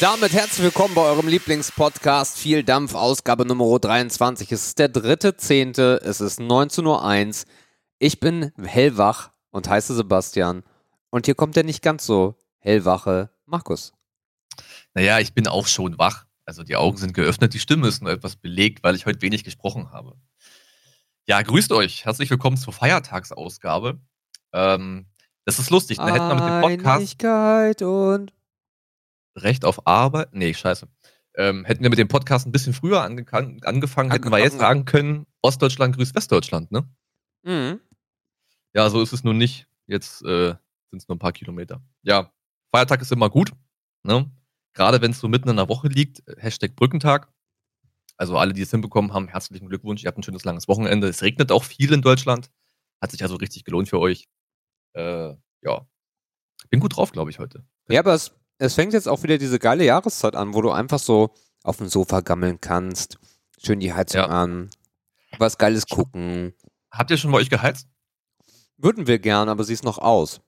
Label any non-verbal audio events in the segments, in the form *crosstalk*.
damit herzlich willkommen bei eurem Lieblingspodcast Viel Dampf, Ausgabe Nummer 23. Es ist der dritte Zehnte, es ist 19.01 Uhr. Ich bin hellwach und heiße Sebastian. Und hier kommt der nicht ganz so hellwache Markus. Naja, ich bin auch schon wach. Also die Augen sind geöffnet, die Stimme ist nur etwas belegt, weil ich heute wenig gesprochen habe. Ja, grüßt euch. Herzlich willkommen zur Feiertagsausgabe. Ähm, das ist lustig. Da hätten wir mit dem Podcast und Recht auf Arbeit. Nee, scheiße. Ähm, hätten wir mit dem Podcast ein bisschen früher ange angefangen, hätten wir jetzt sagen können, Ostdeutschland grüßt Westdeutschland, ne? Mhm. Ja, so ist es nun nicht. Jetzt äh, sind es nur ein paar Kilometer. Ja, Feiertag ist immer gut, ne? Gerade wenn es so mitten in der Woche liegt, Hashtag Brückentag. Also alle, die es hinbekommen haben, herzlichen Glückwunsch. Ihr habt ein schönes langes Wochenende. Es regnet auch viel in Deutschland. Hat sich also richtig gelohnt für euch. Äh, ja. Bin gut drauf, glaube ich, heute. Ja, aber es es fängt jetzt auch wieder diese geile Jahreszeit an, wo du einfach so auf dem Sofa gammeln kannst, schön die Heizung ja. an, was Geiles gucken. Habt ihr schon bei euch geheizt? Würden wir gern, aber sie ist noch aus.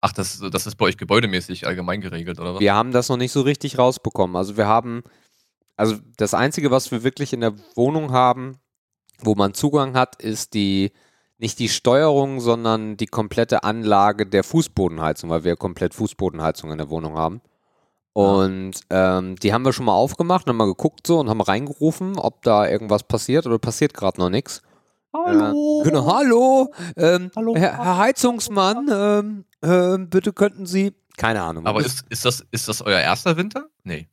Ach, das, das ist bei euch gebäudemäßig allgemein geregelt, oder was? Wir haben das noch nicht so richtig rausbekommen. Also wir haben, also das Einzige, was wir wirklich in der Wohnung haben, wo man Zugang hat, ist die nicht die Steuerung, sondern die komplette Anlage der Fußbodenheizung, weil wir komplett Fußbodenheizung in der Wohnung haben. Und ähm, die haben wir schon mal aufgemacht, haben mal geguckt so und haben reingerufen, ob da irgendwas passiert oder passiert gerade noch nichts. Hallo. Äh, genau, hallo. Ähm, hallo. Herr, Herr Heizungsmann, ähm, äh, bitte könnten Sie. Keine Ahnung. Aber ist, ist, das, ist das euer erster Winter? Nee.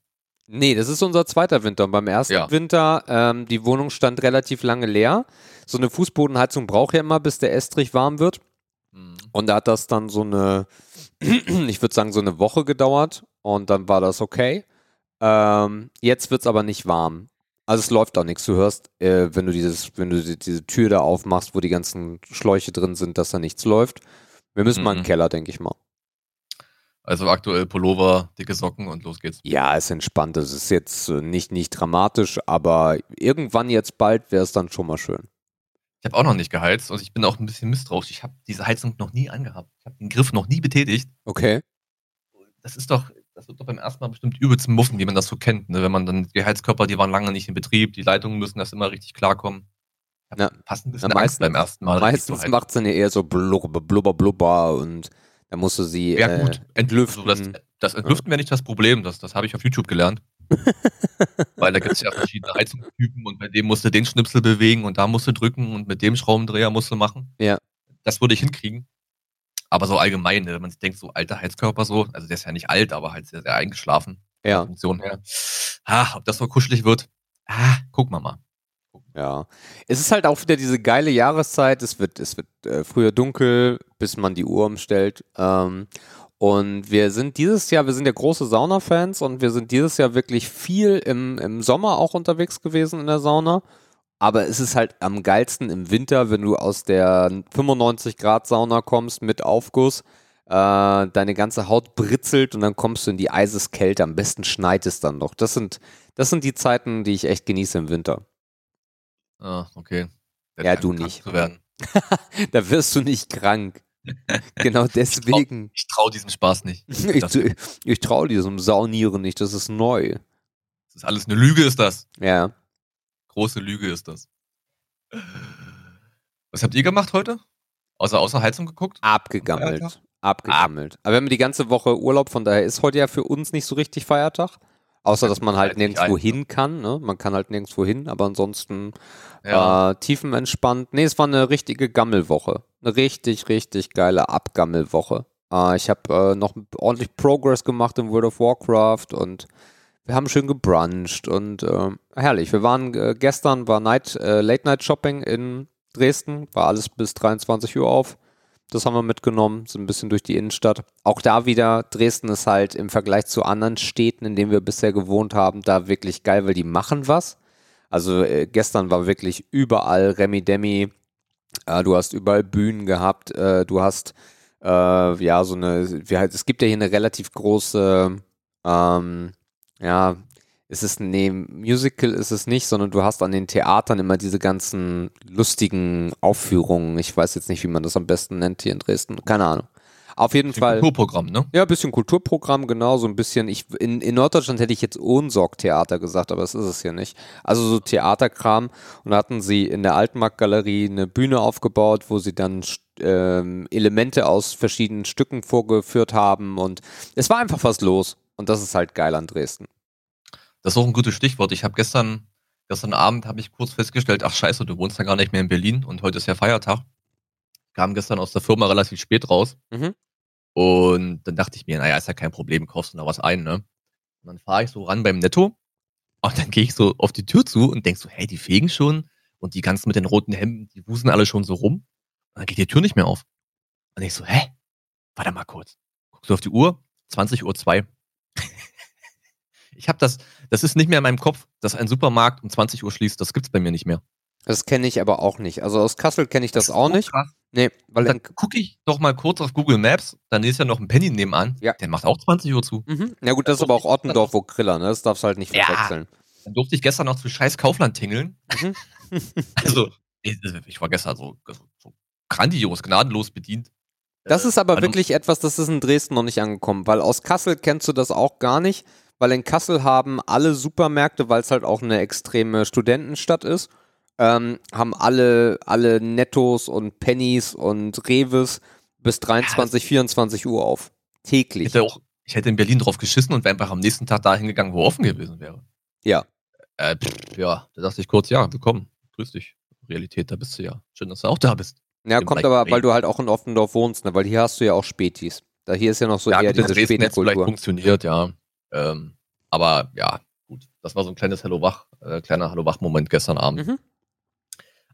Nee, das ist unser zweiter Winter. Und beim ersten ja. Winter, ähm, die Wohnung stand relativ lange leer. So eine Fußbodenheizung braucht ja immer, bis der Estrich warm wird. Mhm. Und da hat das dann so eine, *clears throat* ich würde sagen, so eine Woche gedauert. Und dann war das okay. Ähm, jetzt wird es aber nicht warm. Also es läuft auch nichts. Du hörst, äh, wenn du dieses, wenn du die, diese Tür da aufmachst, wo die ganzen Schläuche drin sind, dass da nichts läuft. Wir müssen mhm. mal in den mhm. Keller, denke ich mal. Also aktuell Pullover, dicke Socken und los geht's. Ja, es entspannt. Es ist jetzt äh, nicht, nicht dramatisch, aber irgendwann jetzt bald wäre es dann schon mal schön. Ich habe auch noch nicht geheizt und ich bin auch ein bisschen misstrauisch. Ich habe diese Heizung noch nie angehabt. Ich habe den Griff noch nie betätigt. Okay. Das ist doch, das wird doch beim ersten Mal bestimmt übelst muffen, wie man das so kennt. Ne? Wenn man dann die Heizkörper, die waren lange nicht in Betrieb, die Leitungen müssen das immer richtig klarkommen. Ja, passt ein bisschen ja, meistens, beim ersten Mal. Meistens macht es dann ja eher so blubber, blubber, blubber und da musst du sie ja, gut. Äh, entlüften. Also das, das Entlüften wäre nicht das Problem, das, das habe ich auf YouTube gelernt. *laughs* Weil da gibt es ja verschiedene Heizungstypen und bei dem musst du den Schnipsel bewegen und da musst du drücken und mit dem Schraubendreher musst du machen. Ja. Das würde ich hinkriegen. Aber so allgemein, ne, wenn man sich denkt, so alter Heizkörper so, also der ist ja nicht alt, aber halt sehr, sehr eingeschlafen. Ja. Funktion her. Ah, ob das so kuschelig wird, ah, gucken wir mal. Ja. Es ist halt auch wieder diese geile Jahreszeit. Es wird, es wird äh, früher dunkel, bis man die Uhr umstellt. Ähm, und wir sind dieses Jahr, wir sind ja große Sauna-Fans und wir sind dieses Jahr wirklich viel im, im Sommer auch unterwegs gewesen in der Sauna. Aber es ist halt am geilsten im Winter, wenn du aus der 95 Grad Sauna kommst mit Aufguss, äh, deine ganze Haut britzelt und dann kommst du in die Eiseskälte. Am besten schneit es dann noch. Das sind, das sind die Zeiten, die ich echt genieße im Winter. Ah, okay. Der ja, du nicht. *laughs* da wirst du nicht krank. genau *laughs* deswegen. Ich traue trau diesem Spaß nicht. *laughs* ich, ich traue diesem Saunieren nicht, das ist neu. Das ist alles eine Lüge, ist das. Ja. Große Lüge ist das. Was habt ihr gemacht heute? Außer, außer Heizung geguckt? Abgegammelt. Abgegammelt. Aber wir haben die ganze Woche Urlaub, von daher ist heute ja für uns nicht so richtig Feiertag. Außer, dass man halt, halt nirgendwo hin kann. Ne? Man kann halt nirgendwo hin, aber ansonsten ja. äh, tiefenentspannt. Nee, es war eine richtige Gammelwoche. Eine richtig, richtig geile Abgammelwoche. Äh, ich habe äh, noch ordentlich Progress gemacht in World of Warcraft und wir haben schön gebruncht und äh, herrlich. Wir waren äh, gestern, war Night, äh, Late Night Shopping in Dresden, war alles bis 23 Uhr auf. Das haben wir mitgenommen, so ein bisschen durch die Innenstadt. Auch da wieder, Dresden ist halt im Vergleich zu anderen Städten, in denen wir bisher gewohnt haben, da wirklich geil, weil die machen was. Also äh, gestern war wirklich überall Remi Demi. Äh, du hast überall Bühnen gehabt. Äh, du hast äh, ja so eine, wie halt, es gibt ja hier eine relativ große, ähm, ja, ist es, nee, Musical ist es nicht, sondern du hast an den Theatern immer diese ganzen lustigen Aufführungen. Ich weiß jetzt nicht, wie man das am besten nennt hier in Dresden. Keine Ahnung. Auf jeden bisschen Fall. Kulturprogramm, ne? Ja, ein bisschen Kulturprogramm, genau, so ein bisschen. Ich, in, in Norddeutschland hätte ich jetzt Ohnsorg-Theater gesagt, aber das ist es hier nicht. Also so Theaterkram. Und da hatten sie in der Altmarktgalerie eine Bühne aufgebaut, wo sie dann ähm, Elemente aus verschiedenen Stücken vorgeführt haben. Und es war einfach was los. Und das ist halt geil an Dresden. Das ist auch ein gutes Stichwort. Ich habe gestern, gestern Abend habe ich kurz festgestellt, ach scheiße, du wohnst ja gar nicht mehr in Berlin und heute ist ja Feiertag. Kam gestern aus der Firma relativ spät raus. Mhm. Und dann dachte ich mir, naja, ist ja kein Problem, kaufst du noch was ein, ne? Und dann fahre ich so ran beim Netto und dann gehe ich so auf die Tür zu und denk so, hey, die fegen schon und die ganzen mit den roten Hemden, die wusen alle schon so rum. Und dann geht die Tür nicht mehr auf. Und ich so, hä? Warte mal kurz. Guckst du auf die Uhr? 20 Uhr 2. Ich habe das, das ist nicht mehr in meinem Kopf, dass ein Supermarkt um 20 Uhr schließt. Das gibt's bei mir nicht mehr. Das kenne ich aber auch nicht. Also aus Kassel kenne ich das, das auch so nicht. Krass. Nee, weil dann, gucke ich doch mal kurz auf Google Maps, dann ist ja noch ein Penny nebenan. Ja. Der macht auch 20 Uhr zu. Mhm. Ja gut, das, das ist aber auch Ottendorf, wo Griller, ne? Das darfst du halt nicht verwechseln. Ja. Dann durfte ich gestern noch zu scheiß Kaufland tingeln. Mhm. *laughs* also, ich, ich, war gestern so, so grandios, gnadenlos bedient. Das ist aber also, wirklich etwas, das ist in Dresden noch nicht angekommen, weil aus Kassel kennst du das auch gar nicht weil in Kassel haben alle Supermärkte, weil es halt auch eine extreme Studentenstadt ist, ähm, haben alle, alle Nettos und Pennies und Reves bis 23, ja, 24 Uhr auf. Täglich. Ich hätte, auch, ich hätte in Berlin drauf geschissen und wäre einfach am nächsten Tag dahin gegangen, wo offen gewesen wäre. Ja. Äh, pff, ja, da dachte ich kurz, ja, willkommen. Grüß dich. Realität, da bist du ja. Schön, dass du auch da bist. Ja, kommt aber, weil du halt auch in Offendorf wohnst, ne? weil hier hast du ja auch Spätis. Da hier ist ja noch so ja, eher gut, diese Spätkultur. vielleicht funktioniert, ja. Ähm, aber ja, gut. Das war so ein kleines Hello Wach, äh, kleiner Hello Wach-Moment gestern Abend. Mhm.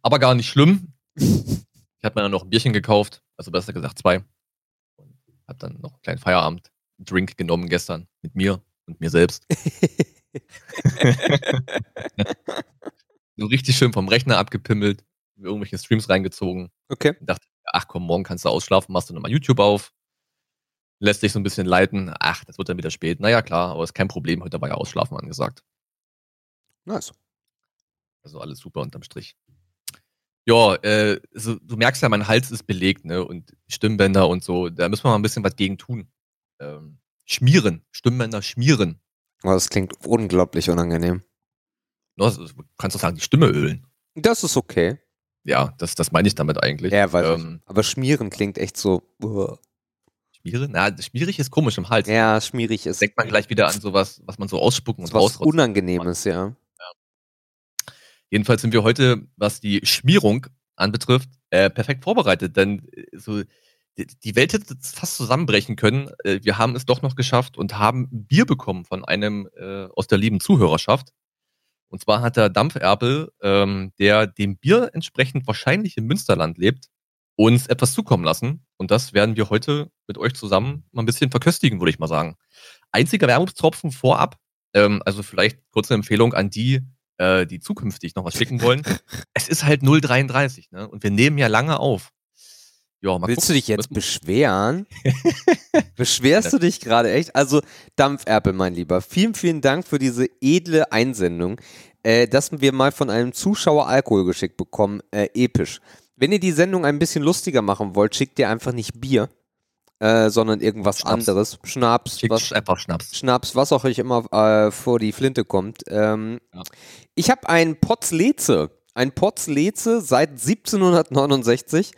Aber gar nicht schlimm. Ich habe mir dann noch ein Bierchen gekauft, also besser gesagt zwei. Und habe dann noch einen kleinen Feierabend, einen Drink genommen gestern mit mir und mir selbst. *laughs* *laughs* so richtig schön vom Rechner abgepimmelt, irgendwelche Streams reingezogen. Okay. Und dachte, ach komm, morgen kannst du ausschlafen, machst du nochmal YouTube auf lässt sich so ein bisschen leiten. Ach, das wird dann wieder spät. Naja, klar, aber ist kein Problem. Heute war ja Ausschlafen angesagt. Nice. Also alles super unterm Strich. Ja, äh, also, du merkst ja, mein Hals ist belegt, ne? Und Stimmbänder und so. Da müssen wir mal ein bisschen was gegen tun. Ähm, schmieren. Stimmbänder schmieren. Oh, das klingt unglaublich unangenehm. Du kannst doch sagen, die Stimme ölen. Das ist okay. Ja, das, das meine ich damit eigentlich. Ja, weiß ähm, ich. Aber schmieren klingt echt so. Uh. Schmierig? Na, schmierig ist komisch im Hals. Ja, schmierig ist. Denkt man gleich wieder an sowas, was man so ausspucken und rausrotzen. Was Unangenehmes, ja. ja. Jedenfalls sind wir heute, was die Schmierung anbetrifft, äh, perfekt vorbereitet, denn äh, so die Welt hätte fast zusammenbrechen können. Äh, wir haben es doch noch geschafft und haben Bier bekommen von einem äh, aus der lieben Zuhörerschaft. Und zwar hat der Dampferpel, ähm, der dem Bier entsprechend wahrscheinlich im Münsterland lebt, uns etwas zukommen lassen. Und das werden wir heute mit euch zusammen mal ein bisschen verköstigen, würde ich mal sagen. Einziger Werbungstropfen vorab, ähm, also vielleicht kurze Empfehlung an die, äh, die zukünftig noch was schicken wollen. *laughs* es ist halt 033, ne? Und wir nehmen ja lange auf. Ja, Willst gucken. du dich jetzt beschweren? *laughs* Beschwerst du dich gerade echt? Also, Dampferpel, mein Lieber, vielen, vielen Dank für diese edle Einsendung, äh, dass wir mal von einem Zuschauer Alkohol geschickt bekommen. Äh, episch. Wenn ihr die Sendung ein bisschen lustiger machen wollt, schickt ihr einfach nicht Bier, äh, sondern irgendwas Schnaps. anderes. Schnaps. Was, einfach Schnaps. Schnaps, was auch euch immer äh, vor die Flinte kommt. Ähm, ja. Ich habe ein Potzleze. Ein Potzleze seit 1769.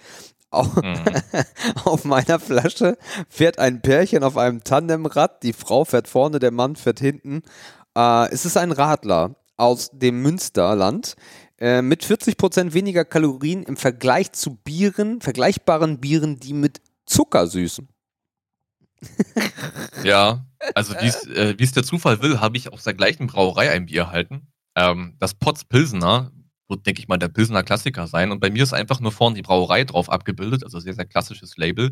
Auf, mhm. *laughs* auf meiner Flasche fährt ein Pärchen auf einem Tandemrad. Die Frau fährt vorne, der Mann fährt hinten. Äh, es ist ein Radler aus dem Münsterland. Äh, mit 40% weniger Kalorien im Vergleich zu Bieren, vergleichbaren Bieren, die mit Zucker süßen. *laughs* ja, also wie äh, es der Zufall will, habe ich aus der gleichen Brauerei ein Bier erhalten. Ähm, das Potts Pilsener wird, denke ich mal, der Pilsener Klassiker sein. Und bei mir ist einfach nur vorne die Brauerei drauf abgebildet, also sehr, sehr klassisches Label.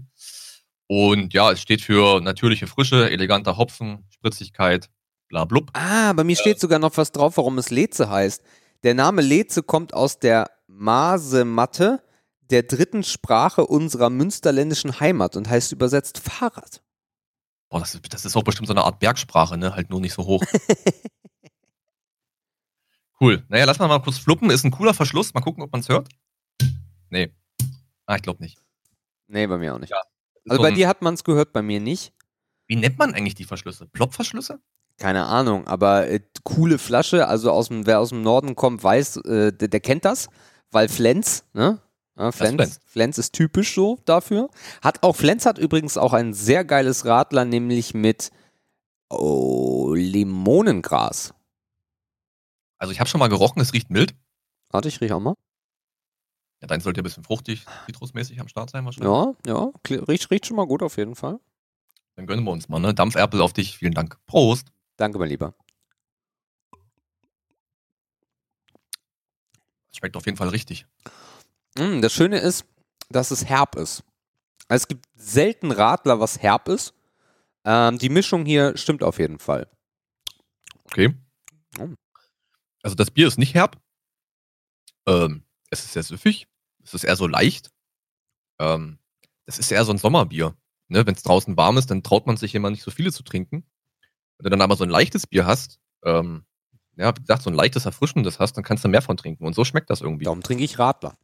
Und ja, es steht für natürliche Frische, eleganter Hopfen, Spritzigkeit, bla blub. Ah, bei mir äh, steht sogar noch was drauf, warum es Leze heißt. Der Name Leze kommt aus der Masematte, der dritten Sprache unserer münsterländischen Heimat und heißt übersetzt Fahrrad. Boah, das ist, das ist auch bestimmt so eine Art Bergsprache, ne? Halt nur nicht so hoch. *laughs* cool. Naja, lass mal mal kurz fluppen. Ist ein cooler Verschluss. Mal gucken, ob man es hört. Nee. Ah, ich glaube nicht. Nee, bei mir auch nicht. Ja. Also bei dir hat man es gehört, bei mir nicht. Wie nennt man eigentlich die Verschlüsse? Plopverschlüsse? Keine Ahnung, aber äh, coole Flasche. Also aus dem, wer aus dem Norden kommt, weiß, äh, der, der, kennt das, weil Flens, ne? Ja, Flens, Flens. Flens ist typisch so dafür. Hat auch, Flens hat übrigens auch ein sehr geiles Radler, nämlich mit oh, Limonengras. Also ich habe schon mal gerochen, es riecht mild. Warte, ich rieche auch mal. Ja, dein sollte ein bisschen fruchtig, zitrusmäßig am Start sein wahrscheinlich. Ja, ja, riecht, riecht schon mal gut auf jeden Fall. Dann gönnen wir uns mal, ne? Dampferpel auf dich, vielen Dank. Prost. Danke, mein Lieber. Schmeckt auf jeden Fall richtig. Mm, das Schöne ist, dass es herb ist. Also es gibt selten Radler, was herb ist. Ähm, die Mischung hier stimmt auf jeden Fall. Okay. Oh. Also das Bier ist nicht herb. Ähm, es ist sehr süffig. Es ist eher so leicht. Ähm, es ist eher so ein Sommerbier. Ne? Wenn es draußen warm ist, dann traut man sich immer nicht so viele zu trinken. Wenn du dann aber so ein leichtes Bier hast, ähm, ja, wie gesagt, so ein leichtes, erfrischendes hast, dann kannst du mehr von trinken. Und so schmeckt das irgendwie. Darum trinke ich Radler.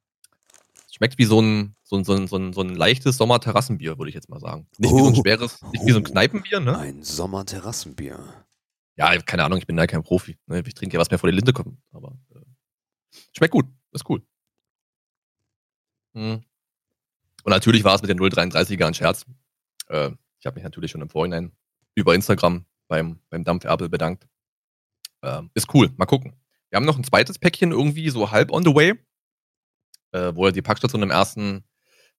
Schmeckt wie so ein, so ein, so ein, so ein, so ein leichtes Sommerterrassenbier, würde ich jetzt mal sagen. Nicht oh, wie so ein oh. schweres, nicht wie so ein Kneipenbier, ne? Ein Sommerterrassenbier. Ja, keine Ahnung, ich bin da kein Profi. Ne? Ich trinke ja, was mir vor die Linde kommt. Aber äh, schmeckt gut, ist cool. Hm. Und natürlich war es mit den 033er ein Scherz. Äh, ich habe mich natürlich schon im Vorhinein über Instagram beim, beim Dampferpel bedankt. Äh, ist cool, mal gucken. Wir haben noch ein zweites Päckchen irgendwie so halb on the way äh, wo er die Packstation im ersten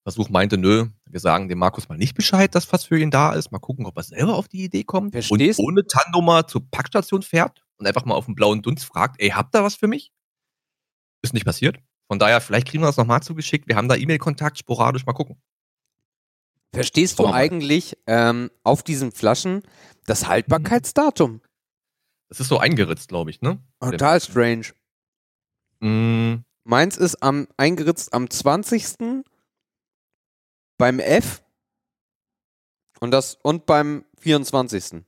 Versuch meinte, nö, wir sagen dem Markus mal nicht Bescheid, dass was für ihn da ist. Mal gucken, ob er selber auf die Idee kommt. Verstehst? Und ohne TAN-Nummer zur Packstation fährt und einfach mal auf den blauen Dunst fragt, ey, habt ihr was für mich? Ist nicht passiert. Von daher, vielleicht kriegen wir das nochmal zugeschickt. Wir haben da E-Mail-Kontakt, sporadisch mal gucken. Verstehst du eigentlich ähm, auf diesen Flaschen das Haltbarkeitsdatum? Das ist so eingeritzt, glaube ich, ne? Total strange. Mm, Meins ist am, eingeritzt am 20. beim F und, das, und beim 24.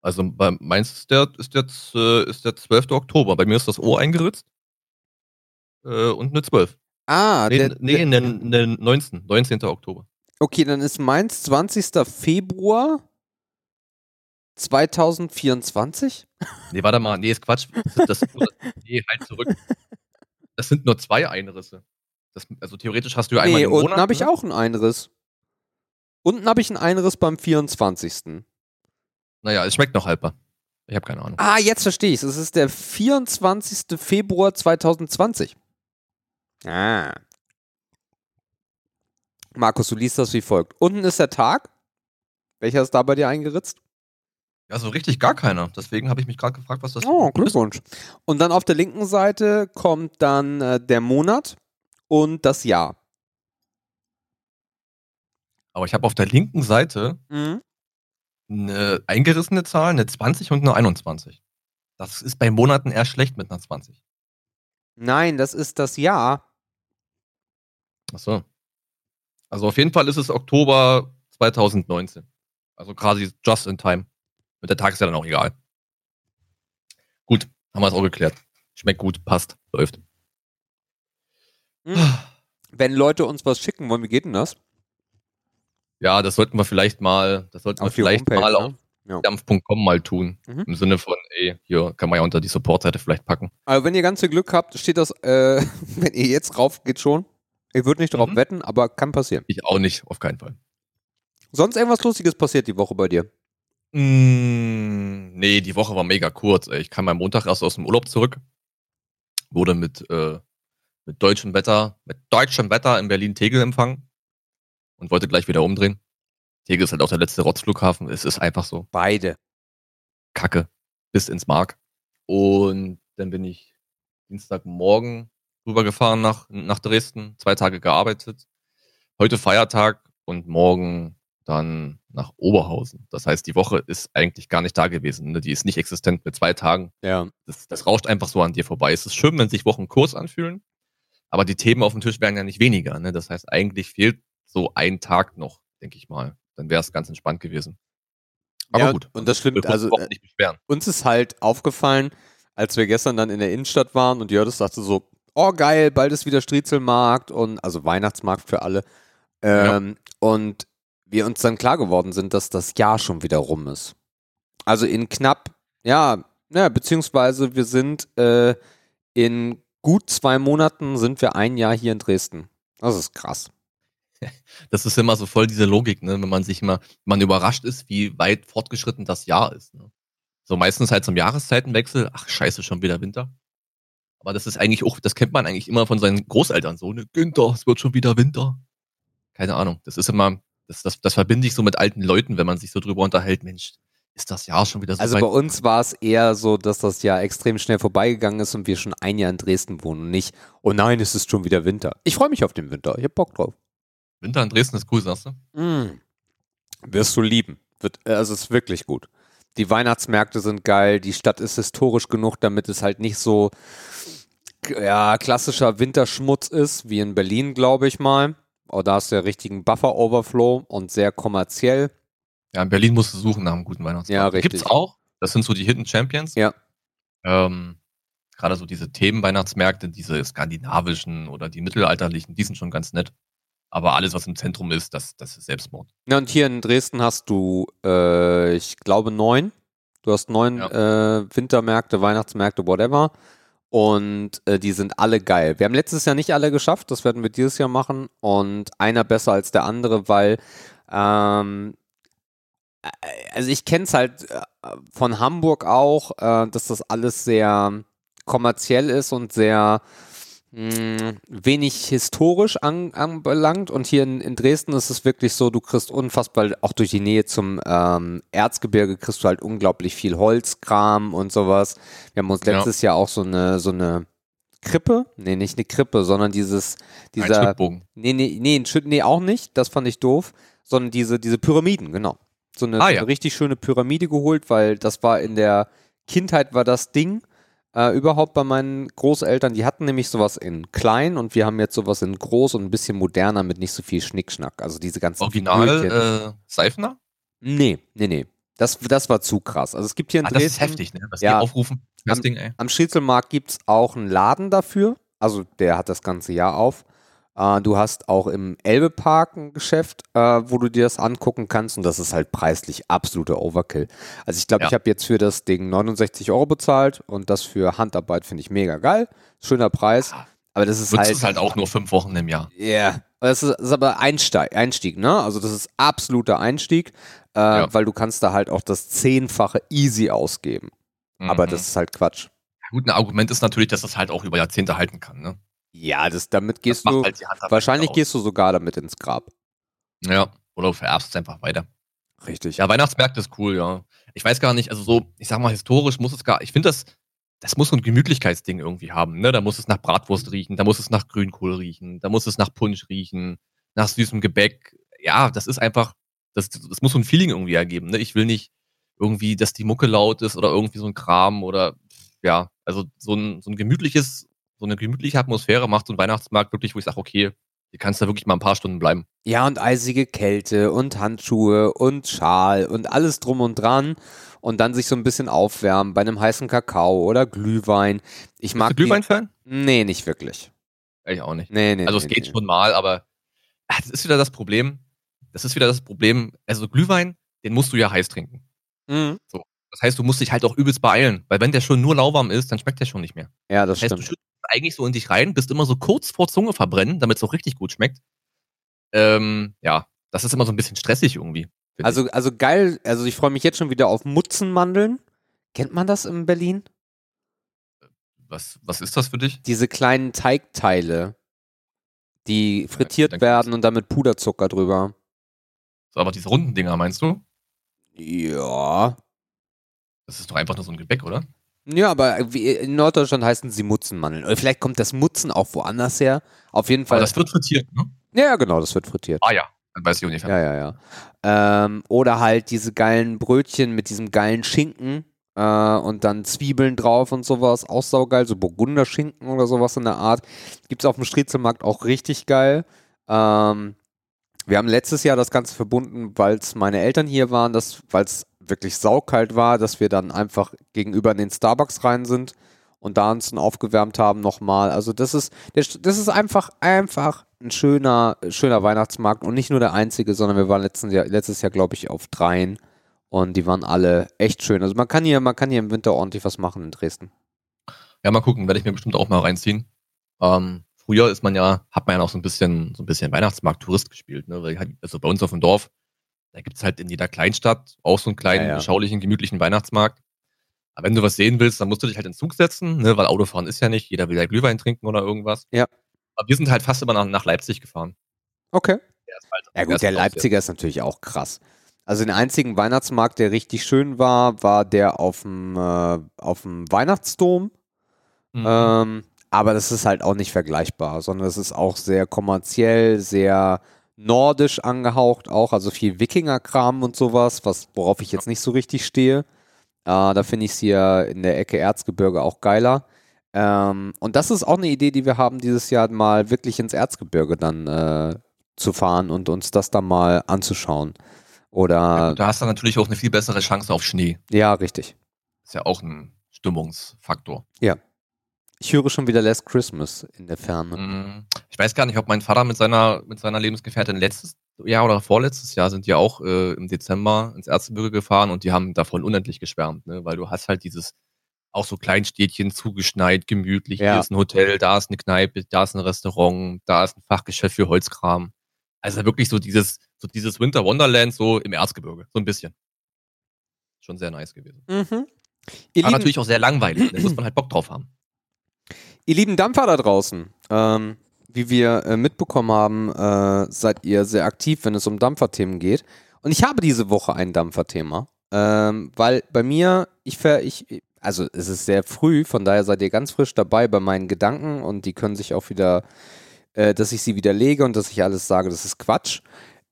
Also bei meins ist der, ist, jetzt, äh, ist der 12. Oktober. Bei mir ist das O eingeritzt äh, und eine 12. Ah, nee, der, nee, der, ne, ne 19. 19. Oktober. Okay, dann ist meins 20. Februar 2024? Nee, warte mal. Nee, ist Quatsch. Das, das, *laughs* nee, halt zurück. Das sind nur zwei Einrisse. Das, also theoretisch hast du ja einmal nee, im Monat. unten habe ich ne? auch einen Einriss. Unten habe ich einen Einriss beim 24. Naja, es schmeckt noch haltbar. Ich habe keine Ahnung. Ah, jetzt verstehe ich es. Es ist der 24. Februar 2020. Ah. Markus, du liest das wie folgt. Unten ist der Tag. Welcher ist da bei dir eingeritzt? Ja, so richtig gar keiner. Deswegen habe ich mich gerade gefragt, was das Oh, Glückwunsch. Und dann auf der linken Seite kommt dann äh, der Monat und das Jahr. Aber ich habe auf der linken Seite mhm. eine eingerissene Zahl, eine 20 und eine 21. Das ist bei Monaten eher schlecht mit einer 20. Nein, das ist das Jahr. Ach so. Also auf jeden Fall ist es Oktober 2019. Also quasi just in time. Mit der Tag ist ja dann auch egal. Gut, haben wir es auch geklärt. Schmeckt gut, passt, läuft. Hm. Wenn Leute uns was schicken wollen, wie geht denn das? Ja, das sollten wir vielleicht mal, das sollten auf wir vielleicht Homepage, mal auf ja. dampf.com mal tun. Mhm. Im Sinne von, ey, hier kann man ja unter die Support-Seite vielleicht packen. Also wenn ihr ganz viel Glück habt, steht das, äh, *laughs* wenn ihr jetzt rauf geht schon. Ich würde nicht darauf mhm. wetten, aber kann passieren. Ich auch nicht, auf keinen Fall. Sonst irgendwas Lustiges passiert die Woche bei dir? Mm, nee, die Woche war mega kurz. Ich kam am Montag erst aus dem Urlaub zurück. Wurde mit, äh, mit deutschem Wetter, mit deutschem Wetter in Berlin Tegel empfangen und wollte gleich wieder umdrehen. Tegel ist halt auch der letzte Rotzflughafen. Es ist einfach so. Beide. Kacke. Bis ins Mark. Und dann bin ich Dienstagmorgen rübergefahren nach, nach Dresden, zwei Tage gearbeitet. Heute Feiertag und morgen dann nach Oberhausen. Das heißt, die Woche ist eigentlich gar nicht da gewesen. Ne? Die ist nicht existent mit zwei Tagen. Ja. Das, das rauscht einfach so an dir vorbei. Es ist schön, wenn sich Wochen kurz anfühlen, aber die Themen auf dem Tisch werden ja nicht weniger. Ne? Das heißt, eigentlich fehlt so ein Tag noch, denke ich mal. Dann wäre es ganz entspannt gewesen. Aber ja, gut. Und das stimmt. Also, äh, uns ist halt aufgefallen, als wir gestern dann in der Innenstadt waren und Jördes sagte so, oh geil, bald ist wieder Striezelmarkt und also Weihnachtsmarkt für alle. Ähm, ja. Und wir uns dann klar geworden sind, dass das Jahr schon wieder rum ist. Also in knapp, ja, ja beziehungsweise wir sind äh, in gut zwei Monaten sind wir ein Jahr hier in Dresden. Das ist krass. *laughs* Das ist immer so voll diese Logik, ne? wenn man sich immer, man überrascht ist, wie weit fortgeschritten das Jahr ist. Ne? So meistens halt zum Jahreszeitenwechsel, ach scheiße, schon wieder Winter. Aber das ist eigentlich auch, das kennt man eigentlich immer von seinen Großeltern so, ne? Günther, es wird schon wieder Winter. Keine Ahnung. Das ist immer, das, das, das verbinde ich so mit alten Leuten, wenn man sich so drüber unterhält, Mensch, ist das Jahr schon wieder so Also bei uns war es eher so, dass das Jahr extrem schnell vorbeigegangen ist und wir schon ein Jahr in Dresden wohnen und nicht, oh nein, es ist schon wieder Winter. Ich freue mich auf den Winter, ich hab Bock drauf. Winter in Dresden ist cool, sagst du? Mm. Wirst du lieben. Wird, also es ist wirklich gut. Die Weihnachtsmärkte sind geil, die Stadt ist historisch genug, damit es halt nicht so ja, klassischer Winterschmutz ist, wie in Berlin, glaube ich mal. Oh, da hast du ja richtigen Buffer-Overflow und sehr kommerziell. Ja, in Berlin musst du suchen nach einem guten Weihnachtsmarkt. Ja, richtig. Gibt's auch. Das sind so die Hidden Champions. Ja. Ähm, Gerade so diese Themenweihnachtsmärkte, diese skandinavischen oder die mittelalterlichen, die sind schon ganz nett. Aber alles, was im Zentrum ist, das, das ist Selbstmord. Ja, und hier in Dresden hast du, äh, ich glaube, neun. Du hast neun ja. äh, Wintermärkte, Weihnachtsmärkte, whatever. Und äh, die sind alle geil. Wir haben letztes Jahr nicht alle geschafft, das werden wir dieses Jahr machen. Und einer besser als der andere, weil, ähm, äh, also ich kenne es halt äh, von Hamburg auch, äh, dass das alles sehr kommerziell ist und sehr mh, wenig historisch an, anbelangt. Und hier in, in, Dresden ist es wirklich so, du kriegst unfassbar, auch durch die Nähe zum ähm, Erzgebirge kriegst du halt unglaublich viel Holzkram und sowas. Wir haben uns letztes ja. Jahr auch so eine, so eine Krippe, nee, nicht eine Krippe, sondern dieses, dieser, ein nee, nee, nee, nee, auch nicht, das fand ich doof, sondern diese, diese Pyramiden, genau. So eine, ah, ja. so eine richtig schöne Pyramide geholt, weil das war in der Kindheit war das Ding äh, überhaupt bei meinen Großeltern. Die hatten nämlich sowas in klein und wir haben jetzt sowas in groß und ein bisschen moderner mit nicht so viel Schnickschnack. Also diese ganzen Original äh, Seifner? Nee, nee, nee. Das, das war zu krass. Also es gibt hier in ah, Dresden, Das ist heftig, ne? Was ja, die aufrufen. Das am, Ding, ey. Am Schiezelmarkt gibt es auch einen Laden dafür. Also der hat das ganze Jahr auf. Äh, du hast auch im Elbepark ein Geschäft, äh, wo du dir das angucken kannst und das ist halt preislich absoluter Overkill. Also ich glaube, ja. ich habe jetzt für das Ding 69 Euro bezahlt und das für Handarbeit finde ich mega geil. Schöner Preis. Aber das ist halt. Das halt auch nur fünf Wochen im Jahr. Ja. Yeah. Das ist, das ist aber Einsteig, Einstieg, ne? Also das ist absoluter Einstieg, äh, ja. weil du kannst da halt auch das Zehnfache easy ausgeben. Mhm. Aber das ist halt Quatsch. Gut, ein Argument ist natürlich, dass das halt auch über Jahrzehnte halten kann, ne? Ja, das, damit gehst das du. Halt wahrscheinlich gehst du sogar damit ins Grab. Ja, oder du vererbst es einfach weiter. Richtig. Ja, Weihnachtsmärkte ist cool, ja. Ich weiß gar nicht, also so, ich sag mal, historisch muss es gar, ich finde das, das muss so ein Gemütlichkeitsding irgendwie haben, ne? Da muss es nach Bratwurst riechen, da muss es nach Grünkohl riechen, da muss es nach Punsch riechen, nach süßem Gebäck. Ja, das ist einfach, das, das muss so ein Feeling irgendwie ergeben, ne? Ich will nicht irgendwie, dass die Mucke laut ist oder irgendwie so ein Kram oder, ja, also so ein, so ein gemütliches so eine gemütliche Atmosphäre macht so ein Weihnachtsmarkt wirklich, wo ich sage, okay, hier kannst du wirklich mal ein paar Stunden bleiben. Ja, und eisige Kälte und Handschuhe und Schal und alles drum und dran und dann sich so ein bisschen aufwärmen bei einem heißen Kakao oder Glühwein. Ich mag Glühwein-Fan? Nee, nicht wirklich. Ich auch nicht. Nee, nee, also nee, es geht nee. schon mal, aber ach, das ist wieder das Problem. Das ist wieder das Problem. Also Glühwein, den musst du ja heiß trinken. Mhm. So. Das heißt, du musst dich halt auch übelst beeilen, weil wenn der schon nur lauwarm ist, dann schmeckt der schon nicht mehr. Ja, das, das heißt, stimmt eigentlich so in dich rein, bist immer so kurz vor Zunge verbrennen, damit es auch richtig gut schmeckt. Ähm, ja, das ist immer so ein bisschen stressig irgendwie. Also, also geil, also ich freue mich jetzt schon wieder auf Mutzenmandeln. Kennt man das in Berlin? Was, was ist das für dich? Diese kleinen Teigteile, die frittiert ja, werden und dann mit Puderzucker drüber. So, aber diese runden Dinger meinst du? Ja. Das ist doch einfach nur so ein Gebäck, oder? Ja, aber in Norddeutschland heißen sie Mutzenmandeln. Oder vielleicht kommt das Mutzen auch woanders her. Auf jeden Fall. Aber das wird frittiert, ne? Ja, genau, das wird frittiert. Ah ja, dann weiß ich ungefähr. Ja, ja, ja. Ähm, oder halt diese geilen Brötchen mit diesem geilen Schinken äh, und dann Zwiebeln drauf und sowas. Auch saugeil, so Burgunderschinken oder sowas in der Art. Gibt es auf dem Striezelmarkt auch richtig geil. Ähm, wir haben letztes Jahr das Ganze verbunden, weil es meine Eltern hier waren, weil es wirklich saukalt war, dass wir dann einfach gegenüber in den Starbucks rein sind und da uns aufgewärmt haben nochmal. Also das ist, das ist einfach, einfach ein schöner, schöner Weihnachtsmarkt und nicht nur der einzige, sondern wir waren letzten Jahr, letztes Jahr, glaube ich, auf dreien und die waren alle echt schön. Also man kann hier, man kann hier im Winter ordentlich was machen in Dresden. Ja, mal gucken, werde ich mir bestimmt auch mal reinziehen. Ähm, früher ist man ja, hat man ja noch so ein bisschen, so ein bisschen Weihnachtsmarkt-Tourist gespielt, ne? Weil, also bei uns auf dem Dorf, da gibt es halt in jeder Kleinstadt auch so einen kleinen, ja, ja. beschaulichen, gemütlichen Weihnachtsmarkt. Aber wenn du was sehen willst, dann musst du dich halt in den Zug setzen, ne? weil Autofahren ist ja nicht, jeder will ja Glühwein trinken oder irgendwas. Ja. Aber wir sind halt fast immer nach, nach Leipzig gefahren. Okay. Halt, ja gut, der Leipziger ist natürlich auch krass. Also den einzigen Weihnachtsmarkt, der richtig schön war, war der auf dem, äh, auf dem Weihnachtsdom. Mhm. Ähm, aber das ist halt auch nicht vergleichbar, sondern es ist auch sehr kommerziell, sehr nordisch angehaucht auch, also viel Wikingerkram und sowas, was, worauf ich jetzt nicht so richtig stehe. Äh, da finde ich es hier in der Ecke Erzgebirge auch geiler. Ähm, und das ist auch eine Idee, die wir haben, dieses Jahr mal wirklich ins Erzgebirge dann äh, zu fahren und uns das dann mal anzuschauen. Oder. Ja, da hast du natürlich auch eine viel bessere Chance auf Schnee. Ja, richtig. Ist ja auch ein Stimmungsfaktor. Ja. Ich höre schon wieder Last Christmas in der Ferne. Mhm. Ich weiß gar nicht, ob mein Vater mit seiner, mit seiner Lebensgefährtin letztes Jahr oder vorletztes Jahr sind ja auch äh, im Dezember ins Erzgebirge gefahren und die haben davon unendlich geschwärmt, ne? weil du hast halt dieses auch so Kleinstädtchen zugeschneit, gemütlich. Ja. Hier ist ein Hotel, da ist eine Kneipe, da ist ein Restaurant, da ist ein Fachgeschäft für Holzkram. Also wirklich so dieses, so dieses Winter Wonderland so im Erzgebirge, so ein bisschen. Schon sehr nice gewesen. Mhm. Aber natürlich auch sehr langweilig, da muss man halt Bock drauf haben. Ihr lieben Dampfer da draußen, ähm, wie wir äh, mitbekommen haben, äh, seid ihr sehr aktiv, wenn es um Dampferthemen geht. Und ich habe diese Woche ein Dampferthema, ähm, weil bei mir, ich, ver, ich, also es ist sehr früh, von daher seid ihr ganz frisch dabei bei meinen Gedanken und die können sich auch wieder, äh, dass ich sie widerlege und dass ich alles sage, das ist Quatsch.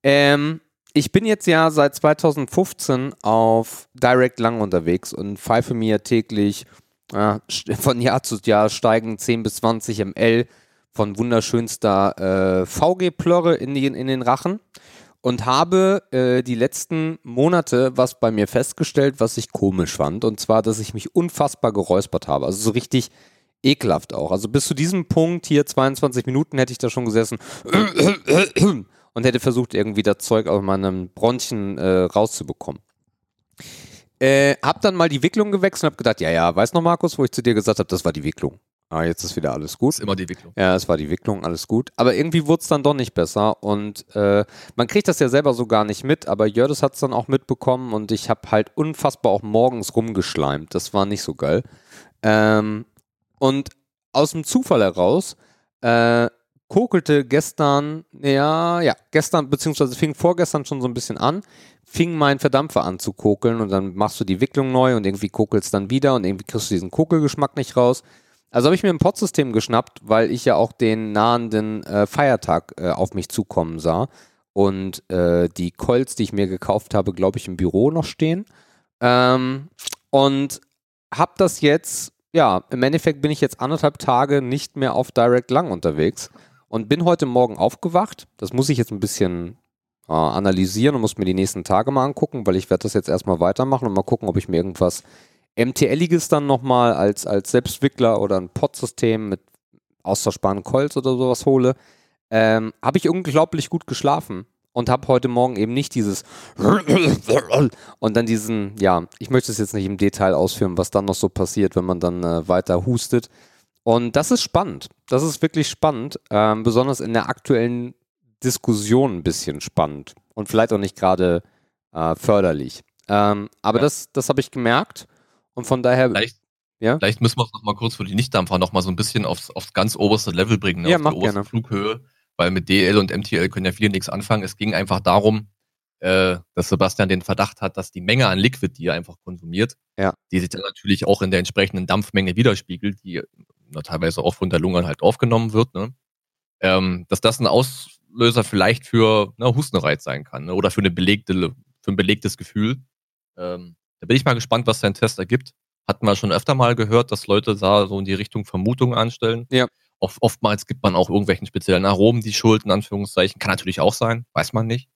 Ähm, ich bin jetzt ja seit 2015 auf Direct Lang unterwegs und pfeife mir täglich äh, von Jahr zu Jahr steigen 10 bis 20 ml von wunderschönster äh, VG-Plörre in, in den Rachen und habe äh, die letzten Monate was bei mir festgestellt, was ich komisch fand. Und zwar, dass ich mich unfassbar geräuspert habe. Also so richtig ekelhaft auch. Also bis zu diesem Punkt hier 22 Minuten hätte ich da schon gesessen und hätte versucht, irgendwie das Zeug aus meinem Bronchien äh, rauszubekommen. Äh, hab dann mal die Wicklung gewechselt und hab gedacht, ja, ja, weißt noch, Markus, wo ich zu dir gesagt habe, das war die Wicklung. Ah, jetzt ist wieder alles gut. Das ist immer die Wicklung. Ja, es war die Wicklung, alles gut. Aber irgendwie wurde es dann doch nicht besser. Und äh, man kriegt das ja selber so gar nicht mit, aber Jördes hat es dann auch mitbekommen und ich habe halt unfassbar auch morgens rumgeschleimt. Das war nicht so geil. Ähm, und aus dem Zufall heraus äh, kokelte gestern, ja, ja, gestern, beziehungsweise fing vorgestern schon so ein bisschen an, fing mein Verdampfer an zu kokeln und dann machst du die Wicklung neu und irgendwie kokelst dann wieder und irgendwie kriegst du diesen Kokelgeschmack nicht raus. Also habe ich mir ein Pod-System geschnappt, weil ich ja auch den nahenden äh, Feiertag äh, auf mich zukommen sah. Und äh, die Colts, die ich mir gekauft habe, glaube ich, im Büro noch stehen. Ähm, und habe das jetzt, ja, im Endeffekt bin ich jetzt anderthalb Tage nicht mehr auf Direct Lang unterwegs und bin heute Morgen aufgewacht. Das muss ich jetzt ein bisschen äh, analysieren und muss mir die nächsten Tage mal angucken, weil ich werde das jetzt erstmal weitermachen und mal gucken, ob ich mir irgendwas MTLiges dann nochmal als, als Selbstwickler oder ein Pod-System mit austauschbaren Coils oder sowas hole, ähm, habe ich unglaublich gut geschlafen und habe heute Morgen eben nicht dieses *coughs* und dann diesen, ja, ich möchte es jetzt nicht im Detail ausführen, was dann noch so passiert, wenn man dann äh, weiter hustet. Und das ist spannend. Das ist wirklich spannend, ähm, besonders in der aktuellen Diskussion ein bisschen spannend und vielleicht auch nicht gerade äh, förderlich. Ähm, aber ja. das, das habe ich gemerkt und von daher. Vielleicht, ja? vielleicht müssen wir es nochmal kurz für die Nichtdampfer nochmal so ein bisschen aufs, aufs ganz oberste Level bringen, ne? ja, auf die oberste gerne. Flughöhe, weil mit DL und MTL können ja viele nichts anfangen. Es ging einfach darum, äh, dass Sebastian den Verdacht hat, dass die Menge an Liquid, die er einfach konsumiert, ja. die sich dann natürlich auch in der entsprechenden Dampfmenge widerspiegelt, die na, teilweise auch von der Lunge halt aufgenommen wird, ne? ähm, dass das ein Auslöser vielleicht für ne, Hustenreiz sein kann ne? oder für, eine belegte, für ein belegtes Gefühl. Ähm, da bin ich mal gespannt, was sein Test ergibt. Hatten wir schon öfter mal gehört, dass Leute da so in die Richtung Vermutungen anstellen. Ja. Oft, oftmals gibt man auch irgendwelchen speziellen Aromen die Schuld, in Anführungszeichen. Kann natürlich auch sein, weiß man nicht.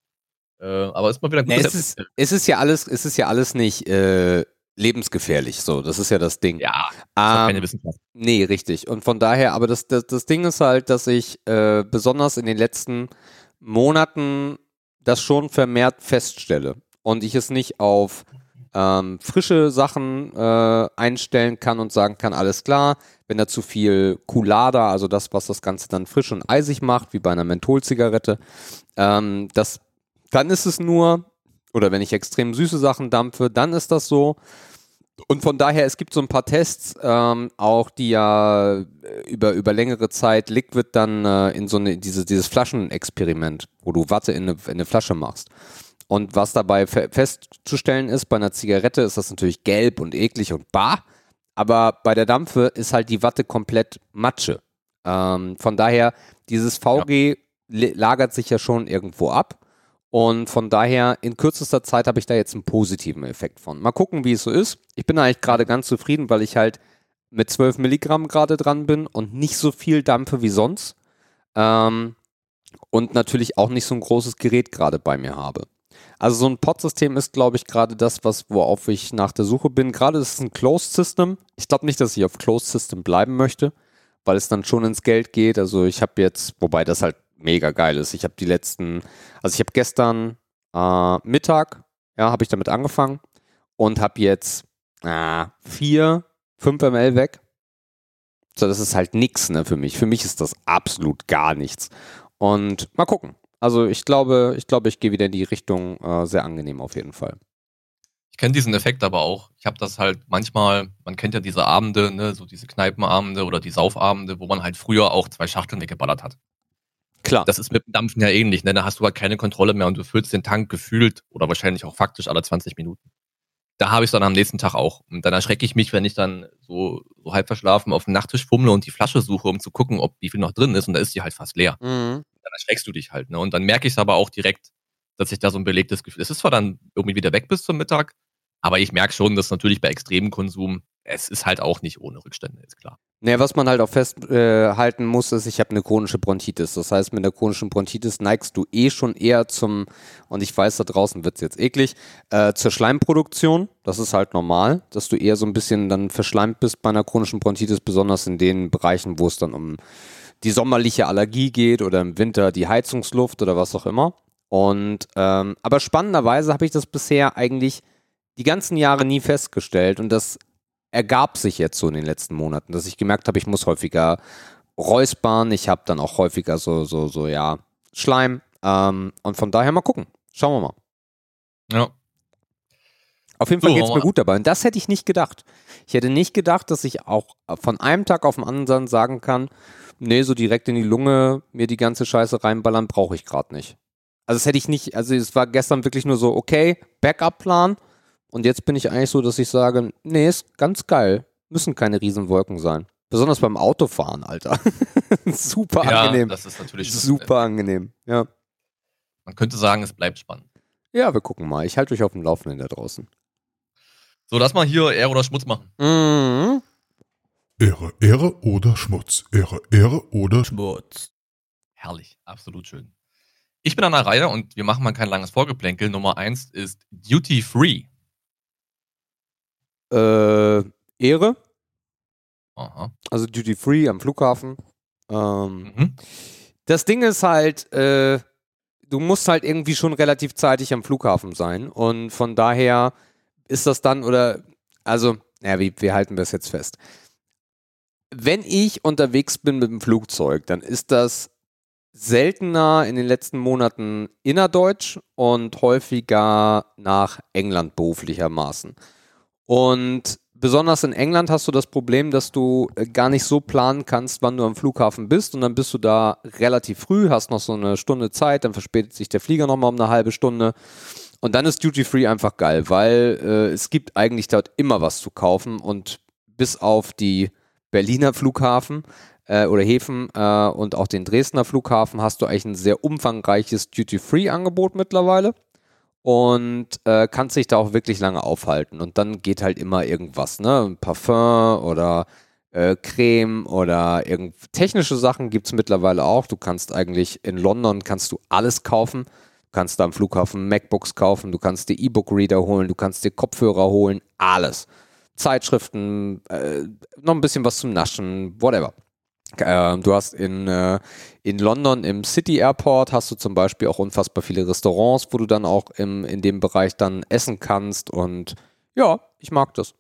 Äh, aber ist mal wieder gut. Nee, es, ist, es ist ja alles, es ist ja alles nicht äh, lebensgefährlich. So, das ist ja das Ding. Ja, das ähm, keine Wissenschaft. Nee, richtig. Und von daher, aber das, das, das Ding ist halt, dass ich äh, besonders in den letzten Monaten das schon vermehrt feststelle und ich es nicht auf ähm, frische Sachen äh, einstellen kann und sagen kann, alles klar, wenn da zu viel Coulada, also das, was das Ganze dann frisch und eisig macht, wie bei einer Mentholzigarette, ähm, das, dann ist es nur, oder wenn ich extrem süße Sachen dampfe, dann ist das so. Und von daher, es gibt so ein paar Tests, ähm, auch die ja äh, über, über längere Zeit Liquid dann äh, in so eine, diese, dieses Flaschenexperiment, wo du Watte in eine, in eine Flasche machst. Und was dabei fe festzustellen ist, bei einer Zigarette ist das natürlich gelb und eklig und bar, aber bei der Dampfe ist halt die Watte komplett Matsche. Ähm, von daher, dieses VG ja. lagert sich ja schon irgendwo ab. Und von daher, in kürzester Zeit habe ich da jetzt einen positiven Effekt von. Mal gucken, wie es so ist. Ich bin eigentlich gerade ganz zufrieden, weil ich halt mit 12 Milligramm gerade dran bin und nicht so viel dampfe wie sonst. Ähm, und natürlich auch nicht so ein großes Gerät gerade bei mir habe. Also so ein Pod-System ist, glaube ich, gerade das, was, worauf ich nach der Suche bin. Gerade ist es ein Closed System. Ich glaube nicht, dass ich auf Closed System bleiben möchte, weil es dann schon ins Geld geht. Also ich habe jetzt, wobei das halt mega geil ist. Ich habe die letzten, also ich habe gestern äh, Mittag, ja, habe ich damit angefangen und habe jetzt äh, vier, fünf ml weg. So, das ist halt nichts, ne, für mich. Für mich ist das absolut gar nichts. Und mal gucken. Also ich glaube, ich glaube, ich gehe wieder in die Richtung äh, sehr angenehm auf jeden Fall. Ich kenne diesen Effekt aber auch. Ich habe das halt manchmal, man kennt ja diese Abende, ne, so diese Kneipenabende oder die Saufabende, wo man halt früher auch zwei Schachteln weggeballert hat. Klar. Das ist mit dem Dampfen ja ähnlich, ne? Da hast du halt keine Kontrolle mehr und du füllst den Tank gefühlt oder wahrscheinlich auch faktisch alle 20 Minuten. Da habe ich es dann am nächsten Tag auch. Und dann erschrecke ich mich, wenn ich dann so, so halb verschlafen auf dem Nachttisch fummle und die Flasche suche, um zu gucken, ob wie viel noch drin ist und da ist die halt fast leer. Mhm. Dann erschreckst du dich halt, ne? Und dann merke ich es aber auch direkt, dass ich da so ein belegtes Gefühl. Es ist zwar dann irgendwie wieder weg bis zum Mittag, aber ich merke schon, dass natürlich bei extremem Konsum, es ist halt auch nicht ohne Rückstände, ist klar. Naja, was man halt auch festhalten äh, muss, ist, ich habe eine chronische Bronchitis. Das heißt, mit der chronischen Bronchitis neigst du eh schon eher zum, und ich weiß, da draußen wird es jetzt eklig, äh, zur Schleimproduktion. Das ist halt normal, dass du eher so ein bisschen dann verschleimt bist bei einer chronischen Bronchitis, besonders in den Bereichen, wo es dann um die sommerliche Allergie geht oder im Winter die Heizungsluft oder was auch immer. Und ähm, aber spannenderweise habe ich das bisher eigentlich die ganzen Jahre nie festgestellt und das ergab sich jetzt so in den letzten Monaten, dass ich gemerkt habe, ich muss häufiger räuspern, ich habe dann auch häufiger so, so, so, ja, Schleim. Ähm, und von daher mal gucken. Schauen wir mal. Ja. Auf jeden Fall so, geht es mir gut dabei. Und das hätte ich nicht gedacht. Ich hätte nicht gedacht, dass ich auch von einem Tag auf den anderen sagen kann, nee, so direkt in die Lunge mir die ganze Scheiße reinballern, brauche ich gerade nicht. Also das hätte ich nicht, also es war gestern wirklich nur so, okay, Backup-Plan, und jetzt bin ich eigentlich so, dass ich sage, nee, ist ganz geil. Müssen keine Riesenwolken sein. Besonders beim Autofahren, Alter. *laughs* super ja, angenehm. Das ist natürlich super angenehm. Ja. Man könnte sagen, es bleibt spannend. Ja, wir gucken mal. Ich halte euch auf dem Laufenden da draußen. So, lass mal hier Ehre oder Schmutz machen. Mhm. Ehre, Ehre oder Schmutz. Ehre, Ehre oder Schmutz. Herrlich, absolut schön. Ich bin an der Reihe und wir machen mal kein langes Vorgeplänkel. Nummer eins ist Duty Free. Äh, Ehre. Aha. Also Duty Free am Flughafen. Ähm, mhm. Das Ding ist halt, äh, du musst halt irgendwie schon relativ zeitig am Flughafen sein. Und von daher ist das dann, oder, also, naja, wie, wie halten wir es jetzt fest? Wenn ich unterwegs bin mit dem Flugzeug, dann ist das seltener in den letzten Monaten innerdeutsch und häufiger nach England beruflichermaßen. Und besonders in England hast du das Problem, dass du äh, gar nicht so planen kannst, wann du am Flughafen bist. Und dann bist du da relativ früh, hast noch so eine Stunde Zeit, dann verspätet sich der Flieger nochmal um eine halbe Stunde. Und dann ist Duty Free einfach geil, weil äh, es gibt eigentlich dort immer was zu kaufen. Und bis auf die Berliner Flughafen äh, oder Häfen äh, und auch den Dresdner Flughafen hast du eigentlich ein sehr umfangreiches Duty Free Angebot mittlerweile und äh, kannst dich da auch wirklich lange aufhalten. Und dann geht halt immer irgendwas, ne? Parfum oder äh, Creme oder irgend technische Sachen gibt es mittlerweile auch. Du kannst eigentlich in London kannst du alles kaufen. Du kannst da am Flughafen MacBooks kaufen, du kannst dir E-Book-Reader holen, du kannst dir Kopfhörer holen, alles. Zeitschriften, äh, noch ein bisschen was zum Naschen, whatever. Äh, du hast in, äh, in London im City Airport hast du zum Beispiel auch unfassbar viele Restaurants, wo du dann auch im, in dem Bereich dann essen kannst und ja, ich mag das.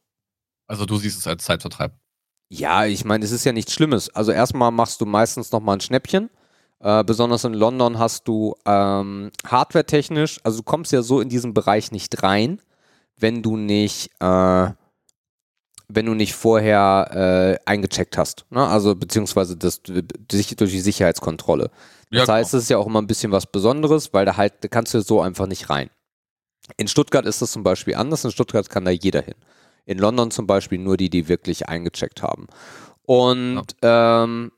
Also du siehst es als Zeitvertreib. Ja, ich meine, es ist ja nichts Schlimmes. Also erstmal machst du meistens nochmal ein Schnäppchen. Äh, besonders in London hast du ähm, hardware-technisch, also du kommst ja so in diesen Bereich nicht rein, wenn du nicht, äh, wenn du nicht vorher äh, eingecheckt hast. Ne? Also beziehungsweise das, durch die Sicherheitskontrolle. Das ja, heißt, es ist ja auch immer ein bisschen was Besonderes, weil da halt, da kannst du so einfach nicht rein. In Stuttgart ist das zum Beispiel anders. In Stuttgart kann da jeder hin. In London zum Beispiel nur die, die wirklich eingecheckt haben. Und ja. ähm,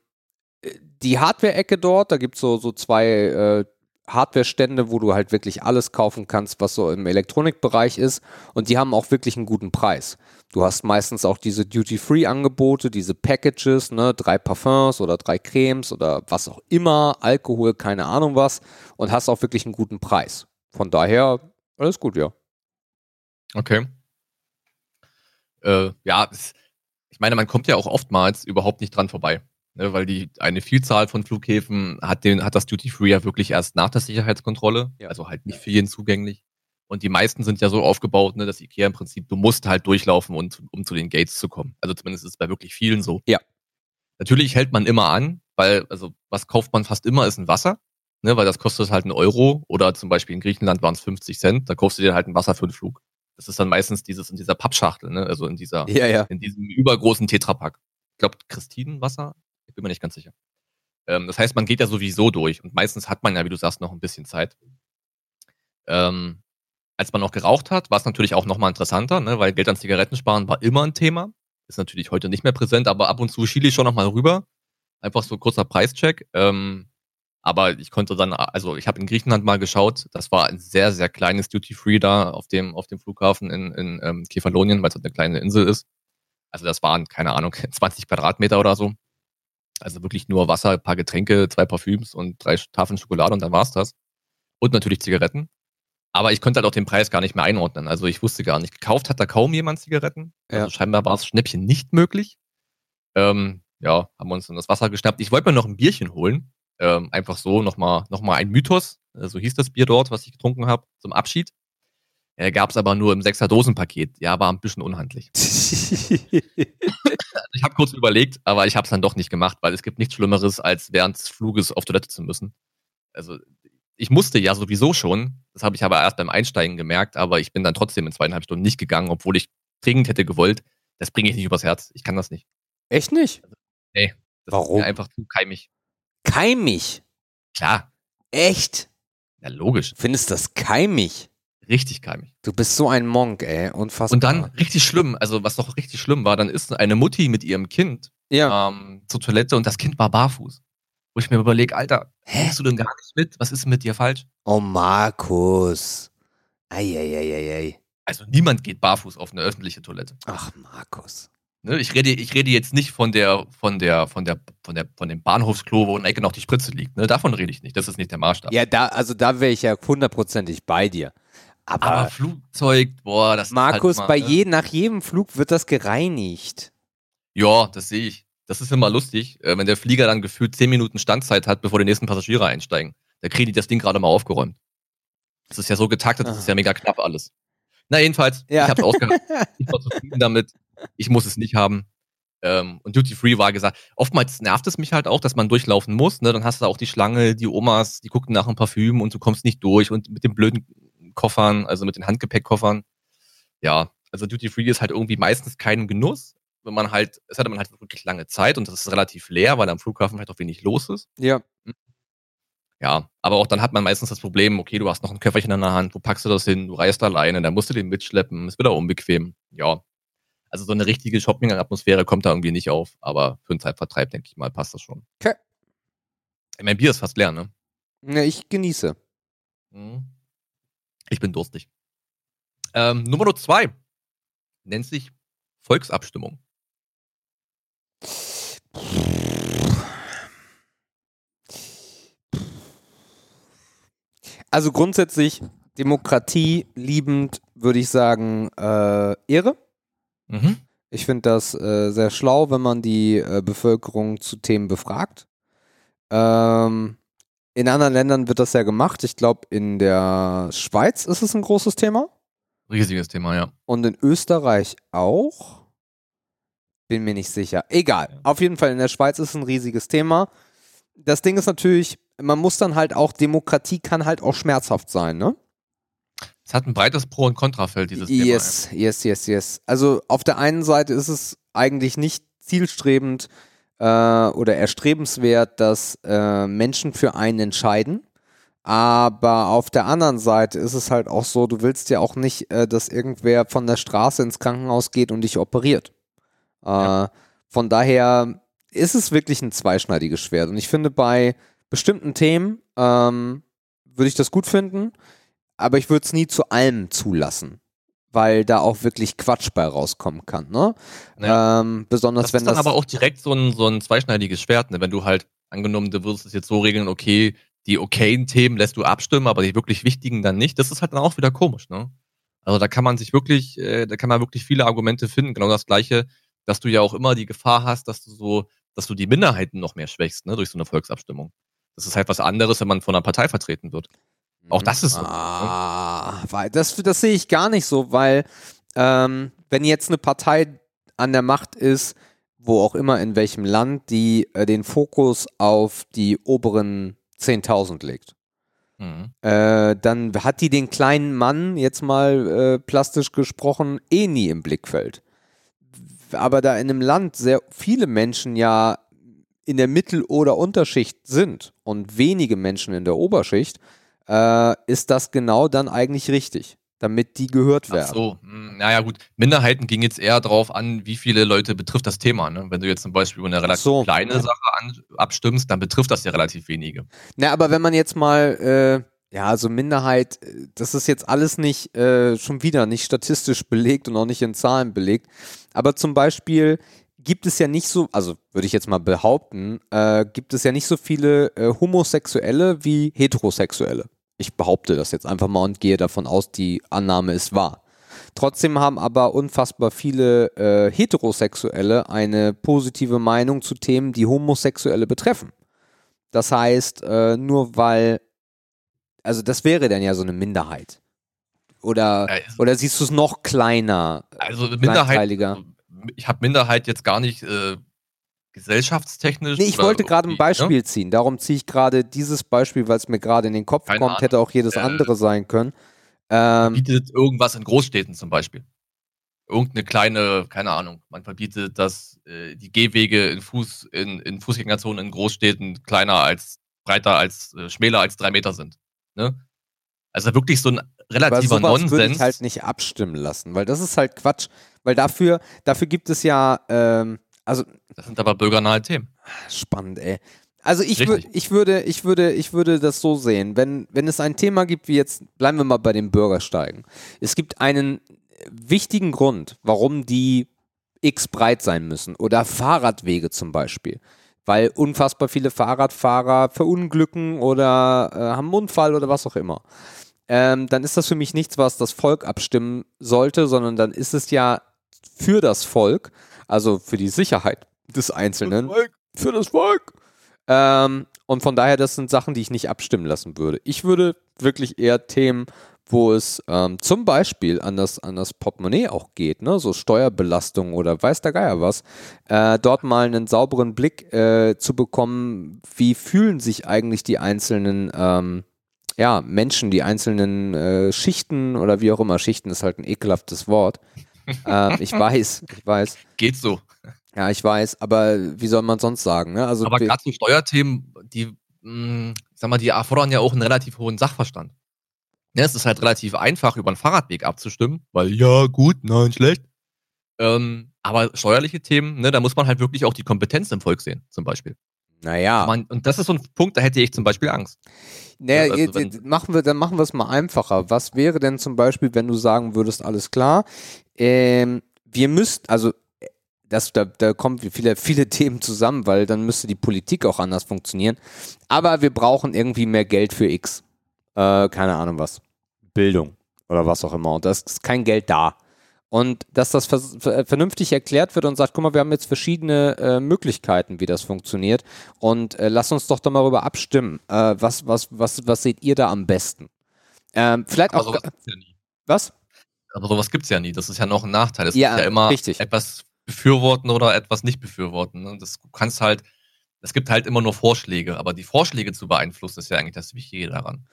die Hardware-Ecke dort, da gibt es so, so zwei äh, Hardware-Stände, wo du halt wirklich alles kaufen kannst, was so im Elektronikbereich ist. Und die haben auch wirklich einen guten Preis. Du hast meistens auch diese Duty-Free-Angebote, diese Packages, ne, drei Parfums oder drei Cremes oder was auch immer, Alkohol, keine Ahnung was, und hast auch wirklich einen guten Preis. Von daher, alles gut, ja. Okay. Äh, ja, ich meine, man kommt ja auch oftmals überhaupt nicht dran vorbei ne, weil die eine Vielzahl von Flughäfen hat den hat das Duty Free ja wirklich erst nach der Sicherheitskontrolle, ja. also halt nicht für jeden zugänglich. Und die meisten sind ja so aufgebaut, ne, dass Ikea im Prinzip, du musst halt durchlaufen, um, um zu den Gates zu kommen. Also zumindest ist es bei wirklich vielen so. Ja. Natürlich hält man immer an, weil, also was kauft man fast immer, ist ein Wasser, ne, weil das kostet halt einen Euro oder zum Beispiel in Griechenland waren es 50 Cent, da kaufst du dir halt ein Wasser für einen Flug. Das ist dann meistens dieses in dieser Pappschachtel, ne, also in dieser, ja, ja. in diesem übergroßen Tetrapack. Ich glaube, Christinenwasser ich bin mir nicht ganz sicher. Ähm, das heißt, man geht ja sowieso durch und meistens hat man ja, wie du sagst, noch ein bisschen Zeit. Ähm, als man noch geraucht hat, war es natürlich auch nochmal interessanter, ne? weil Geld an Zigaretten sparen war immer ein Thema. Ist natürlich heute nicht mehr präsent, aber ab und zu schiele ich schon nochmal rüber. Einfach so kurzer Preischeck. Ähm, aber ich konnte dann, also ich habe in Griechenland mal geschaut, das war ein sehr, sehr kleines Duty-Free da auf dem, auf dem Flughafen in, in ähm, Kefalonien, weil es halt eine kleine Insel ist. Also das waren, keine Ahnung, *laughs* 20 Quadratmeter oder so. Also wirklich nur Wasser, ein paar Getränke, zwei Parfüms und drei Tafeln Schokolade und dann war's das. Und natürlich Zigaretten. Aber ich konnte halt auch den Preis gar nicht mehr einordnen. Also ich wusste gar nicht. Gekauft hat da kaum jemand Zigaretten. Ja. Also scheinbar war es Schnäppchen nicht möglich. Ähm, ja, haben wir uns dann das Wasser geschnappt. Ich wollte mir noch ein Bierchen holen. Ähm, einfach so nochmal noch mal ein Mythos. Äh, so hieß das Bier dort, was ich getrunken habe, zum Abschied. Äh, Gab es aber nur im 6er Dosenpaket. Ja, war ein bisschen unhandlich. *laughs* ich habe kurz überlegt, aber ich habe es dann doch nicht gemacht, weil es gibt nichts Schlimmeres, als während des Fluges auf Toilette zu müssen. Also ich musste ja sowieso schon. Das habe ich aber erst beim Einsteigen gemerkt, aber ich bin dann trotzdem in zweieinhalb Stunden nicht gegangen, obwohl ich dringend hätte gewollt. Das bringe ich nicht übers Herz. Ich kann das nicht. Echt nicht? Also, nee. Warum? einfach zu keimig. Keimig? Klar. Echt? Ja, logisch. Findest du das keimig? Richtig keimig. Du bist so ein Monk, ey. Unfassbar. Und dann richtig schlimm, also was doch richtig schlimm war, dann ist eine Mutti mit ihrem Kind ja. ähm, zur Toilette und das Kind war barfuß. Wo ich mir überlege, Alter, hörst du denn gar nicht mit? Was ist mit dir falsch? Oh, Markus. Eieieiei. Also niemand geht barfuß auf eine öffentliche Toilette. Ach, Markus. Ne, ich rede, ich rede jetzt nicht von der, von der, von der, von der, von dem Bahnhofsklo, wo in der Ecke noch die Spritze liegt. Ne? Davon rede ich nicht. Das ist nicht der Maßstab. Ja, da, also da wäre ich ja hundertprozentig bei dir. Aber, aber Flugzeug, boah, das Markus, halt mal, bei ne? je, nach jedem Flug wird das gereinigt. Ja, das sehe ich. Das ist immer lustig, äh, wenn der Flieger dann gefühlt 10 Minuten Standzeit hat, bevor die nächsten Passagiere einsteigen. Da kriegen die das Ding gerade mal aufgeräumt. Das ist ja so getaktet, das ist ja mega knapp alles. Na, jedenfalls, ja. ich habe ausgehalten. *laughs* ich war zufrieden damit. Ich muss es nicht haben. Ähm, und Duty Free war gesagt, oftmals nervt es mich halt auch, dass man durchlaufen muss. Ne? Dann hast du auch die Schlange, die Omas, die gucken nach einem Parfüm und du kommst nicht durch und mit dem blöden Koffern, also mit den Handgepäckkoffern. Ja, also Duty Free ist halt irgendwie meistens kein Genuss, wenn man halt, es hat man halt wirklich lange Zeit und das ist relativ leer, weil am Flughafen vielleicht auch wenig los ist. Ja. Hm. Ja, aber auch dann hat man meistens das Problem, okay, du hast noch ein Köfferchen in der Hand, wo packst du das hin? Du reist alleine, dann musst du den mitschleppen, ist wieder unbequem. Ja. Also so eine richtige Shopping-Atmosphäre kommt da irgendwie nicht auf, aber für einen Zeitvertreib, denke ich mal, passt das schon. Okay. Mein Bier ist fast leer, ne? Ja, ich genieße. Mhm. Ich bin durstig. Ähm, Nummer zwei nennt sich Volksabstimmung. Also grundsätzlich Demokratie liebend würde ich sagen äh, Ehre. Mhm. Ich finde das äh, sehr schlau, wenn man die äh, Bevölkerung zu Themen befragt. Ähm, in anderen Ländern wird das ja gemacht. Ich glaube, in der Schweiz ist es ein großes Thema. Riesiges Thema, ja. Und in Österreich auch. Bin mir nicht sicher. Egal. Auf jeden Fall in der Schweiz ist es ein riesiges Thema. Das Ding ist natürlich, man muss dann halt auch, Demokratie kann halt auch schmerzhaft sein, ne? Es hat ein breites Pro- und Kontrafeld, dieses yes, Thema. Yes, yes, yes, yes. Also auf der einen Seite ist es eigentlich nicht zielstrebend äh, oder erstrebenswert, dass äh, Menschen für einen entscheiden. Aber auf der anderen Seite ist es halt auch so, du willst ja auch nicht, äh, dass irgendwer von der Straße ins Krankenhaus geht und dich operiert. Äh, ja. Von daher ist es wirklich ein zweischneidiges Schwert. Und ich finde, bei bestimmten Themen ähm, würde ich das gut finden aber ich würde es nie zu allem zulassen, weil da auch wirklich Quatsch bei rauskommen kann, ne? Ja. Ähm, besonders das wenn ist dann aber auch direkt so ein, so ein zweischneidiges Schwert, ne? Wenn du halt angenommen, du würdest es jetzt so regeln, okay, die okayen Themen lässt du abstimmen, aber die wirklich wichtigen dann nicht. Das ist halt dann auch wieder komisch, ne? Also da kann man sich wirklich, äh, da kann man wirklich viele Argumente finden. Genau das Gleiche, dass du ja auch immer die Gefahr hast, dass du so, dass du die Minderheiten noch mehr schwächst, ne, durch so eine Volksabstimmung. Das ist halt was anderes, wenn man von einer Partei vertreten wird. Auch das ist so. Ne? Ah, weil das, das sehe ich gar nicht so, weil ähm, wenn jetzt eine Partei an der Macht ist, wo auch immer in welchem Land, die äh, den Fokus auf die oberen 10.000 legt, mhm. äh, dann hat die den kleinen Mann, jetzt mal äh, plastisch gesprochen, eh nie im Blickfeld. Aber da in einem Land sehr viele Menschen ja in der Mittel- oder Unterschicht sind und wenige Menschen in der Oberschicht, äh, ist das genau dann eigentlich richtig, damit die gehört werden. Ach so, hm, naja gut. Minderheiten ging jetzt eher darauf an, wie viele Leute betrifft das Thema. Ne? Wenn du jetzt zum Beispiel über eine relativ so. kleine Sache an, abstimmst, dann betrifft das ja relativ wenige. Na, aber wenn man jetzt mal, äh, ja, also Minderheit, das ist jetzt alles nicht, äh, schon wieder nicht statistisch belegt und auch nicht in Zahlen belegt. Aber zum Beispiel gibt es ja nicht so, also würde ich jetzt mal behaupten, äh, gibt es ja nicht so viele äh, Homosexuelle wie Heterosexuelle. Ich behaupte das jetzt einfach mal und gehe davon aus, die Annahme ist wahr. Trotzdem haben aber unfassbar viele äh, Heterosexuelle eine positive Meinung zu Themen, die Homosexuelle betreffen. Das heißt, äh, nur weil, also das wäre dann ja so eine Minderheit. Oder, also, oder siehst du es noch kleiner? Also Minderheit, ich habe Minderheit jetzt gar nicht äh, gesellschaftstechnisch. Nee, ich wollte gerade ein ne? Beispiel ne? ziehen. Darum ziehe ich gerade dieses Beispiel, weil es mir gerade in den Kopf Keine kommt, Ahnung. hätte auch jedes äh, andere sein können. Ähm, verbietet irgendwas in Großstädten zum Beispiel. Irgendeine kleine, keine Ahnung, man verbietet, dass äh, die Gehwege in, Fuß, in, in Fußgängerzonen in Großstädten kleiner als, breiter als, äh, schmäler als drei Meter sind. Ne? Also wirklich so ein relativer Aber Nonsens. würde ich halt nicht abstimmen lassen, weil das ist halt Quatsch. Weil dafür, dafür gibt es ja, ähm, also. Das sind aber bürgernahe Themen. Spannend, ey. Also ich, wür ich, würde, ich, würde, ich würde das so sehen, wenn, wenn es ein Thema gibt, wie jetzt, bleiben wir mal bei den Bürgersteigen. Es gibt einen wichtigen Grund, warum die x breit sein müssen. Oder Fahrradwege zum Beispiel. Weil unfassbar viele Fahrradfahrer verunglücken oder äh, haben einen Unfall oder was auch immer. Ähm, dann ist das für mich nichts, was das Volk abstimmen sollte, sondern dann ist es ja für das Volk also für die Sicherheit des Einzelnen. Für das Volk. Ähm, und von daher, das sind Sachen, die ich nicht abstimmen lassen würde. Ich würde wirklich eher Themen, wo es ähm, zum Beispiel an das, an das Portemonnaie auch geht, ne? so Steuerbelastung oder weiß der Geier was, äh, dort mal einen sauberen Blick äh, zu bekommen, wie fühlen sich eigentlich die einzelnen ähm, ja, Menschen, die einzelnen äh, Schichten oder wie auch immer, Schichten ist halt ein ekelhaftes Wort, *laughs* ähm, ich weiß, ich weiß. Geht so. Ja, ich weiß, aber wie soll man sonst sagen? Ne? Also aber gerade so Steuerthemen, die, mh, hm, sag mal, die erfordern ja auch einen relativ hohen Sachverstand. Ja, es ist halt relativ einfach, über einen Fahrradweg abzustimmen, weil ja, gut, nein, schlecht. Ähm, aber steuerliche Themen, ne, da muss man halt wirklich auch die Kompetenz im Volk sehen, zum Beispiel. Naja. Man, und das ist so ein Punkt, da hätte ich zum Beispiel Angst. Naja, also, jetzt, machen wir, dann machen wir es mal einfacher. Was wäre denn zum Beispiel, wenn du sagen würdest, alles klar, ähm, wir müssten, also das, da, da kommen viele, viele *laughs* Themen zusammen, weil dann müsste die Politik auch anders funktionieren. Aber wir brauchen irgendwie mehr Geld für X. Äh, keine Ahnung was. Bildung oder was auch immer. Und da ist kein Geld da. Und dass das vernünftig erklärt wird und sagt, guck mal, wir haben jetzt verschiedene äh, Möglichkeiten, wie das funktioniert. Und äh, lass uns doch doch mal darüber abstimmen. Äh, was, was, was, was seht ihr da am besten? Ähm, vielleicht Aber auch. Ja was? Aber sowas gibt es ja nie. Das ist ja noch ein Nachteil. Es ja, gibt ja immer richtig. etwas befürworten oder etwas nicht befürworten. Ne? Das, kannst halt, es gibt halt immer nur Vorschläge, aber die Vorschläge zu beeinflussen, ist ja eigentlich das Wichtige daran.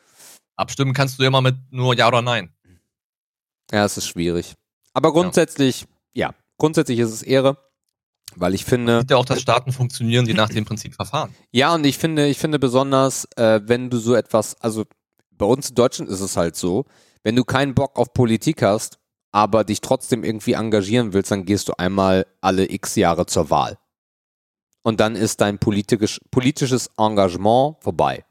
Abstimmen kannst du immer mit nur Ja oder Nein. Ja, es ist schwierig. Aber grundsätzlich, ja, ja grundsätzlich ist es Ehre. Weil ich finde. Man sieht ja auch, dass Staaten funktionieren, die nach dem Prinzip verfahren. Ja, und ich finde, ich finde besonders, äh, wenn du so etwas, also bei uns in Deutschland ist es halt so, wenn du keinen Bock auf Politik hast, aber dich trotzdem irgendwie engagieren willst, dann gehst du einmal alle x Jahre zur Wahl. Und dann ist dein politisch, politisches Engagement vorbei.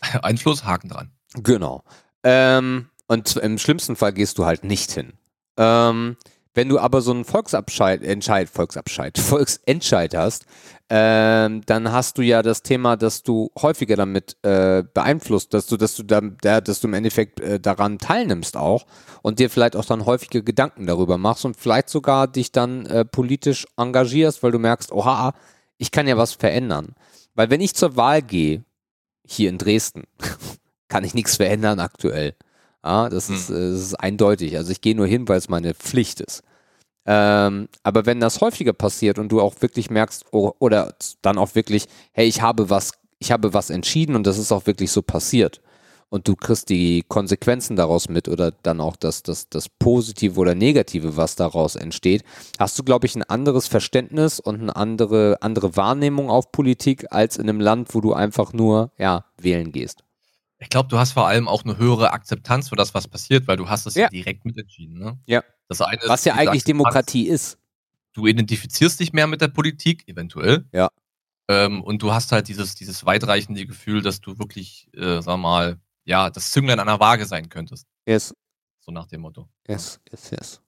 *laughs* Einfluss, Haken dran. Genau. Ähm, und im schlimmsten Fall gehst du halt nicht hin. Ähm, wenn du aber so einen Volksabscheid, Entscheid, Volksabscheid, *laughs* Volksentscheid hast, ähm, dann hast du ja das Thema, dass du häufiger damit äh, beeinflusst, dass du, dass du da, dass du im Endeffekt äh, daran teilnimmst auch und dir vielleicht auch dann häufige Gedanken darüber machst und vielleicht sogar dich dann äh, politisch engagierst, weil du merkst, oha, ich kann ja was verändern. Weil wenn ich zur Wahl gehe, hier in Dresden, *laughs* kann ich nichts verändern aktuell. Ja, das, hm. ist, äh, das ist eindeutig. Also ich gehe nur hin, weil es meine Pflicht ist. Ähm, aber wenn das häufiger passiert und du auch wirklich merkst, oh, oder dann auch wirklich, hey, ich habe was, ich habe was entschieden und das ist auch wirklich so passiert. Und du kriegst die Konsequenzen daraus mit oder dann auch das, das, das Positive oder Negative, was daraus entsteht, hast du, glaube ich, ein anderes Verständnis und eine andere, andere Wahrnehmung auf Politik als in einem Land, wo du einfach nur, ja, wählen gehst. Ich glaube, du hast vor allem auch eine höhere Akzeptanz für das, was passiert, weil du hast es ja. direkt mitentschieden. Ne? Ja. Das eine was ja eigentlich Demokratie ist. Du identifizierst dich mehr mit der Politik, eventuell. Ja. Ähm, und du hast halt dieses, dieses weitreichende Gefühl, dass du wirklich, äh, sag mal, ja, das Zünglein an der Waage sein könntest. Yes. So nach dem Motto. Yes, yes, yes.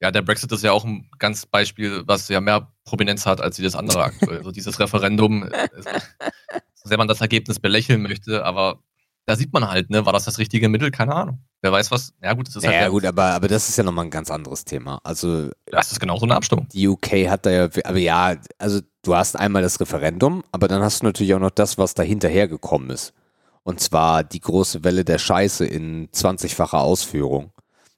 Ja, der Brexit ist ja auch ein ganz Beispiel, was ja mehr Prominenz hat als jedes andere aktuell. *laughs* also dieses Referendum, äh, wenn man das Ergebnis belächeln möchte, aber da sieht man halt, ne, war das das richtige Mittel? Keine Ahnung. Wer weiß was. Ja, gut, das ist halt. Ja, gut, aber, aber das ist ja nochmal ein ganz anderes Thema. Also. Das ist genau so eine Abstimmung. Die UK hat da ja, aber ja, also du hast einmal das Referendum, aber dann hast du natürlich auch noch das, was da hinterher gekommen ist. Und zwar die große Welle der Scheiße in 20-facher Ausführung.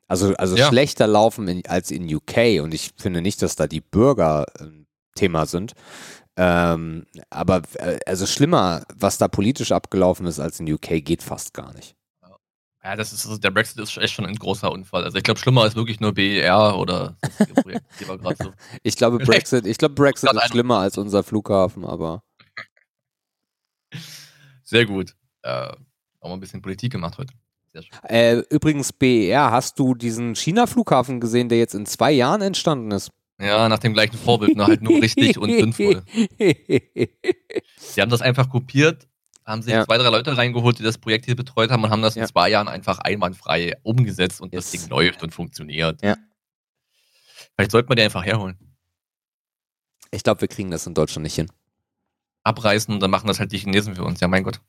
Also, also ja. schlechter laufen in, als in UK. Und ich finde nicht, dass da die Bürger ein Thema sind. Ähm, aber äh, also schlimmer, was da politisch abgelaufen ist als in UK, geht fast gar nicht. Ja, das ist, also der Brexit ist echt schon ein großer Unfall. Also ich glaube, schlimmer ist wirklich nur BER oder so. *laughs* Ich glaube, Brexit, ich glaube, Brexit ist schlimmer als unser Flughafen, aber. Sehr gut. Äh, auch mal ein bisschen Politik gemacht heute. Äh, übrigens, BER, hast du diesen China-Flughafen gesehen, der jetzt in zwei Jahren entstanden ist? Ja, nach dem gleichen Vorbild, nur halt nur richtig und sinnvoll. *laughs* Sie haben das einfach kopiert, haben sich ja. zwei, drei Leute reingeholt, die das Projekt hier betreut haben und haben das ja. in zwei Jahren einfach einwandfrei umgesetzt und yes. das Ding läuft und funktioniert. Ja. Vielleicht sollten wir die einfach herholen. Ich glaube, wir kriegen das in Deutschland nicht hin. Abreißen und dann machen das halt die Chinesen für uns. Ja, mein Gott.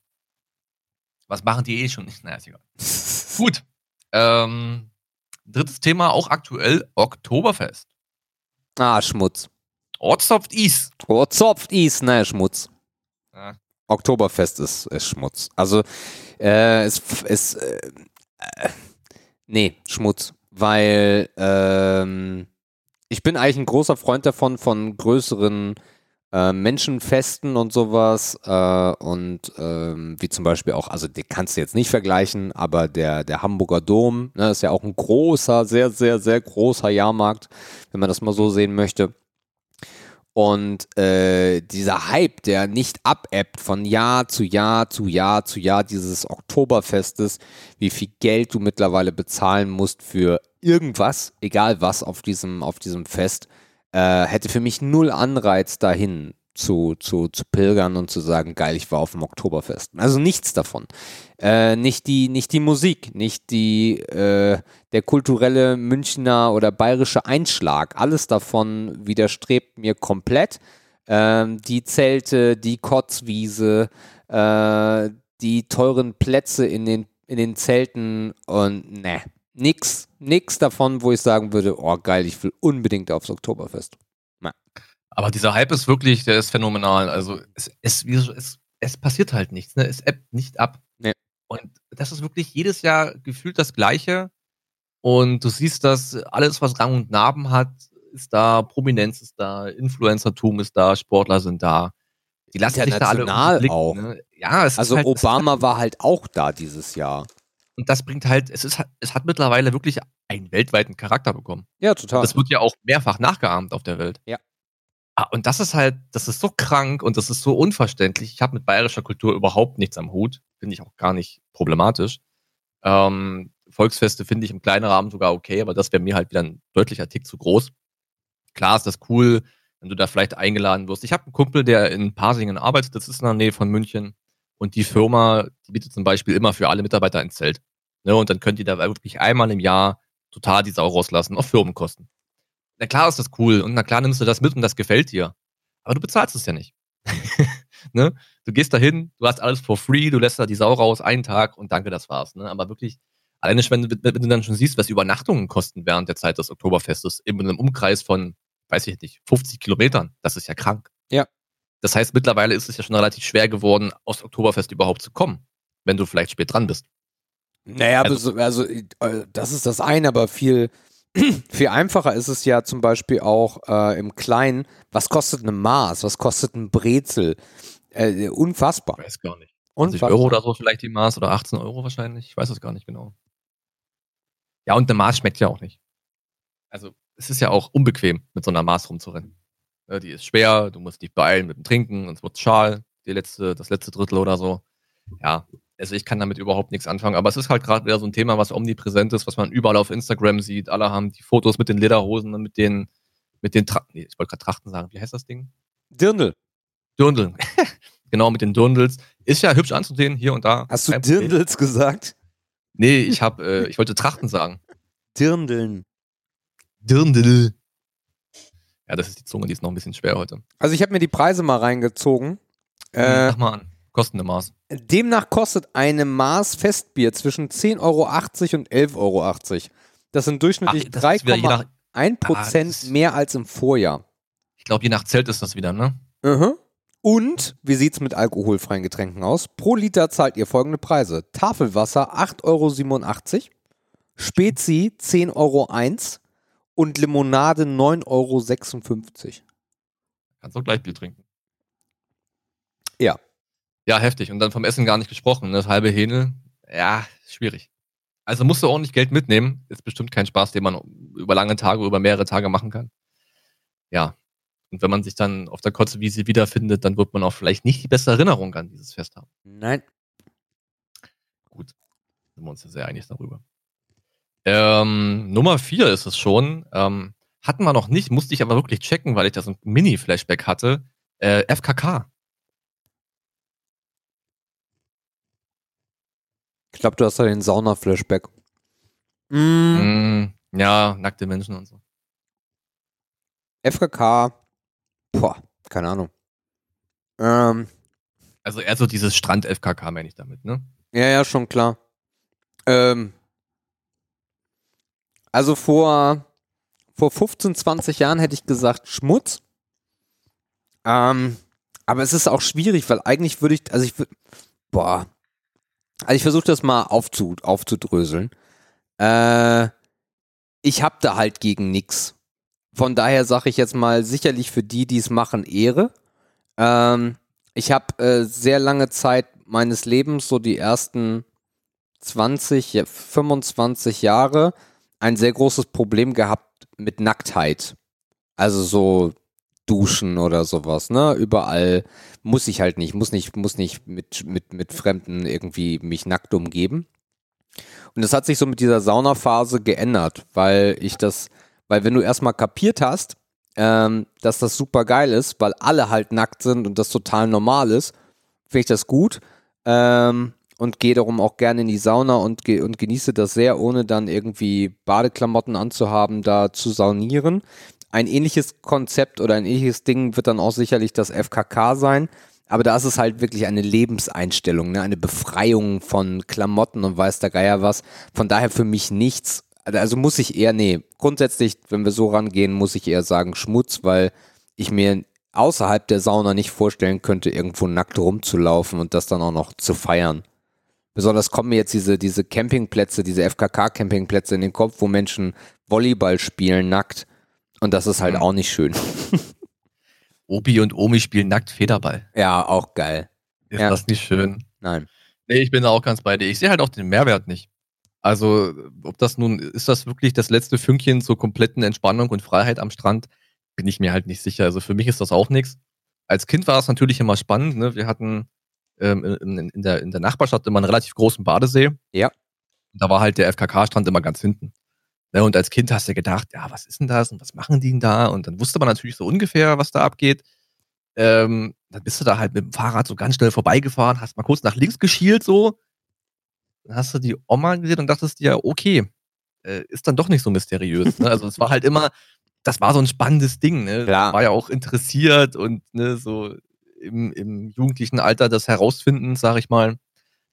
Was machen die eh schon nicht? *laughs* Naja, ist egal. *laughs* Gut. Ähm, drittes Thema, auch aktuell, Oktoberfest. Ah, Schmutz. Ortsoft is. Ortsoft is, ne, Schmutz. Ja. Oktoberfest ist, ist Schmutz. Also, äh, es ist, äh, nee, Schmutz. Weil, ähm, ich bin eigentlich ein großer Freund davon, von größeren äh, Menschenfesten und sowas äh, und ähm, wie zum Beispiel auch, also die kannst du jetzt nicht vergleichen, aber der, der Hamburger Dom ne, ist ja auch ein großer, sehr, sehr, sehr großer Jahrmarkt, wenn man das mal so sehen möchte. Und äh, dieser Hype, der nicht abebbt von Jahr zu Jahr zu Jahr zu Jahr dieses Oktoberfestes, wie viel Geld du mittlerweile bezahlen musst für irgendwas, egal was auf diesem, auf diesem Fest, äh, hätte für mich null Anreiz dahin zu, zu, zu pilgern und zu sagen, geil, ich war auf dem Oktoberfest. Also nichts davon. Äh, nicht, die, nicht die Musik, nicht die, äh, der kulturelle Münchner oder bayerische Einschlag. Alles davon widerstrebt mir komplett. Ähm, die Zelte, die Kotzwiese, äh, die teuren Plätze in den, in den Zelten und ne, nix, nichts davon, wo ich sagen würde, oh geil, ich will unbedingt aufs Oktoberfest. Ja. Aber dieser Hype ist wirklich, der ist phänomenal. Also es, es, es, es passiert halt nichts, ne? Es ebbt nicht ab. Nee. Und das ist wirklich jedes Jahr gefühlt das Gleiche. Und du siehst, dass alles, was Rang und Narben hat, ist da, Prominenz ist da, Influencertum ist da, Sportler sind da. Die lassen sich da alle auch. Ne? Ja, es also halt, Obama halt, war halt auch da dieses Jahr. Und das bringt halt, es ist, es hat mittlerweile wirklich einen weltweiten Charakter bekommen. Ja, total. Das wird ja auch mehrfach nachgeahmt auf der Welt. Ja. Ah, und das ist halt, das ist so krank und das ist so unverständlich. Ich habe mit bayerischer Kultur überhaupt nichts am Hut. Finde ich auch gar nicht problematisch. Ähm, Volksfeste finde ich im kleinen Rahmen sogar okay, aber das wäre mir halt wieder ein deutlicher Tick zu groß. Klar ist das cool, wenn du da vielleicht eingeladen wirst. Ich habe einen Kumpel, der in Pasingen arbeitet, das ist in der Nähe von München. Und die Firma, die bietet zum Beispiel immer für alle Mitarbeiter ein Zelt. Ne, und dann könnt ihr da wirklich einmal im Jahr total die Sau rauslassen, auf Firmenkosten. Na klar ist das cool und na klar nimmst du das mit und das gefällt dir. Aber du bezahlst es ja nicht. *laughs* ne? Du gehst dahin, du hast alles for free, du lässt da die Sau raus, einen Tag und danke, das war's. Ne? Aber wirklich, alleine wenn wenn du dann schon siehst, was Übernachtungen kosten während der Zeit des Oktoberfestes, in einem Umkreis von weiß ich nicht, 50 Kilometern. Das ist ja krank. Ja. Das heißt, mittlerweile ist es ja schon relativ schwer geworden, aus Oktoberfest überhaupt zu kommen, wenn du vielleicht spät dran bist. Naja, also, also äh, das ist das eine, aber viel, *clears throat* viel einfacher ist es ja zum Beispiel auch äh, im Kleinen. Was kostet eine Maß? Was kostet ein Brezel? Äh, unfassbar. Ich weiß gar nicht. 20 Euro oder so vielleicht die Maß oder 18 Euro wahrscheinlich. Ich weiß es gar nicht genau. Ja, und eine Maß schmeckt ja auch nicht. Also es ist ja auch unbequem, mit so einer Maß rumzurennen. Ja, die ist schwer, du musst dich beeilen mit dem Trinken, sonst wird schal, die letzte, das letzte Drittel oder so. Ja, also ich kann damit überhaupt nichts anfangen, aber es ist halt gerade wieder so ein Thema, was omnipräsent ist, was man überall auf Instagram sieht. Alle haben die Fotos mit den Lederhosen und mit den, mit den Tra nee, ich wollte gerade Trachten sagen, wie heißt das Ding? Dirndl. Dirndl. *laughs* genau, mit den Dirndls. Ist ja hübsch anzusehen, hier und da. Hast du Dirndls gesagt? Nee, ich hab, äh, ich wollte Trachten sagen. Dirndeln. Dirndl. Ja, das ist die Zunge, die ist noch ein bisschen schwer heute. Also ich habe mir die Preise mal reingezogen. Äh, Mach mal an. Kostende Maß. Demnach kostet eine Maß Festbier zwischen 10,80 Euro und 11,80 Euro. Das sind durchschnittlich 3,1 Prozent ah, mehr als im Vorjahr. Ich glaube, je nach Zelt ist das wieder, ne? Mhm. Und wie sieht es mit alkoholfreien Getränken aus? Pro Liter zahlt ihr folgende Preise. Tafelwasser 8,87 Euro, Spezi 10,01 Euro, und Limonade 9,56 Euro. Kannst auch gleich Bier trinken. Ja. Ja, heftig. Und dann vom Essen gar nicht gesprochen. Ne? Das halbe Hähne, ja, schwierig. Also musst du ordentlich Geld mitnehmen. Ist bestimmt kein Spaß, den man über lange Tage, über mehrere Tage machen kann. Ja. Und wenn man sich dann auf der Kotzewiese wiederfindet, dann wird man auch vielleicht nicht die beste Erinnerung an dieses Fest haben. Nein. Gut. Sind wir uns ja sehr einig darüber. Ähm, Nummer vier ist es schon. Ähm, hatten wir noch nicht, musste ich aber wirklich checken, weil ich da so ein Mini-Flashback hatte. Äh, FKK. Ich glaube, du hast da den Sauna-Flashback. Mm. Mm, ja, nackte Menschen und so. FKK, boah, keine Ahnung. Ähm, also eher so dieses Strand-FKK meine ich damit, ne? Ja, ja, schon klar. Ähm, also vor, vor 15, 20 Jahren hätte ich gesagt Schmutz. Ähm, aber es ist auch schwierig, weil eigentlich würde ich, also ich würde, boah, also ich versuche das mal aufzu, aufzudröseln. Äh, ich habe da halt gegen nix. Von daher sage ich jetzt mal sicherlich für die, die es machen, Ehre. Ähm, ich habe äh, sehr lange Zeit meines Lebens, so die ersten 20, 25 Jahre, ein sehr großes Problem gehabt mit Nacktheit. Also so duschen oder sowas, ne? Überall muss ich halt nicht, muss nicht, muss nicht mit, mit, mit Fremden irgendwie mich nackt umgeben. Und das hat sich so mit dieser Saunaphase geändert, weil ich das, weil wenn du erstmal kapiert hast, ähm, dass das super geil ist, weil alle halt nackt sind und das total normal ist, finde ich das gut. Ähm, und gehe darum auch gerne in die Sauna und, ge und genieße das sehr, ohne dann irgendwie Badeklamotten anzuhaben, da zu saunieren. Ein ähnliches Konzept oder ein ähnliches Ding wird dann auch sicherlich das FKK sein. Aber da ist es halt wirklich eine Lebenseinstellung, ne? eine Befreiung von Klamotten und weiß der Geier was. Von daher für mich nichts. Also muss ich eher, nee, grundsätzlich, wenn wir so rangehen, muss ich eher sagen Schmutz, weil ich mir außerhalb der Sauna nicht vorstellen könnte, irgendwo nackt rumzulaufen und das dann auch noch zu feiern. Besonders kommen mir jetzt diese, diese Campingplätze, diese FKK-Campingplätze in den Kopf, wo Menschen Volleyball spielen nackt. Und das ist halt auch nicht schön. *laughs* Obi und Omi spielen nackt Federball. Ja, auch geil. Ist ja. das nicht schön? Nein. Nee, ich bin da auch ganz bei dir. Ich sehe halt auch den Mehrwert nicht. Also, ob das nun, ist das wirklich das letzte Fünkchen zur kompletten Entspannung und Freiheit am Strand? Bin ich mir halt nicht sicher. Also für mich ist das auch nichts. Als Kind war es natürlich immer spannend. Ne? Wir hatten ähm, in, in, der, in der Nachbarstadt immer einen relativ großen Badesee. Ja. Da war halt der FKK-Strand immer ganz hinten. Ne? Und als Kind hast du gedacht, ja, was ist denn das und was machen die denn da? Und dann wusste man natürlich so ungefähr, was da abgeht. Ähm, dann bist du da halt mit dem Fahrrad so ganz schnell vorbeigefahren, hast mal kurz nach links geschielt so. Dann hast du die Oma gesehen und dachtest dir, okay, äh, ist dann doch nicht so mysteriös. Ne? Also es war halt immer, das war so ein spannendes Ding. Ne? *laughs* Klar. War ja auch interessiert und ne, so im, im jugendlichen Alter das herausfinden, sag ich mal.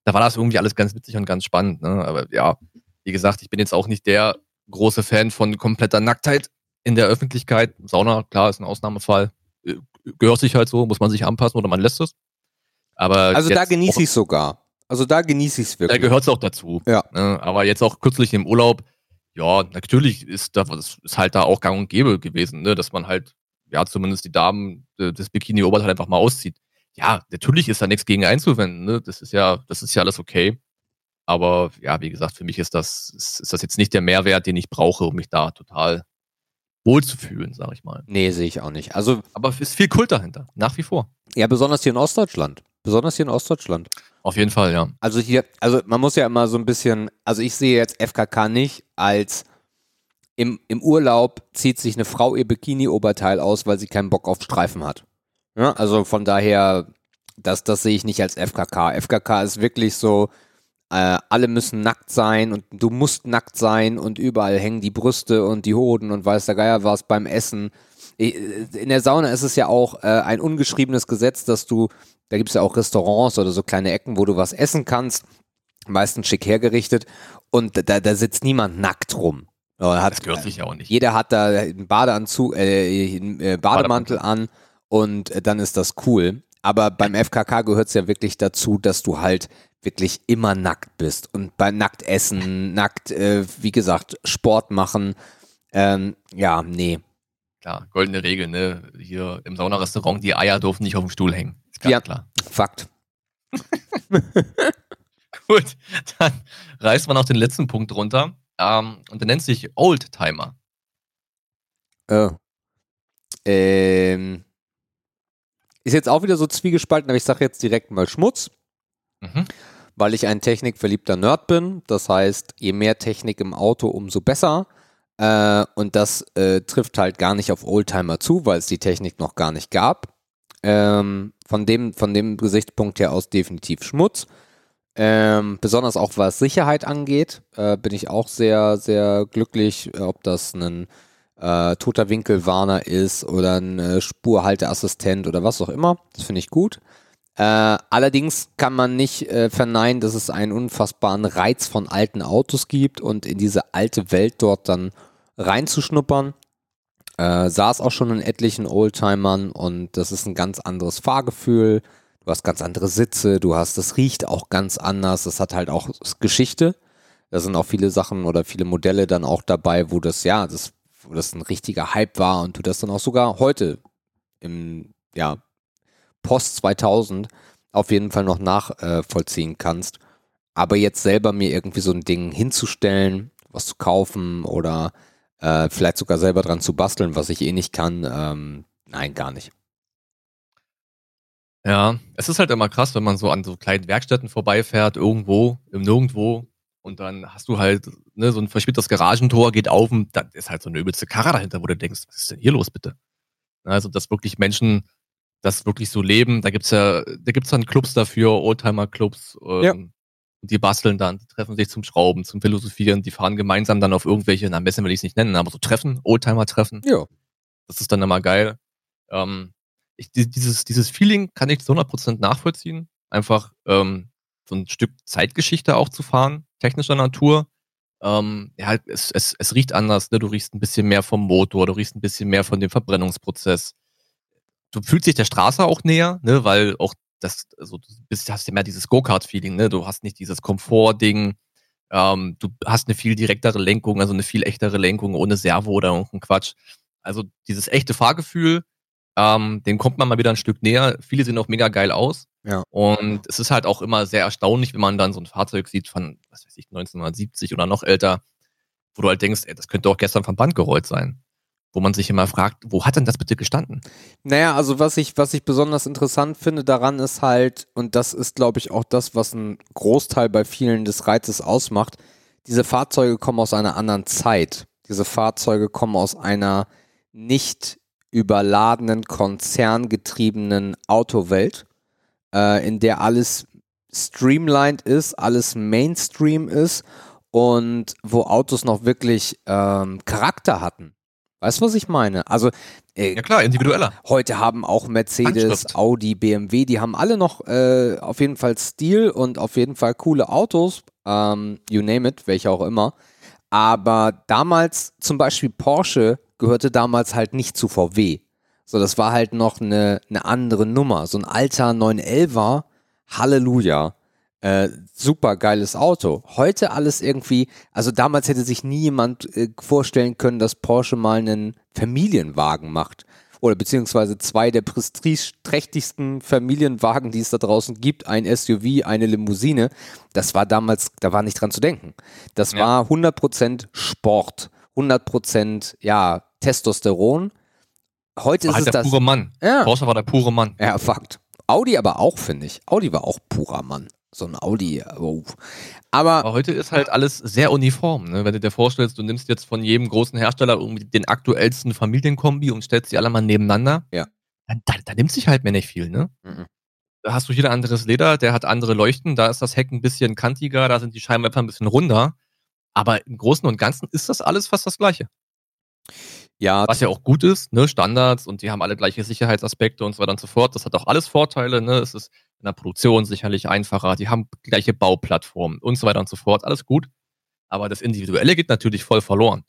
Da war das irgendwie alles ganz witzig und ganz spannend. Ne? Aber ja, wie gesagt, ich bin jetzt auch nicht der große Fan von kompletter Nacktheit in der Öffentlichkeit. Sauna, klar, ist ein Ausnahmefall. Äh, gehört sich halt so, muss man sich anpassen oder man lässt es. Aber also da genieße ich sogar. Also da genieße ich es wirklich. Da gehört es auch dazu. Ja. Ne? Aber jetzt auch kürzlich im Urlaub, ja, natürlich ist das ist halt da auch gang und gäbe gewesen, ne? dass man halt, ja, zumindest die Damen äh, das Bikini-Oberteil einfach mal auszieht. Ja, natürlich ist da nichts gegen einzuwenden, ne? Das ist ja, das ist ja alles okay. Aber ja, wie gesagt, für mich ist das, ist, ist das jetzt nicht der Mehrwert, den ich brauche, um mich da total wohlzufühlen, sag ich mal. Nee, sehe ich auch nicht. Also, aber es ist viel Kult dahinter, nach wie vor. Ja, besonders hier in Ostdeutschland. Besonders hier in Ostdeutschland. Auf jeden Fall, ja. Also hier, also man muss ja immer so ein bisschen, also ich sehe jetzt FKK nicht als im, im Urlaub zieht sich eine Frau ihr Bikini-Oberteil aus, weil sie keinen Bock auf Streifen hat. Ja, also von daher, das, das sehe ich nicht als FKK. FKK ist wirklich so, äh, alle müssen nackt sein und du musst nackt sein und überall hängen die Brüste und die Hoden und weiß der Geier was beim Essen. In der Sauna ist es ja auch äh, ein ungeschriebenes Gesetz, dass du, da gibt es ja auch Restaurants oder so kleine Ecken, wo du was essen kannst, meistens schick hergerichtet und da, da sitzt niemand nackt rum. Hat, das gehört sich ja auch nicht. Jeder hat da einen Badeanzug, äh, einen äh, Bademantel an und äh, dann ist das cool. Aber beim FKK gehört es ja wirklich dazu, dass du halt wirklich immer nackt bist und bei nackt essen, nackt, äh, wie gesagt, Sport machen. Ähm, ja, nee. Klar, goldene Regel, ne? Hier im Saunarestaurant, die Eier dürfen nicht auf dem Stuhl hängen. Ist ganz ja, klar. Fakt. *laughs* Gut, dann reißt man auch den letzten Punkt runter. Ähm, und der nennt sich Oldtimer. Oh. Ähm. Ist jetzt auch wieder so zwiegespalten, aber ich sage jetzt direkt mal Schmutz. Mhm weil ich ein technikverliebter Nerd bin. Das heißt, je mehr Technik im Auto, umso besser. Äh, und das äh, trifft halt gar nicht auf Oldtimer zu, weil es die Technik noch gar nicht gab. Ähm, von, dem, von dem Gesichtspunkt her aus definitiv Schmutz. Ähm, besonders auch was Sicherheit angeht, äh, bin ich auch sehr, sehr glücklich, ob das ein äh, toter Winkelwarner ist oder ein äh, Spurhalteassistent oder was auch immer. Das finde ich gut. Äh, allerdings kann man nicht äh, verneinen, dass es einen unfassbaren Reiz von alten Autos gibt und in diese alte Welt dort dann reinzuschnuppern. Äh, saß auch schon in etlichen Oldtimern und das ist ein ganz anderes Fahrgefühl. Du hast ganz andere Sitze, du hast, das riecht auch ganz anders, das hat halt auch Geschichte. Da sind auch viele Sachen oder viele Modelle dann auch dabei, wo das, ja, das, wo das ein richtiger Hype war und du das dann auch sogar heute im, ja, Post 2000 auf jeden Fall noch nachvollziehen äh, kannst. Aber jetzt selber mir irgendwie so ein Ding hinzustellen, was zu kaufen oder äh, vielleicht sogar selber dran zu basteln, was ich eh nicht kann, ähm, nein, gar nicht. Ja, es ist halt immer krass, wenn man so an so kleinen Werkstätten vorbeifährt, irgendwo, im Nirgendwo, und dann hast du halt ne, so ein verspätetes Garagentor, geht auf und dann ist halt so eine übelste Karre dahinter, wo du denkst, was ist denn hier los, bitte? Also, dass wirklich Menschen das wirklich so leben. Da gibt's ja, da gibt's dann Clubs dafür, Oldtimer-Clubs. Ähm, ja. Die basteln dann, die treffen sich zum Schrauben, zum Philosophieren, die fahren gemeinsam dann auf irgendwelche, na, Messen will ich es nicht nennen, aber so Treffen, Oldtimer-Treffen. Ja. Das ist dann immer geil. Ähm, ich, dieses, dieses Feeling kann ich zu 100% nachvollziehen. Einfach ähm, so ein Stück Zeitgeschichte auch zu fahren, technischer Natur. ähm, ja, es, es, es riecht anders, ne? Du riechst ein bisschen mehr vom Motor, du riechst ein bisschen mehr von dem Verbrennungsprozess. Du fühlst dich der Straße auch näher, ne? Weil auch das, also du bist, hast ja mehr dieses Go-Kart-Feeling, ne? Du hast nicht dieses Komfort-Ding. Ähm, du hast eine viel direktere Lenkung, also eine viel echtere Lenkung ohne Servo oder irgendein Quatsch. Also dieses echte Fahrgefühl, ähm, dem kommt man mal wieder ein Stück näher. Viele sehen auch mega geil aus. Ja. Und es ist halt auch immer sehr erstaunlich, wenn man dann so ein Fahrzeug sieht von, was weiß ich, 1970 oder noch älter, wo du halt denkst, ey, das könnte auch gestern vom Band gerollt sein. Wo man sich immer fragt, wo hat denn das bitte gestanden? Naja, also was ich, was ich besonders interessant finde daran ist halt, und das ist, glaube ich, auch das, was ein Großteil bei vielen des Reizes ausmacht, diese Fahrzeuge kommen aus einer anderen Zeit. Diese Fahrzeuge kommen aus einer nicht überladenen, konzerngetriebenen Autowelt, äh, in der alles streamlined ist, alles Mainstream ist und wo Autos noch wirklich ähm, Charakter hatten. Weißt du, was ich meine? Also äh, ja klar, individueller. Heute haben auch Mercedes, Handschrift. Audi, BMW, die haben alle noch äh, auf jeden Fall Stil und auf jeden Fall coole Autos, ähm, you name it, welche auch immer. Aber damals zum Beispiel Porsche gehörte damals halt nicht zu VW. So, das war halt noch eine, eine andere Nummer. So ein alter 911er, Halleluja. Äh, super geiles Auto. Heute alles irgendwie, also damals hätte sich nie jemand äh, vorstellen können, dass Porsche mal einen Familienwagen macht. Oder beziehungsweise zwei der prestigeträchtigsten Familienwagen, die es da draußen gibt, ein SUV, eine Limousine. Das war damals, da war nicht dran zu denken. Das ja. war 100% Sport, 100% ja, Testosteron. Heute war ist halt es der das. pure Mann. Ja. Porsche war der pure Mann. Ja, Fakt. Audi aber auch, finde ich. Audi war auch purer Mann. So ein Audi. Oh. Aber, aber, heute ist halt alles sehr uniform. Ne? Wenn du dir vorstellst, du nimmst jetzt von jedem großen Hersteller irgendwie den aktuellsten Familienkombi und stellst die alle mal nebeneinander, ja. dann, da, da nimmt sich halt mehr nicht viel. Ne? Mhm. Da hast du hier ein anderes Leder, der hat andere Leuchten, da ist das Heck ein bisschen kantiger, da sind die Scheinwerfer ein bisschen runder. Aber im Großen und Ganzen ist das alles fast das Gleiche. Ja. Was ja auch gut ist, ne, Standards und die haben alle gleiche Sicherheitsaspekte und so weiter und so fort. Das hat auch alles Vorteile, ne? Es ist in der Produktion sicherlich einfacher, die haben gleiche Bauplattformen und so weiter und so fort. Alles gut. Aber das Individuelle geht natürlich voll verloren.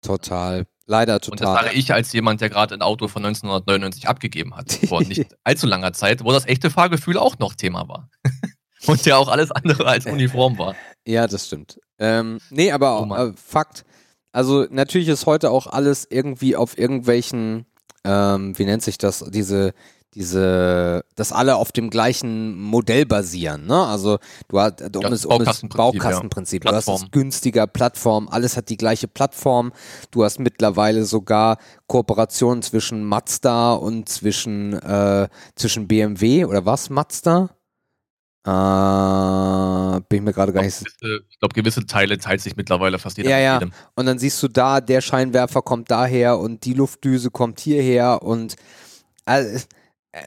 Total. Leider total. Und das sage ich als jemand, der gerade ein Auto von 1999 abgegeben hat, vor *laughs* nicht allzu langer Zeit, wo das echte Fahrgefühl auch noch Thema war. *laughs* und ja auch alles andere als uniform war. Ja, das stimmt. Ähm, nee, aber oh äh, Fakt, also natürlich ist heute auch alles irgendwie auf irgendwelchen, ähm, wie nennt sich das, diese, diese, dass alle auf dem gleichen Modell basieren, ne? Also du hast um ja, um Baukastenprinzip, Baukastenprinzip. Ja. Du hast es günstiger Plattform, alles hat die gleiche Plattform. Du hast mittlerweile sogar Kooperationen zwischen Mazda und zwischen äh, zwischen BMW oder was Mazda? Äh, bin ich mir gerade gar nicht sicher. Ich glaube, gewisse Teile teilt sich mittlerweile fast jeder ja, ja. Jedem. Und dann siehst du da, der Scheinwerfer kommt daher und die Luftdüse kommt hierher und äh,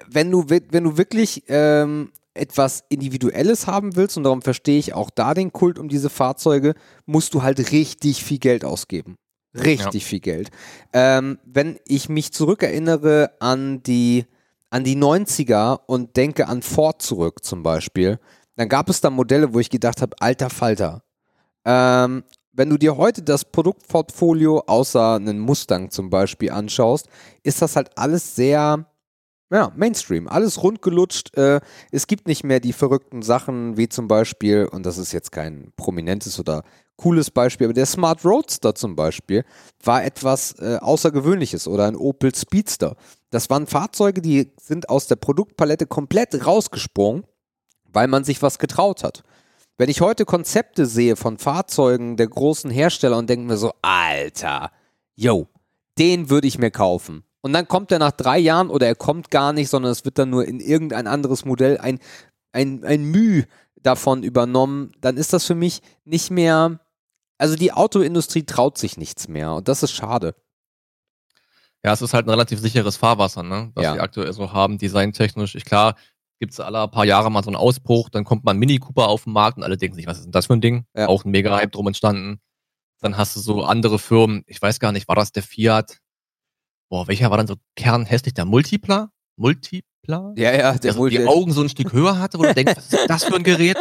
wenn du wenn du wirklich ähm, etwas Individuelles haben willst und darum verstehe ich auch da den Kult um diese Fahrzeuge, musst du halt richtig viel Geld ausgeben. Richtig ja. viel Geld. Ähm, wenn ich mich zurückerinnere an die an die 90er und denke an Ford zurück zum Beispiel, dann gab es da Modelle, wo ich gedacht habe, alter Falter. Ähm, wenn du dir heute das Produktportfolio außer einen Mustang zum Beispiel anschaust, ist das halt alles sehr ja, Mainstream, alles rundgelutscht. Äh, es gibt nicht mehr die verrückten Sachen, wie zum Beispiel, und das ist jetzt kein prominentes oder cooles Beispiel, aber der Smart Roadster zum Beispiel war etwas äh, Außergewöhnliches oder ein Opel Speedster. Das waren Fahrzeuge, die sind aus der Produktpalette komplett rausgesprungen, weil man sich was getraut hat. Wenn ich heute Konzepte sehe von Fahrzeugen der großen Hersteller und denke mir so, Alter, yo, den würde ich mir kaufen. Und dann kommt er nach drei Jahren oder er kommt gar nicht, sondern es wird dann nur in irgendein anderes Modell ein, ein, ein Müh davon übernommen, dann ist das für mich nicht mehr also die Autoindustrie traut sich nichts mehr und das ist schade. Ja, es ist halt ein relativ sicheres Fahrwasser, ne? Was ja. wir aktuell so haben, designtechnisch. Ich, klar, gibt es alle paar Jahre mal so einen Ausbruch, dann kommt mal ein Mini Cooper auf den Markt und alle denken sich, was ist denn das für ein Ding? Ja. Auch ein mega Hype drum entstanden. Dann hast du so andere Firmen, ich weiß gar nicht, war das der Fiat? Boah, welcher war dann so kernhässlich? Der Multipla? Multipla? Ja, ja, der, der so die Augen so ein Stück höher hatte, wo du denkst, *laughs* was ist das für ein Gerät?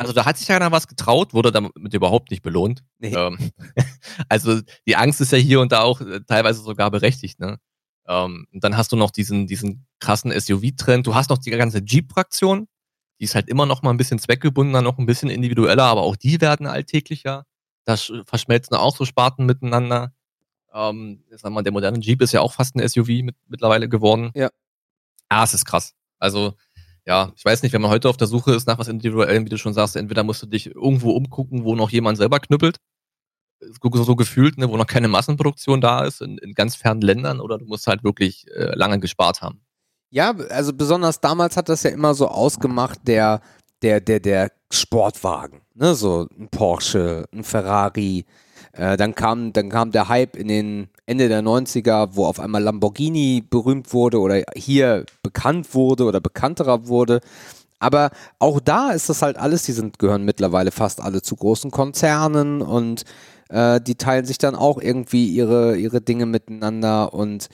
Also da hat sich keiner was getraut, wurde damit überhaupt nicht belohnt. Nee. Ähm, *laughs* also die Angst ist ja hier und da auch äh, teilweise sogar berechtigt. Ne? Ähm, und dann hast du noch diesen, diesen krassen SUV-Trend. Du hast noch die ganze Jeep-Fraktion. Die ist halt immer noch mal ein bisschen zweckgebundener, noch ein bisschen individueller, aber auch die werden alltäglicher. Da verschmelzen auch so Sparten miteinander. Ähm, sag mal, der moderne Jeep ist ja auch fast ein SUV mit, mittlerweile geworden. Ja. Ah, es ist krass. Also ja, ich weiß nicht, wenn man heute auf der Suche ist nach was Individuellem, wie du schon sagst, entweder musst du dich irgendwo umgucken, wo noch jemand selber knüppelt, so, so gefühlt, ne, wo noch keine Massenproduktion da ist, in, in ganz fernen Ländern, oder du musst halt wirklich äh, lange gespart haben. Ja, also besonders damals hat das ja immer so ausgemacht, der, der, der, der Sportwagen, ne, so ein Porsche, ein Ferrari, äh, dann, kam, dann kam der Hype in den Ende der 90er, wo auf einmal Lamborghini berühmt wurde oder hier bekannt wurde oder bekannterer wurde. Aber auch da ist das halt alles, die sind, gehören mittlerweile fast alle zu großen Konzernen und äh, die teilen sich dann auch irgendwie ihre, ihre Dinge miteinander und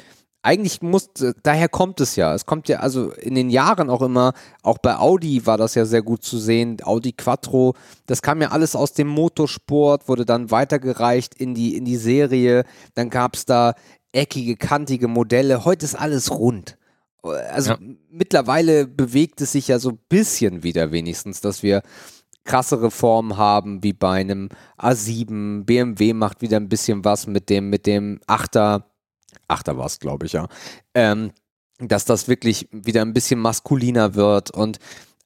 eigentlich muss, daher kommt es ja. Es kommt ja also in den Jahren auch immer, auch bei Audi war das ja sehr gut zu sehen, Audi Quattro, das kam ja alles aus dem Motorsport, wurde dann weitergereicht in die, in die Serie, dann gab es da eckige, kantige Modelle, heute ist alles rund. Also ja. mittlerweile bewegt es sich ja so ein bisschen wieder wenigstens, dass wir krassere Formen haben, wie bei einem A7, BMW macht wieder ein bisschen was mit dem, mit dem Achter Achter war es, glaube ich, ja. Ähm, dass das wirklich wieder ein bisschen maskuliner wird und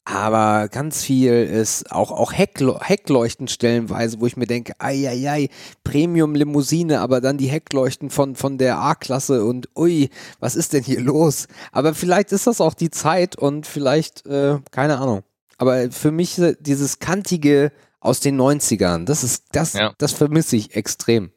aber ganz viel ist auch, auch Heckle Heckleuchten stellenweise, wo ich mir denke, ei, Premium-Limousine, aber dann die Heckleuchten von, von der A-Klasse und ui, was ist denn hier los? Aber vielleicht ist das auch die Zeit und vielleicht, äh, keine Ahnung. Aber für mich dieses kantige aus den 90ern, das ist, das, ja. das vermisse ich extrem.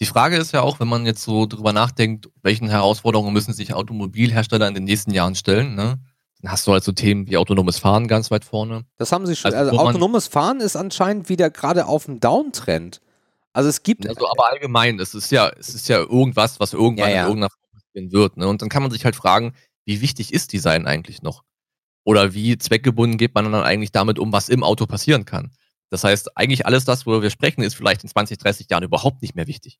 Die Frage ist ja auch, wenn man jetzt so drüber nachdenkt, welchen Herausforderungen müssen sich Automobilhersteller in den nächsten Jahren stellen, ne? Dann hast du halt so Themen wie autonomes Fahren ganz weit vorne. Das haben sie schon. Also, also autonomes Fahren ist anscheinend wieder gerade auf dem Downtrend. Also es gibt. Also aber allgemein, es ist ja, es ist ja irgendwas, was irgendwann ja, ja. in irgendeiner Form passieren wird. Ne? Und dann kann man sich halt fragen, wie wichtig ist Design eigentlich noch? Oder wie zweckgebunden geht man dann eigentlich damit um, was im Auto passieren kann? Das heißt, eigentlich alles das, worüber wir sprechen, ist vielleicht in 20, 30 Jahren überhaupt nicht mehr wichtig.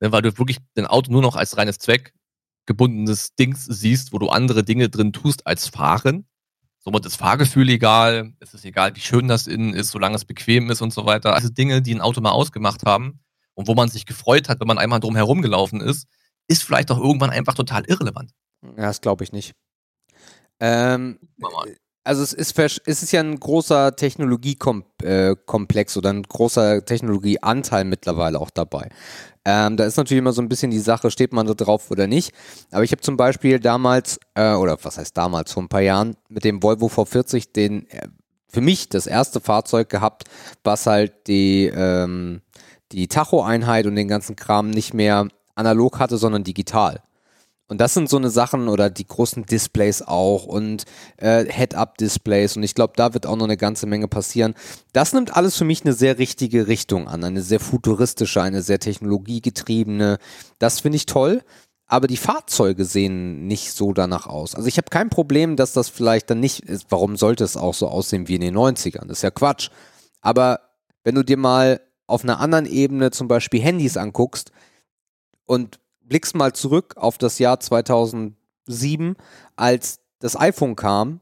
Ne, weil du wirklich dein Auto nur noch als reines zweckgebundenes Dings siehst, wo du andere Dinge drin tust als fahren. Somit ist Fahrgefühl egal, es ist egal, wie schön das innen ist, solange es bequem ist und so weiter. Also Dinge, die ein Auto mal ausgemacht haben und wo man sich gefreut hat, wenn man einmal drum herum gelaufen ist, ist vielleicht auch irgendwann einfach total irrelevant. Ja, das glaube ich nicht. Ähm, also es ist, es ist ja ein großer Technologiekomplex äh, oder ein großer Technologieanteil mittlerweile auch dabei. Ähm, da ist natürlich immer so ein bisschen die Sache, steht man da drauf oder nicht. Aber ich habe zum Beispiel damals, äh, oder was heißt damals, vor ein paar Jahren, mit dem Volvo V40 den, äh, für mich das erste Fahrzeug gehabt, was halt die, ähm, die Tacho-Einheit und den ganzen Kram nicht mehr analog hatte, sondern digital. Und das sind so eine Sachen oder die großen Displays auch und äh, Head-Up-Displays und ich glaube, da wird auch noch eine ganze Menge passieren. Das nimmt alles für mich eine sehr richtige Richtung an, eine sehr futuristische, eine sehr technologiegetriebene. Das finde ich toll, aber die Fahrzeuge sehen nicht so danach aus. Also ich habe kein Problem, dass das vielleicht dann nicht ist. Warum sollte es auch so aussehen wie in den 90ern? Das ist ja Quatsch. Aber wenn du dir mal auf einer anderen Ebene zum Beispiel Handys anguckst und blickst mal zurück auf das Jahr 2007, als das iPhone kam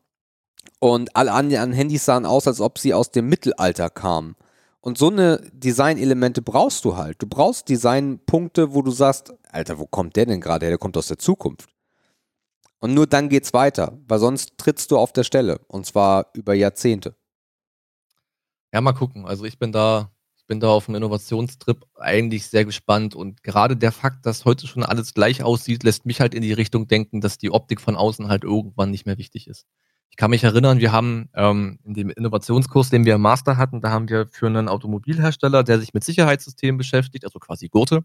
und alle anderen Handys sahen aus, als ob sie aus dem Mittelalter kamen. Und so eine Designelemente brauchst du halt. Du brauchst Designpunkte, wo du sagst, Alter, wo kommt der denn gerade her? Der kommt aus der Zukunft. Und nur dann geht's weiter, weil sonst trittst du auf der Stelle. Und zwar über Jahrzehnte. Ja, mal gucken. Also ich bin da bin da auf einen Innovationstrip eigentlich sehr gespannt und gerade der Fakt, dass heute schon alles gleich aussieht, lässt mich halt in die Richtung denken, dass die Optik von außen halt irgendwann nicht mehr wichtig ist. Ich kann mich erinnern, wir haben ähm, in dem Innovationskurs, den wir im Master hatten, da haben wir für einen Automobilhersteller, der sich mit Sicherheitssystemen beschäftigt, also quasi Gurte,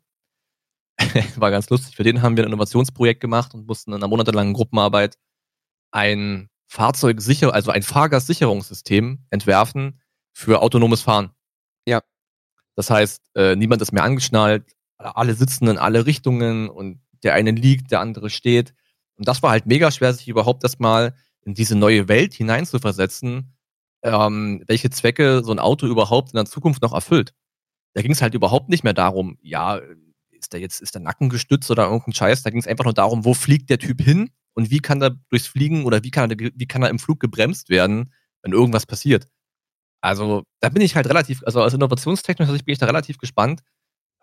*laughs* war ganz lustig, für den haben wir ein Innovationsprojekt gemacht und mussten in einer monatelangen Gruppenarbeit ein Fahrzeugsicher, also ein Fahrgastsicherungssystem entwerfen für autonomes Fahren. Ja. Das heißt, äh, niemand ist mehr angeschnallt, alle sitzen in alle Richtungen und der eine liegt, der andere steht. Und das war halt mega schwer, sich überhaupt erstmal in diese neue Welt hineinzuversetzen, ähm, welche Zwecke so ein Auto überhaupt in der Zukunft noch erfüllt. Da ging es halt überhaupt nicht mehr darum, ja, ist der jetzt, ist der Nacken gestützt oder irgendein Scheiß. Da ging es einfach nur darum, wo fliegt der Typ hin und wie kann er durchs Fliegen oder wie kann er, wie kann er im Flug gebremst werden, wenn irgendwas passiert. Also da bin ich halt relativ, also als innovationstechnisch bin ich da relativ gespannt,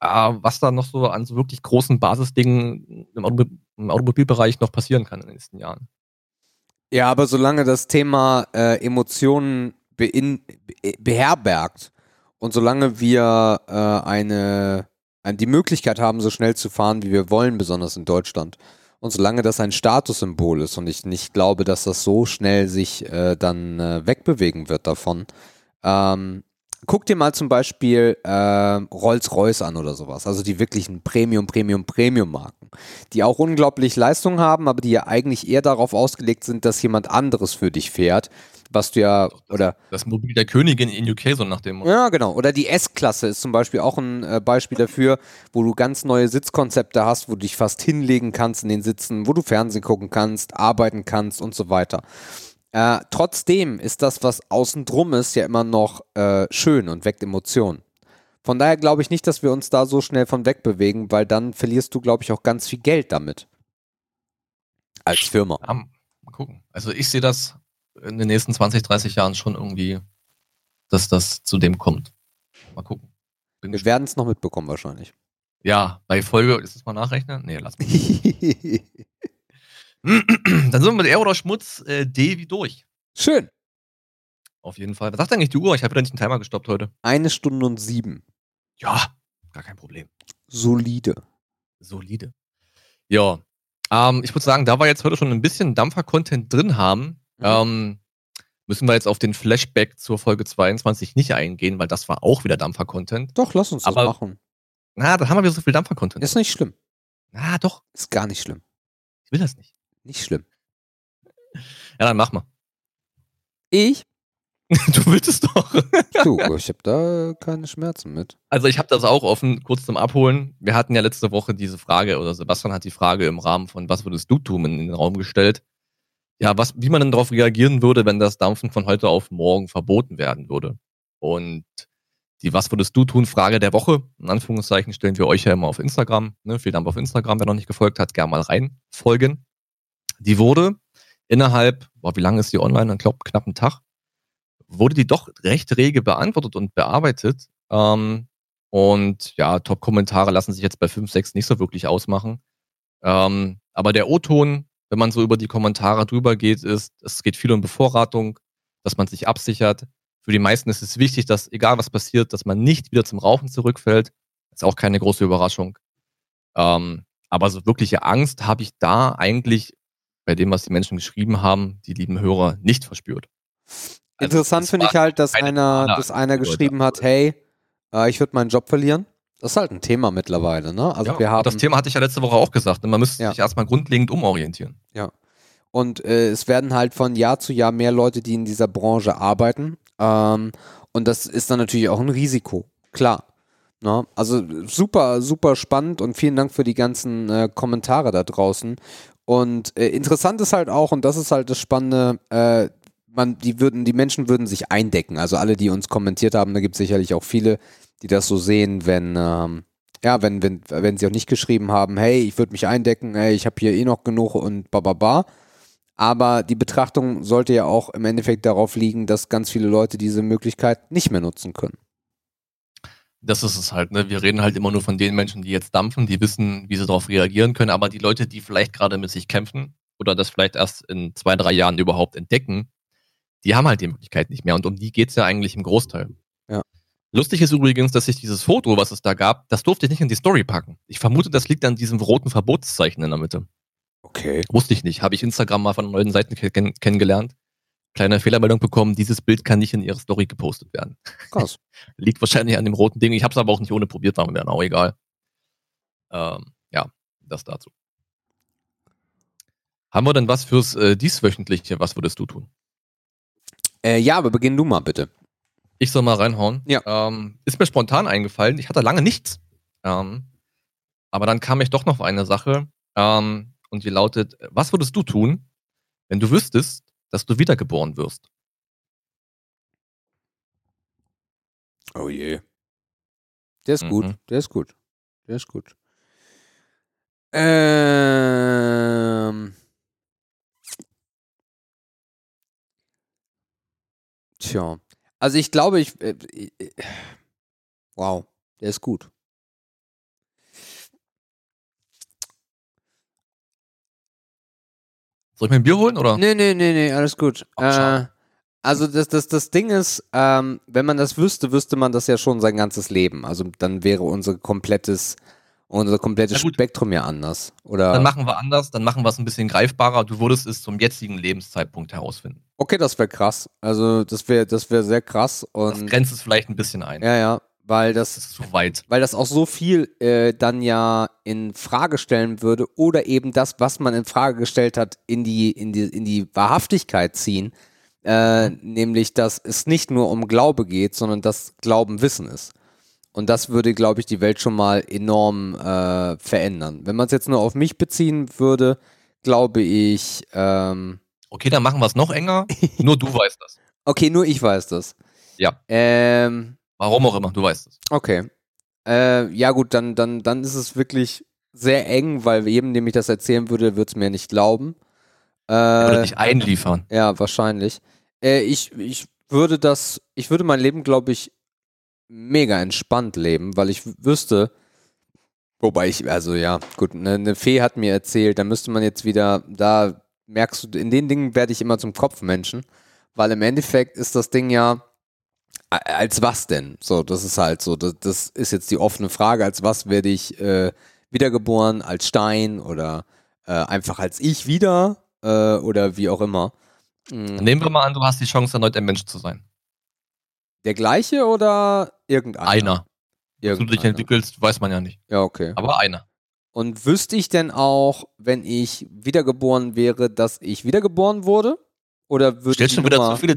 äh, was da noch so an so wirklich großen Basisdingen im, Automobil im Automobilbereich noch passieren kann in den nächsten Jahren. Ja, aber solange das Thema äh, Emotionen beherbergt und solange wir äh, eine, eine, die Möglichkeit haben, so schnell zu fahren, wie wir wollen, besonders in Deutschland, und solange das ein Statussymbol ist und ich nicht glaube, dass das so schnell sich äh, dann äh, wegbewegen wird davon, ähm, guck dir mal zum Beispiel äh, Rolls-Royce an oder sowas. Also die wirklichen Premium, Premium, Premium-Marken, die auch unglaublich Leistung haben, aber die ja eigentlich eher darauf ausgelegt sind, dass jemand anderes für dich fährt. Was du ja, oder. Das Mobil der Königin in UK, so nach dem Motto. Ja, genau. Oder die S-Klasse ist zum Beispiel auch ein äh, Beispiel dafür, wo du ganz neue Sitzkonzepte hast, wo du dich fast hinlegen kannst in den Sitzen, wo du Fernsehen gucken kannst, arbeiten kannst und so weiter. Äh, trotzdem ist das, was außen drum ist, ja immer noch äh, schön und weckt Emotionen. Von daher glaube ich nicht, dass wir uns da so schnell von wegbewegen, weil dann verlierst du, glaube ich, auch ganz viel Geld damit. Als Firma. Ja, mal gucken. Also ich sehe das in den nächsten 20, 30 Jahren schon irgendwie, dass das zu dem kommt. Mal gucken. Bin wir werden es noch mitbekommen wahrscheinlich. Ja, bei Folge, ist das mal nachrechnen? Nee, lass mich. *laughs* *clears throat* Dann sind wir mit R oder Schmutz äh, D wie durch. Schön. Auf jeden Fall. Was sagt eigentlich die Uhr? Ich habe wieder nicht den Timer gestoppt heute. Eine Stunde und sieben. Ja, gar kein Problem. Solide. Solide. Ja. Ähm, ich würde sagen, da wir jetzt heute schon ein bisschen Dampfer-Content drin haben, mhm. ähm, müssen wir jetzt auf den Flashback zur Folge 22 nicht eingehen, weil das war auch wieder Dampfer-Content. Doch, lass uns Aber, das machen. Na, da haben wir wieder so viel Dampfer-Content. Ist nicht schlimm. Na, doch. Ist gar nicht schlimm. Ich will das nicht. Nicht schlimm. Ja, dann mach mal. Ich? *laughs* Du willst es doch. *laughs* du, *laughs* ich habe da keine Schmerzen mit. Also ich habe das auch offen, kurz zum Abholen. Wir hatten ja letzte Woche diese Frage, oder Sebastian hat die Frage im Rahmen von Was würdest du tun in den Raum gestellt. Ja, was, wie man denn darauf reagieren würde, wenn das Dampfen von heute auf morgen verboten werden würde. Und die Was würdest du tun Frage der Woche, in Anführungszeichen, stellen wir euch ja immer auf Instagram. Ne? Vielen Dank auf Instagram, wer noch nicht gefolgt hat, gerne mal rein folgen. Die wurde innerhalb, boah, wie lange ist die online? Ich glaube, knapp einen Tag, wurde die doch recht rege beantwortet und bearbeitet. Ähm, und ja, Top-Kommentare lassen sich jetzt bei 5, 6 nicht so wirklich ausmachen. Ähm, aber der O-Ton, wenn man so über die Kommentare drüber geht, ist, es geht viel um Bevorratung, dass man sich absichert. Für die meisten ist es wichtig, dass egal was passiert, dass man nicht wieder zum Rauchen zurückfällt. Ist auch keine große Überraschung. Ähm, aber so wirkliche Angst habe ich da eigentlich bei dem, was die Menschen geschrieben haben, die lieben Hörer nicht verspürt. Also Interessant finde ich halt, dass einer, dass einer geschrieben hat, hey, äh, ich würde meinen Job verlieren. Das ist halt ein Thema mittlerweile, ne? Also ja, wir haben. Das Thema hatte ich ja letzte Woche auch gesagt. Ne? Man müsste ja. sich erstmal grundlegend umorientieren. Ja. Und äh, es werden halt von Jahr zu Jahr mehr Leute, die in dieser Branche arbeiten. Ähm, und das ist dann natürlich auch ein Risiko. Klar. Ne? Also super, super spannend und vielen Dank für die ganzen äh, Kommentare da draußen. Und äh, interessant ist halt auch, und das ist halt das Spannende, äh, man, die würden, die Menschen würden sich eindecken. Also alle, die uns kommentiert haben, da gibt es sicherlich auch viele, die das so sehen, wenn, ähm, ja, wenn, wenn, wenn sie auch nicht geschrieben haben, hey, ich würde mich eindecken, hey, ich habe hier eh noch genug und bababa. Aber die Betrachtung sollte ja auch im Endeffekt darauf liegen, dass ganz viele Leute diese Möglichkeit nicht mehr nutzen können das ist es halt, ne? Wir reden halt immer nur von den Menschen, die jetzt dampfen, die wissen, wie sie darauf reagieren können, aber die Leute, die vielleicht gerade mit sich kämpfen oder das vielleicht erst in zwei, drei Jahren überhaupt entdecken, die haben halt die Möglichkeit nicht mehr und um die geht's ja eigentlich im Großteil. Ja. Lustig ist übrigens, dass ich dieses Foto, was es da gab, das durfte ich nicht in die Story packen. Ich vermute, das liegt an diesem roten Verbotszeichen in der Mitte. Okay. Wusste ich nicht. Habe ich Instagram mal von neuen Seiten kenn kennengelernt kleine Fehlermeldung bekommen, dieses Bild kann nicht in ihre Story gepostet werden. Krass. *laughs* Liegt wahrscheinlich an dem roten Ding. Ich habe es aber auch nicht ohne probiert, war mir dann auch egal. Ähm, ja, das dazu. Haben wir denn was fürs äh, dieswöchentliche? Was würdest du tun? Äh, ja, aber beginn du mal bitte. Ich soll mal reinhauen. Ja. Ähm, ist mir spontan eingefallen. Ich hatte lange nichts. Ähm, aber dann kam ich doch noch auf eine Sache. Ähm, und die lautet: Was würdest du tun, wenn du wüsstest, dass du wiedergeboren wirst. Oh je. Der ist mhm. gut, der ist gut. Der ist gut. Ähm. Tja. Also ich glaube, ich. Äh, äh, wow, der ist gut. Soll ich mir ein Bier holen, oder? Nee, nee, nee, nee, alles gut. Ach, äh, also das, das, das Ding ist, ähm, wenn man das wüsste, wüsste man das ja schon sein ganzes Leben. Also dann wäre unser komplettes, unser komplettes Spektrum ja anders. Oder dann machen wir anders, dann machen wir es ein bisschen greifbarer. Du würdest es zum jetzigen Lebenszeitpunkt herausfinden. Okay, das wäre krass. Also das wäre das wäre sehr krass. Und das grenzt es vielleicht ein bisschen ein. Ja, ja weil das, das zu weit. Weil das auch so viel äh, dann ja in Frage stellen würde oder eben das, was man in Frage gestellt hat, in die, in die, in die Wahrhaftigkeit ziehen. Äh, nämlich, dass es nicht nur um Glaube geht, sondern dass Glauben Wissen ist. Und das würde, glaube ich, die Welt schon mal enorm äh, verändern. Wenn man es jetzt nur auf mich beziehen würde, glaube ich. Ähm, okay, dann machen wir es noch enger. nur du weißt das. Okay, nur ich weiß das. Ja. Ähm, Warum auch immer, du weißt es. Okay. Äh, ja gut, dann, dann, dann ist es wirklich sehr eng, weil jedem, dem ich das erzählen würde, wird es mir nicht glauben. Äh, würde dich einliefern. Ja, wahrscheinlich. Äh, ich, ich würde das, ich würde mein Leben, glaube ich, mega entspannt leben, weil ich wüsste, wobei ich, also ja, gut, eine, eine Fee hat mir erzählt, da müsste man jetzt wieder, da merkst du, in den Dingen werde ich immer zum Kopfmenschen, weil im Endeffekt ist das Ding ja, als was denn? So, das ist halt so, das, das ist jetzt die offene Frage, als was werde ich äh, wiedergeboren, als Stein oder äh, einfach als ich wieder äh, oder wie auch immer. Mhm. Nehmen wir mal an, du hast die Chance, erneut ein Mensch zu sein. Der gleiche oder irgendeiner? Einer. Dass du dich entwickelst, weiß man ja nicht. Ja, okay. Aber einer. Und wüsste ich denn auch, wenn ich wiedergeboren wäre, dass ich wiedergeboren wurde? Oder würde Stellst schon wieder zu viele.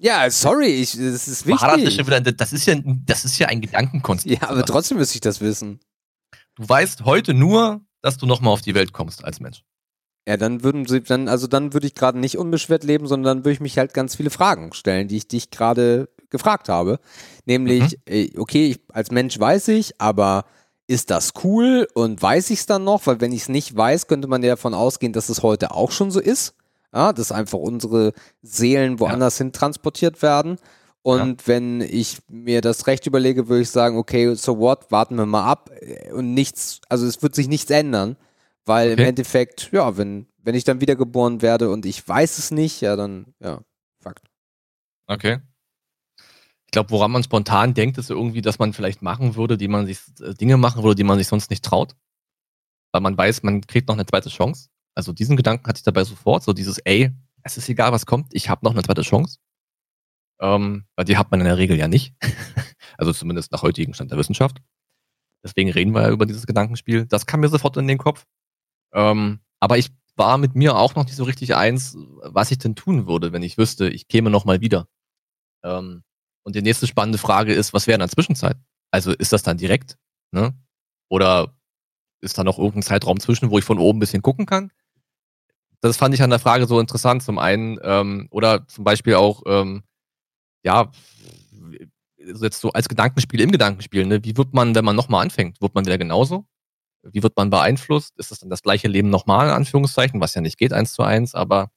Ja, sorry, ich, das ist wichtig. Das, ist ja, das ist ja ein Gedankenkonstrukt. Ja, aber trotzdem müsste ich das wissen. Du weißt heute nur, dass du nochmal auf die Welt kommst als Mensch. Ja, dann würden sie, dann, also dann würde ich gerade nicht unbeschwert leben, sondern dann würde ich mich halt ganz viele Fragen stellen, die ich dich gerade gefragt habe. Nämlich, mhm. Äh, okay, ich, als Mensch weiß ich, aber ist das cool und weiß ich es dann noch? Weil wenn ich es nicht weiß, könnte man ja davon ausgehen, dass es heute auch schon so ist. Ja, dass einfach unsere Seelen woanders ja. hin transportiert werden. Und ja. wenn ich mir das recht überlege, würde ich sagen, okay, so what, warten wir mal ab und nichts, also es wird sich nichts ändern, weil okay. im Endeffekt, ja, wenn, wenn ich dann wiedergeboren werde und ich weiß es nicht, ja, dann, ja, Fakt. Okay. Ich glaube, woran man spontan denkt, ist irgendwie, dass man vielleicht machen würde, die man sich, äh, Dinge machen würde, die man sich sonst nicht traut. Weil man weiß, man kriegt noch eine zweite Chance. Also diesen Gedanken hatte ich dabei sofort, so dieses, ey, es ist egal, was kommt, ich habe noch eine zweite Chance. Ähm, weil die hat man in der Regel ja nicht. *laughs* also zumindest nach heutigem Stand der Wissenschaft. Deswegen reden wir ja über dieses Gedankenspiel. Das kam mir sofort in den Kopf. Ähm, aber ich war mit mir auch noch nicht so richtig eins, was ich denn tun würde, wenn ich wüsste, ich käme noch mal wieder. Ähm, und die nächste spannende Frage ist, was wäre in der Zwischenzeit? Also ist das dann direkt? Ne? Oder ist da noch irgendein Zeitraum zwischen, wo ich von oben ein bisschen gucken kann? Das fand ich an der Frage so interessant. Zum einen, ähm, oder zum Beispiel auch, ähm, ja, jetzt so als Gedankenspiel im Gedankenspiel, ne? Wie wird man, wenn man nochmal anfängt? Wird man wieder genauso? Wie wird man beeinflusst? Ist das dann das gleiche Leben nochmal, in Anführungszeichen, was ja nicht geht, eins zu eins, aber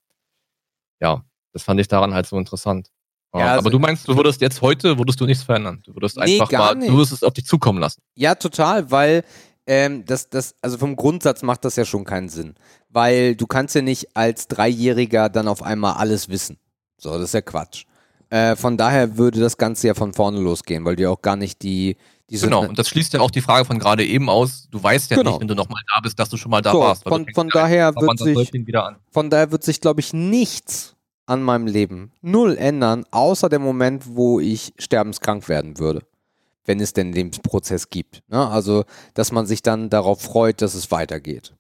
ja, das fand ich daran halt so interessant. Ja, also, aber du meinst, du würdest jetzt heute, würdest du nichts verändern. Du würdest nee, einfach mal, du würdest es auf dich zukommen lassen. Ja, total, weil ähm, das, das, also vom Grundsatz macht das ja schon keinen Sinn. Weil du kannst ja nicht als Dreijähriger dann auf einmal alles wissen. So, das ist ja Quatsch. Äh, von daher würde das Ganze ja von vorne losgehen, weil du ja auch gar nicht die, diese genau, und das schließt ja auch die Frage von gerade eben aus. Du weißt ja genau. nicht, wenn du nochmal da bist, dass du schon mal da so, warst. Von, von daher wird sich, von daher wird sich, glaube ich, nichts an meinem Leben null ändern, außer dem Moment, wo ich sterbenskrank werden würde wenn es denn den Lebensprozess gibt. Ne? Also, dass man sich dann darauf freut, dass es weitergeht.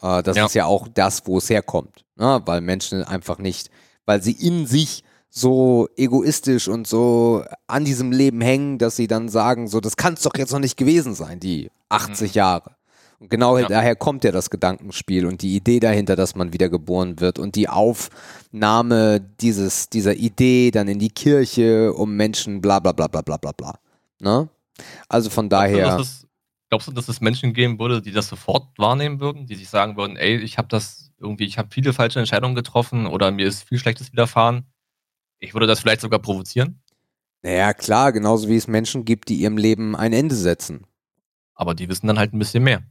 Äh, das ja. ist ja auch das, wo es herkommt. Ne? Weil Menschen einfach nicht, weil sie in sich so egoistisch und so an diesem Leben hängen, dass sie dann sagen, so, das kann es doch jetzt noch nicht gewesen sein, die 80 mhm. Jahre. Und genau ja. daher kommt ja das Gedankenspiel und die Idee dahinter, dass man wiedergeboren wird und die Aufnahme dieses, dieser Idee dann in die Kirche, um Menschen, bla bla bla bla bla bla bla. Ne? Also von daher. Glaubst du, es, glaubst du, dass es Menschen geben würde, die das sofort wahrnehmen würden, die sich sagen würden, ey, ich habe das irgendwie, ich habe viele falsche Entscheidungen getroffen oder mir ist viel Schlechtes widerfahren. Ich würde das vielleicht sogar provozieren. Naja, klar, genauso wie es Menschen gibt, die ihrem Leben ein Ende setzen. Aber die wissen dann halt ein bisschen mehr.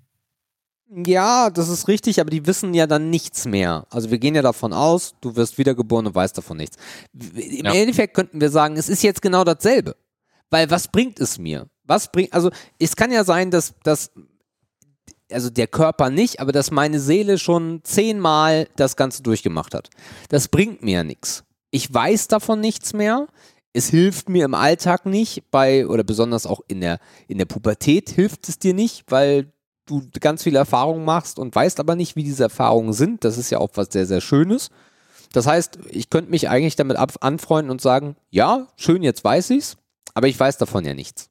Ja, das ist richtig, aber die wissen ja dann nichts mehr. Also wir gehen ja davon aus, du wirst wiedergeboren und weißt davon nichts. Im ja. Endeffekt könnten wir sagen, es ist jetzt genau dasselbe. Weil was bringt es mir? Was bringt, also es kann ja sein, dass, dass also der Körper nicht, aber dass meine Seele schon zehnmal das Ganze durchgemacht hat. Das bringt mir ja nichts. Ich weiß davon nichts mehr. Es hilft mir im Alltag nicht, bei, oder besonders auch in der, in der Pubertät hilft es dir nicht, weil du ganz viele Erfahrungen machst und weißt aber nicht, wie diese Erfahrungen sind. Das ist ja auch was sehr, sehr Schönes. Das heißt, ich könnte mich eigentlich damit anfreunden und sagen, ja, schön, jetzt weiß ich's, aber ich weiß davon ja nichts.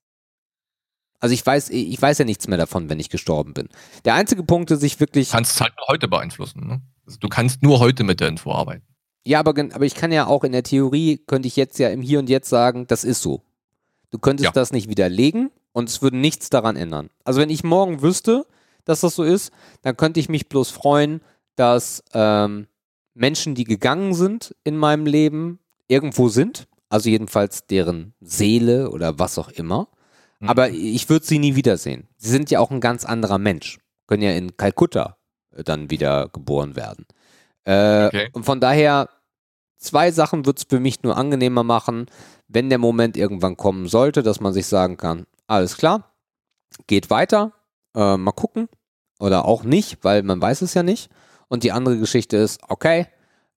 Also ich weiß, ich weiß ja nichts mehr davon, wenn ich gestorben bin. Der einzige Punkt, der sich wirklich. Du kannst es halt heute beeinflussen, ne? Also du kannst nur heute mit der Info arbeiten. Ja, aber, aber ich kann ja auch in der Theorie, könnte ich jetzt ja im Hier und Jetzt sagen, das ist so. Du könntest ja. das nicht widerlegen und es würde nichts daran ändern. Also wenn ich morgen wüsste, dass das so ist, dann könnte ich mich bloß freuen, dass ähm, Menschen, die gegangen sind in meinem Leben, irgendwo sind. Also jedenfalls deren Seele oder was auch immer. Mhm. Aber ich würde sie nie wiedersehen. Sie sind ja auch ein ganz anderer Mensch. Können ja in Kalkutta äh, dann wieder geboren werden. Äh, okay. Und von daher, zwei Sachen wird es für mich nur angenehmer machen, wenn der Moment irgendwann kommen sollte, dass man sich sagen kann, alles klar, geht weiter, äh, mal gucken. Oder auch nicht, weil man weiß es ja nicht. Und die andere Geschichte ist, okay,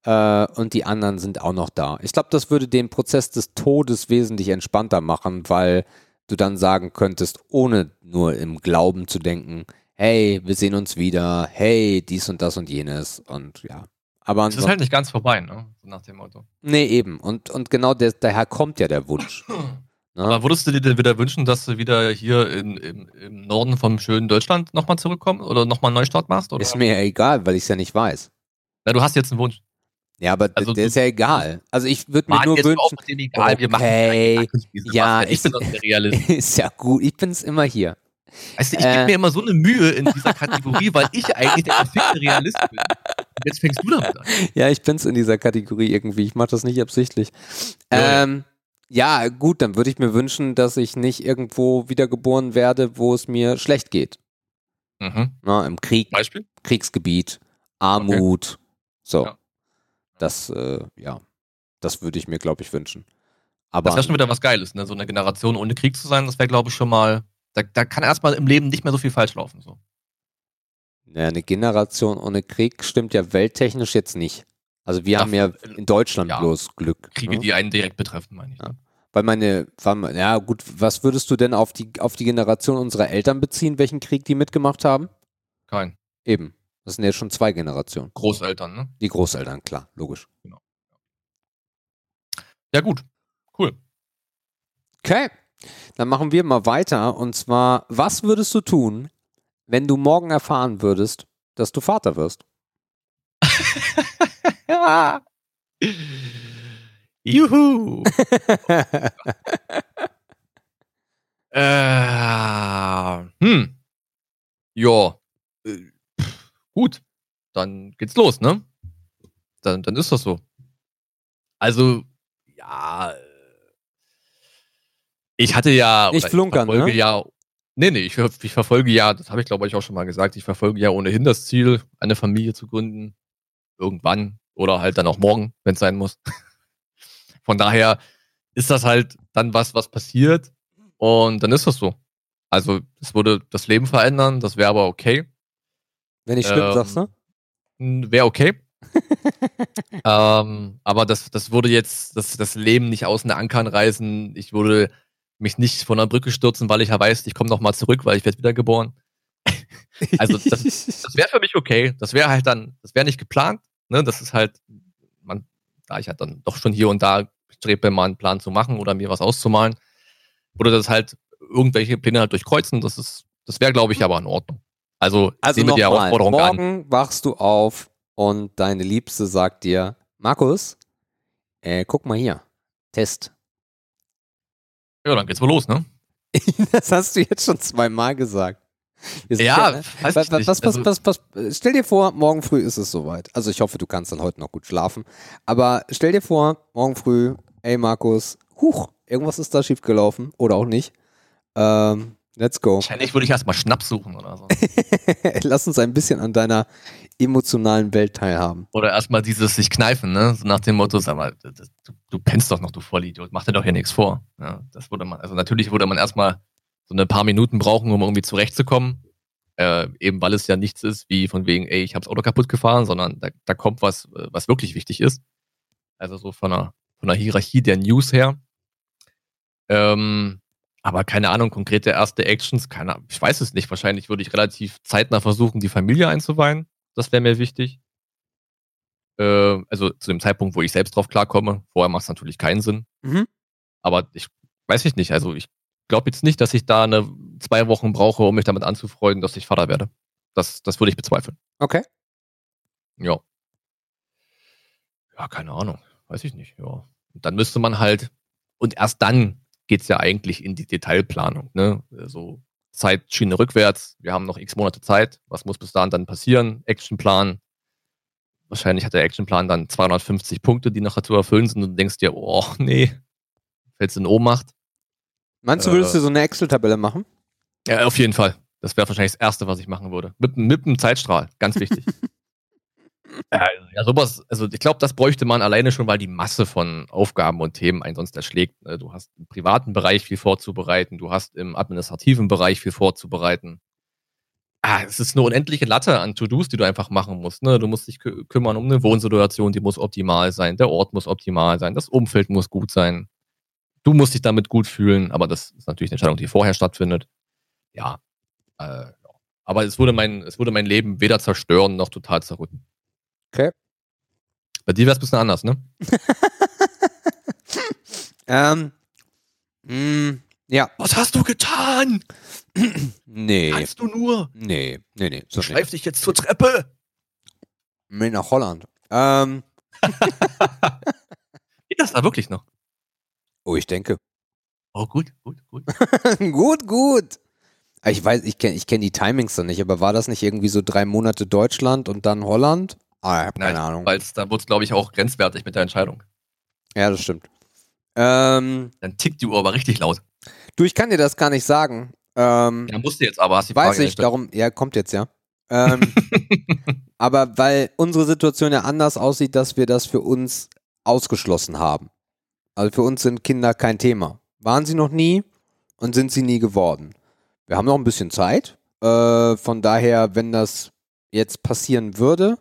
äh, und die anderen sind auch noch da. Ich glaube, das würde den Prozess des Todes wesentlich entspannter machen, weil du dann sagen könntest, ohne nur im Glauben zu denken, hey, wir sehen uns wieder, hey, dies und das und jenes und ja. Aber es ist halt nicht ganz vorbei, ne? Nach dem Motto. Nee, eben. Und, und genau der, daher kommt ja der Wunsch. *clears throat* Ne? Aber würdest du dir denn wieder wünschen, dass du wieder hier in, im, im Norden vom schönen Deutschland nochmal zurückkommst oder nochmal einen Neustart machst? Oder? Ist mir ja egal, weil ich es ja nicht weiß. Ja, du hast jetzt einen Wunsch. Ja, aber also der ist ja egal. Also ich würde mir nur wünschen. Egal, wir okay, ja, ich bin doch der Realist. *laughs* Ist ja gut. Ich bin es immer hier. Weißt du, ich äh, gebe mir immer so eine Mühe in dieser Kategorie, weil ich eigentlich der perfekte Realist bin. Und jetzt fängst du damit an. Ja, ich bin's in dieser Kategorie irgendwie. Ich mache das nicht absichtlich. Ja, ähm, ja, gut, dann würde ich mir wünschen, dass ich nicht irgendwo wiedergeboren werde, wo es mir schlecht geht. Mhm. Na, Im Krieg, Beispiel? Kriegsgebiet, Armut. Okay. So. Ja. Das, äh, ja, das würde ich mir, glaube ich, wünschen. Aber das wäre schon wieder was Geiles, ne? So eine Generation ohne Krieg zu sein, das wäre, glaube ich, schon mal. Da, da kann erstmal im Leben nicht mehr so viel falsch laufen. So. Ja, eine Generation ohne Krieg stimmt ja welttechnisch jetzt nicht. Also wir Ach, haben ja in Deutschland ja, bloß Glück. Kriege, ne? die einen direkt betreffen, meine ich. Ja. Ne? Weil meine, ja gut, was würdest du denn auf die, auf die Generation unserer Eltern beziehen, welchen Krieg die mitgemacht haben? Kein. Eben. Das sind ja schon zwei Generationen. Großeltern, ne? Die Großeltern, klar, logisch. Genau. Ja, gut. Cool. Okay. Dann machen wir mal weiter. Und zwar, was würdest du tun, wenn du morgen erfahren würdest, dass du Vater wirst? *laughs* Juhu! *laughs* äh, hm. Ja. Äh, gut. Dann geht's los, ne? Dann, dann ist das so. Also, ja. Äh, ich hatte ja. Nicht flunkern, ich ne? Ja, nee, nee, ich, ich verfolge ja, das habe ich glaube ich auch schon mal gesagt, ich verfolge ja ohnehin das Ziel, eine Familie zu gründen. Irgendwann. Oder halt dann auch morgen, wenn es sein muss. *laughs* Von daher ist das halt dann was, was passiert und dann ist das so. Also es würde das Leben verändern, das wäre aber okay. Wenn ich stimmt, ähm, sagst du? Wäre okay. *laughs* ähm, aber das, das würde jetzt das, das Leben nicht aus den Ankern reißen. Ich würde mich nicht von der Brücke stürzen, weil ich ja weiß, ich komme nochmal zurück, weil ich werde wiedergeboren. *laughs* also das, das wäre für mich okay. Das wäre halt dann, das wäre nicht geplant. Ne? Das ist halt, man, da ich halt dann doch schon hier und da strebe, mal einen Plan zu machen oder mir was auszumalen, oder das halt irgendwelche Pläne halt durchkreuzen, das ist, das wäre, glaube ich, aber in Ordnung. Also, also nehme die Herausforderung morgen an. wachst du auf und deine Liebste sagt dir, Markus, äh, guck mal hier, Test. Ja, dann geht's wohl los, ne? *laughs* das hast du jetzt schon zweimal gesagt. Ja, ja was, was, was, also was, was, stell dir vor, morgen früh ist es soweit. Also ich hoffe, du kannst dann heute noch gut schlafen. Aber stell dir vor, morgen früh, ey Markus, huch, irgendwas ist da schiefgelaufen oder auch nicht. Ähm, let's go. Wahrscheinlich würde ich erstmal Schnaps suchen oder so. *laughs* Lass uns ein bisschen an deiner emotionalen Welt teilhaben. Oder erstmal dieses sich kneifen, ne? So nach dem Motto, sag mal, du, du pennst doch noch, du Vollidiot, mach dir doch hier nichts vor. Ja, das würde man, also natürlich würde man erstmal so ein paar Minuten brauchen, um irgendwie zurechtzukommen. Äh, eben weil es ja nichts ist, wie von wegen, ey, ich hab's Auto kaputt gefahren, sondern da, da kommt was, was wirklich wichtig ist. Also so von der, von der Hierarchie der News her. Ähm, aber keine Ahnung, konkrete erste Actions, keine Ahnung, ich weiß es nicht. Wahrscheinlich würde ich relativ zeitnah versuchen, die Familie einzuweihen. Das wäre mir wichtig. Äh, also zu dem Zeitpunkt, wo ich selbst drauf klarkomme. Vorher macht es natürlich keinen Sinn. Mhm. Aber ich weiß ich nicht. Also ich glaube jetzt nicht, dass ich da eine zwei Wochen brauche, um mich damit anzufreuen, dass ich Vater werde. Das, das würde ich bezweifeln. Okay. Ja. Ja, keine Ahnung. Weiß ich nicht. Ja. Und dann müsste man halt, und erst dann geht es ja eigentlich in die Detailplanung. Ne? So Zeitschiene rückwärts. Wir haben noch x Monate Zeit. Was muss bis dahin dann passieren? Actionplan. Wahrscheinlich hat der Actionplan dann 250 Punkte, die nachher zu erfüllen sind. Und du denkst dir, oh, nee, fällst in Ohnmacht. Meinst du, würdest äh, du so eine Excel-Tabelle machen? Ja, auf jeden Fall. Das wäre wahrscheinlich das Erste, was ich machen würde. Mit, mit einem Zeitstrahl, ganz wichtig. *laughs* ja, sowas, also ich glaube, das bräuchte man alleine schon, weil die Masse von Aufgaben und Themen einen sonst erschlägt. Ne? Du hast im privaten Bereich viel vorzubereiten, du hast im administrativen Bereich viel vorzubereiten. Ah, es ist eine unendliche Latte an To-Dos, die du einfach machen musst. Ne? Du musst dich kü kümmern um eine Wohnsituation, die muss optimal sein, der Ort muss optimal sein, das Umfeld muss gut sein du musst dich damit gut fühlen, aber das ist natürlich eine Entscheidung, die vorher stattfindet. Ja. Äh, aber es würde, mein, es würde mein Leben weder zerstören noch total zerrütten. Okay. Bei dir wäre es ein bisschen anders, ne? *laughs* ähm, mh, mm, ja. Was hast du getan? nee. Kannst du nur? Nee, nee, nee. So Schreib dich jetzt zur Treppe. Mit nach Holland. Ähm. *laughs* Geht das da wirklich noch? Oh, ich denke. Oh, gut, gut, gut. *laughs* gut, gut. Ich weiß, ich kenne ich kenn die Timings dann nicht, aber war das nicht irgendwie so drei Monate Deutschland und dann Holland? Ah, ich hab keine Nein, Ahnung. Weil da wurde es, glaube ich, auch grenzwertig mit der Entscheidung. Ja, das stimmt. Ähm, dann tickt die Uhr aber richtig laut. Du, ich kann dir das gar nicht sagen. Ähm, ja, musst du jetzt aber, hast die Weiß Frage ich, darum, ja, kommt jetzt, ja. Ähm, *laughs* aber weil unsere Situation ja anders aussieht, dass wir das für uns ausgeschlossen haben. Also für uns sind Kinder kein Thema. Waren sie noch nie und sind sie nie geworden. Wir haben noch ein bisschen Zeit. Äh, von daher, wenn das jetzt passieren würde,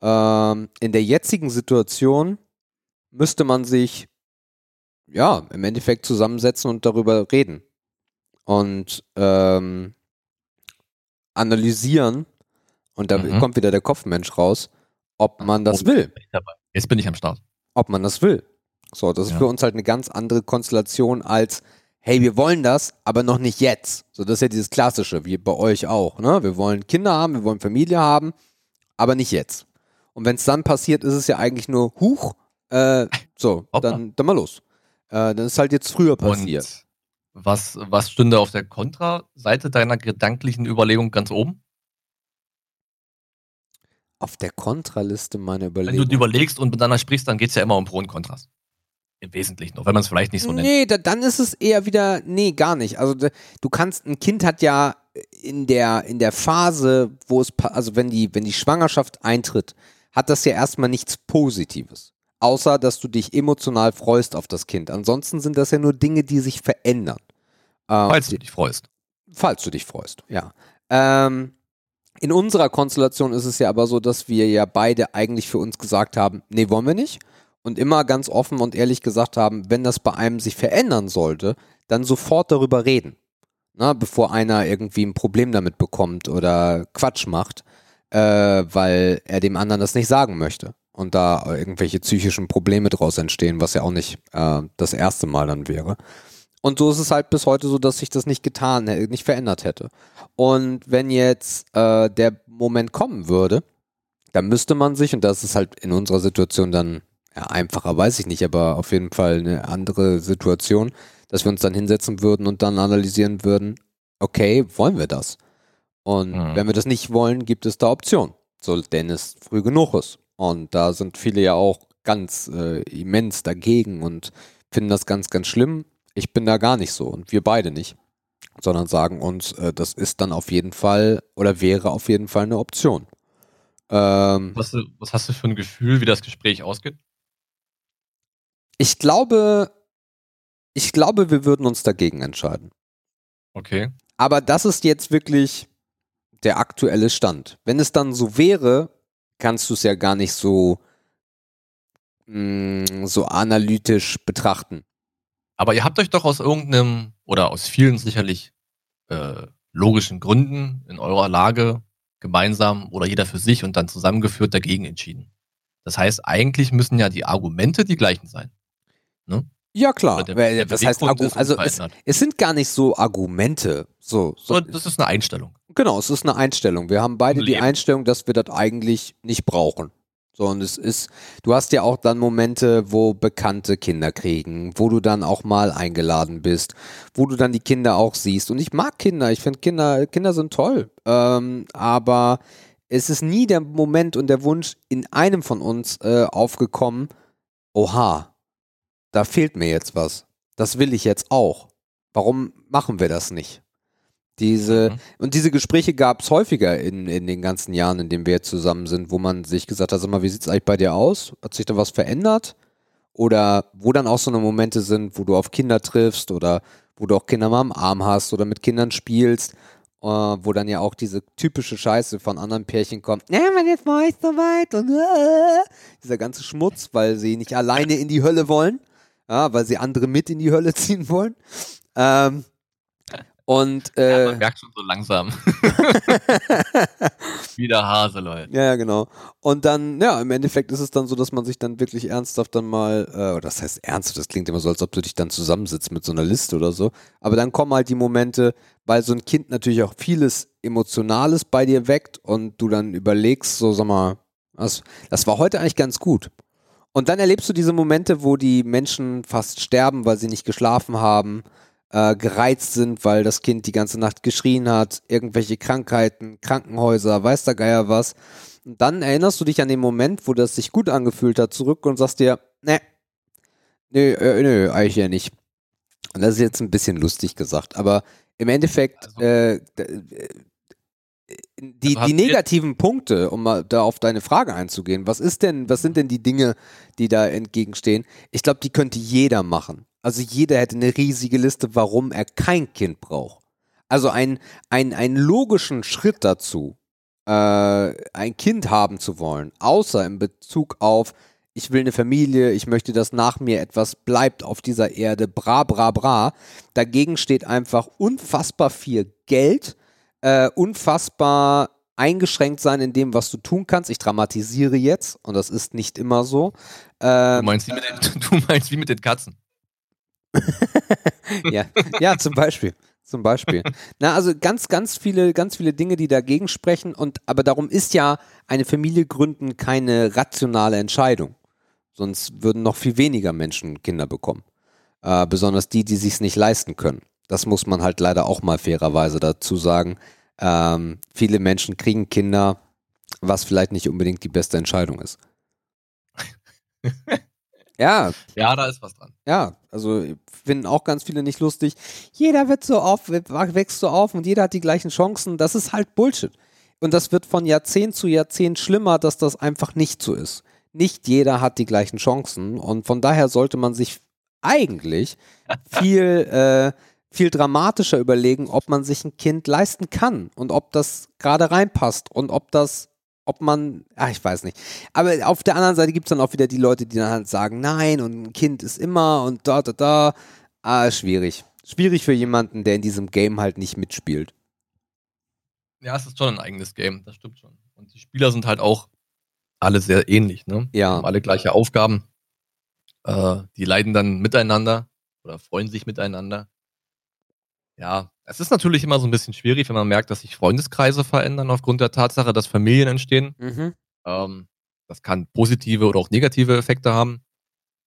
äh, in der jetzigen Situation müsste man sich ja im Endeffekt zusammensetzen und darüber reden und ähm, analysieren. Und da mhm. kommt wieder der Kopfmensch raus, ob man das will. Jetzt bin ich am Start. Ob man das will. So, das ist ja. für uns halt eine ganz andere Konstellation als, hey, wir wollen das, aber noch nicht jetzt. So, das ist ja dieses Klassische, wie bei euch auch. Ne? Wir wollen Kinder haben, wir wollen Familie haben, aber nicht jetzt. Und wenn es dann passiert, ist es ja eigentlich nur, huch, äh, so, *laughs* dann, dann mal los. Äh, dann ist halt jetzt früher passiert. Und was, was stünde auf der Kontraseite deiner gedanklichen Überlegung ganz oben? Auf der Kontraliste meiner Überlegung. Wenn du überlegst und miteinander sprichst, dann geht es ja immer um Pro und Kontras. Im Wesentlichen, auch wenn man es vielleicht nicht so nennt. Nee, da, dann ist es eher wieder, nee, gar nicht. Also du kannst, ein Kind hat ja in der, in der Phase, wo es, also wenn die, wenn die Schwangerschaft eintritt, hat das ja erstmal nichts Positives. Außer, dass du dich emotional freust auf das Kind. Ansonsten sind das ja nur Dinge, die sich verändern. Ähm, falls du dich freust. Falls du dich freust, ja. Ähm, in unserer Konstellation ist es ja aber so, dass wir ja beide eigentlich für uns gesagt haben, nee, wollen wir nicht und immer ganz offen und ehrlich gesagt haben, wenn das bei einem sich verändern sollte, dann sofort darüber reden. Na, bevor einer irgendwie ein Problem damit bekommt oder Quatsch macht, äh, weil er dem anderen das nicht sagen möchte. Und da irgendwelche psychischen Probleme draus entstehen, was ja auch nicht äh, das erste Mal dann wäre. Und so ist es halt bis heute so, dass sich das nicht getan, nicht verändert hätte. Und wenn jetzt äh, der Moment kommen würde, dann müsste man sich, und das ist halt in unserer Situation dann ja, einfacher, weiß ich nicht, aber auf jeden Fall eine andere Situation, dass wir uns dann hinsetzen würden und dann analysieren würden, okay, wollen wir das? Und mhm. wenn wir das nicht wollen, gibt es da Optionen. So, denn es früh genug ist. Und da sind viele ja auch ganz äh, immens dagegen und finden das ganz, ganz schlimm. Ich bin da gar nicht so und wir beide nicht, sondern sagen uns, äh, das ist dann auf jeden Fall oder wäre auf jeden Fall eine Option. Ähm, was, was hast du für ein Gefühl, wie das Gespräch ausgeht? Ich glaube, ich glaube, wir würden uns dagegen entscheiden. Okay. Aber das ist jetzt wirklich der aktuelle Stand. Wenn es dann so wäre, kannst du es ja gar nicht so, mh, mm, so analytisch betrachten. Aber ihr habt euch doch aus irgendeinem oder aus vielen sicherlich äh, logischen Gründen in eurer Lage gemeinsam oder jeder für sich und dann zusammengeführt dagegen entschieden. Das heißt, eigentlich müssen ja die Argumente die gleichen sein. Ne? Ja, klar. Der, der Was heißt Argu also es, es, sind gar nicht so Argumente. So, so. Das ist eine Einstellung. Genau, es ist eine Einstellung. Wir haben beide die Einstellung, dass wir das eigentlich nicht brauchen. So, und es ist, du hast ja auch dann Momente, wo bekannte Kinder kriegen, wo du dann auch mal eingeladen bist, wo du dann die Kinder auch siehst. Und ich mag Kinder, ich finde Kinder, Kinder sind toll. Ähm, aber es ist nie der Moment und der Wunsch in einem von uns äh, aufgekommen, oha, da fehlt mir jetzt was. Das will ich jetzt auch. Warum machen wir das nicht? Diese, mhm. und diese Gespräche gab es häufiger in, in den ganzen Jahren, in denen wir jetzt zusammen sind, wo man sich gesagt hat, sag mal, wie sieht es eigentlich bei dir aus? Hat sich da was verändert? Oder wo dann auch so eine Momente sind, wo du auf Kinder triffst oder wo du auch Kinder mal am Arm hast oder mit Kindern spielst, äh, wo dann ja auch diese typische Scheiße von anderen Pärchen kommt. Ja, man jetzt war ich soweit und äh, dieser ganze Schmutz, weil sie nicht alleine in die Hölle wollen, ja, weil sie andere mit in die Hölle *laughs* ziehen wollen. Ähm, und, äh, ja, man merkt schon so langsam. *laughs* Wieder Hase, Leute. Ja, ja, genau. Und dann, ja, im Endeffekt ist es dann so, dass man sich dann wirklich ernsthaft dann mal, äh, oder das heißt ernsthaft, das klingt immer so, als ob du dich dann zusammensitzt mit so einer Liste oder so. Aber dann kommen halt die Momente, weil so ein Kind natürlich auch vieles Emotionales bei dir weckt und du dann überlegst, so, sag mal, das, das war heute eigentlich ganz gut. Und dann erlebst du diese Momente, wo die Menschen fast sterben, weil sie nicht geschlafen haben äh, gereizt sind, weil das Kind die ganze Nacht geschrien hat, irgendwelche Krankheiten, Krankenhäuser, weiß der Geier was. Und dann erinnerst du dich an den Moment, wo das sich gut angefühlt hat, zurück und sagst dir, ne, nö, äh, nö, eigentlich ja nicht. Und das ist jetzt ein bisschen lustig gesagt, aber im Endeffekt, also, äh, äh die, also die negativen Punkte, um mal da auf deine Frage einzugehen, was ist denn, was sind denn die Dinge, die da entgegenstehen? Ich glaube, die könnte jeder machen. Also jeder hätte eine riesige Liste, warum er kein Kind braucht. Also ein, ein, einen logischen Schritt dazu, äh, ein Kind haben zu wollen, außer in Bezug auf, ich will eine Familie, ich möchte, dass nach mir etwas bleibt auf dieser Erde, bra, bra, bra. Dagegen steht einfach unfassbar viel Geld, äh, unfassbar eingeschränkt sein in dem, was du tun kannst. Ich dramatisiere jetzt und das ist nicht immer so. Ähm, du, meinst wie mit den, *laughs* du meinst wie mit den Katzen. *laughs* ja, ja, zum Beispiel. Zum Beispiel. Na, also ganz, ganz viele, ganz viele Dinge, die dagegen sprechen. Und aber darum ist ja eine Familie gründen keine rationale Entscheidung. Sonst würden noch viel weniger Menschen Kinder bekommen. Äh, besonders die, die sich nicht leisten können. Das muss man halt leider auch mal fairerweise dazu sagen. Ähm, viele Menschen kriegen Kinder, was vielleicht nicht unbedingt die beste Entscheidung ist. *laughs* Ja. Ja, da ist was dran. Ja, also finden auch ganz viele nicht lustig. Jeder wird so auf, wächst so auf und jeder hat die gleichen Chancen. Das ist halt Bullshit. Und das wird von Jahrzehnt zu Jahrzehnt schlimmer, dass das einfach nicht so ist. Nicht jeder hat die gleichen Chancen und von daher sollte man sich eigentlich *laughs* viel, äh, viel dramatischer überlegen, ob man sich ein Kind leisten kann und ob das gerade reinpasst und ob das ob man, ach, ich weiß nicht. Aber auf der anderen Seite gibt es dann auch wieder die Leute, die dann halt sagen, nein, und ein Kind ist immer und da, da, da. Ah, schwierig. Schwierig für jemanden, der in diesem Game halt nicht mitspielt. Ja, es ist schon ein eigenes Game, das stimmt schon. Und die Spieler sind halt auch alle sehr ähnlich, ne? Ja. Haben alle gleiche Aufgaben. Äh, die leiden dann miteinander. oder freuen sich miteinander. Ja, es ist natürlich immer so ein bisschen schwierig, wenn man merkt, dass sich Freundeskreise verändern aufgrund der Tatsache, dass Familien entstehen. Mhm. Ähm, das kann positive oder auch negative Effekte haben.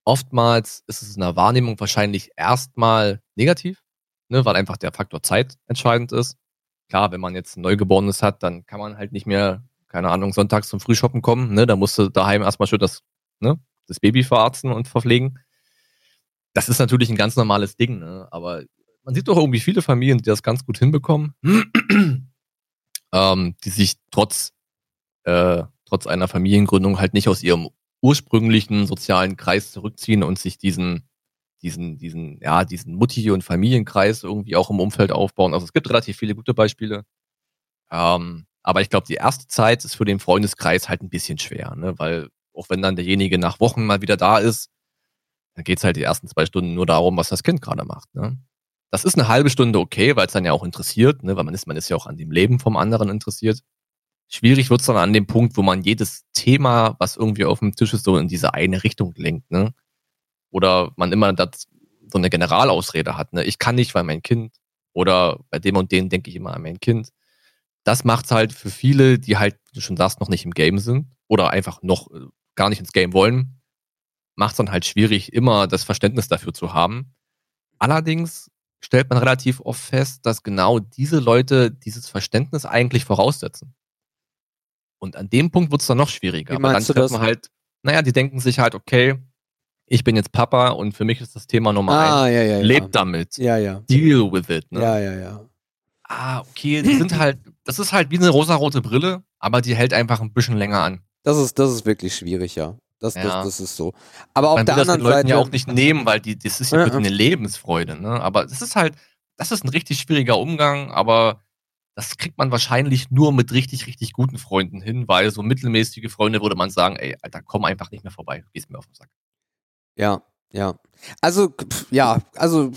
Oftmals ist es in der Wahrnehmung wahrscheinlich erstmal negativ, ne, weil einfach der Faktor Zeit entscheidend ist. Klar, wenn man jetzt ein Neugeborenes hat, dann kann man halt nicht mehr, keine Ahnung, sonntags zum Frühshoppen kommen. Ne? Da musst du daheim erstmal schön das, ne, das Baby verarzten und verpflegen. Das ist natürlich ein ganz normales Ding, ne? aber man sieht doch irgendwie viele Familien, die das ganz gut hinbekommen, *clears throat* ähm, die sich trotz, äh, trotz einer Familiengründung halt nicht aus ihrem ursprünglichen sozialen Kreis zurückziehen und sich diesen, diesen, diesen, ja, diesen Mutti- und Familienkreis irgendwie auch im Umfeld aufbauen. Also es gibt relativ viele gute Beispiele. Ähm, aber ich glaube, die erste Zeit ist für den Freundeskreis halt ein bisschen schwer, ne? weil auch wenn dann derjenige nach Wochen mal wieder da ist, dann geht's halt die ersten zwei Stunden nur darum, was das Kind gerade macht. Ne? Das ist eine halbe Stunde okay, weil es dann ja auch interessiert, ne? weil man ist, man ist ja auch an dem Leben vom anderen interessiert. Schwierig wird's dann an dem Punkt, wo man jedes Thema, was irgendwie auf dem Tisch ist, so in diese eine Richtung lenkt. Ne? Oder man immer das, so eine Generalausrede hat. Ne? Ich kann nicht, weil mein Kind. Oder bei dem und dem denke ich immer an mein Kind. Das macht's halt für viele, die halt, wie du schon sagst, noch nicht im Game sind oder einfach noch äh, gar nicht ins Game wollen, macht's dann halt schwierig, immer das Verständnis dafür zu haben. Allerdings stellt man relativ oft fest, dass genau diese Leute dieses Verständnis eigentlich voraussetzen. Und an dem Punkt wird es dann noch schwieriger. Wie Aber dann das? halt, naja, die denken sich halt, okay, ich bin jetzt Papa und für mich ist das Thema Nummer ah, eins. Ja, ja, ja. Lebt damit. Ja, ja. Deal with it. Ne? Ja, ja, ja. Ah, okay, die sind halt, das ist halt wie eine rosarote Brille, aber die hält einfach ein bisschen länger an. Das ist, das ist wirklich schwierig, ja. Das, Ja. das, das ist so. Aber auf Man der will das den anderen Leuten Seite. ja auch nicht nehmen, weil die, das ist ja ja. eine Lebensfreude, ne? Aber es ist halt, das ist ein richtig schwieriger Umgang, aber das kriegt man wahrscheinlich nur mit richtig, richtig guten Freunden hin, weil so mittelmäßige Freunde würde man sagen, ey, Alter, komm einfach nicht mehr vorbei, gehst mir auf den Sack. Ja, ja. Also, ja, also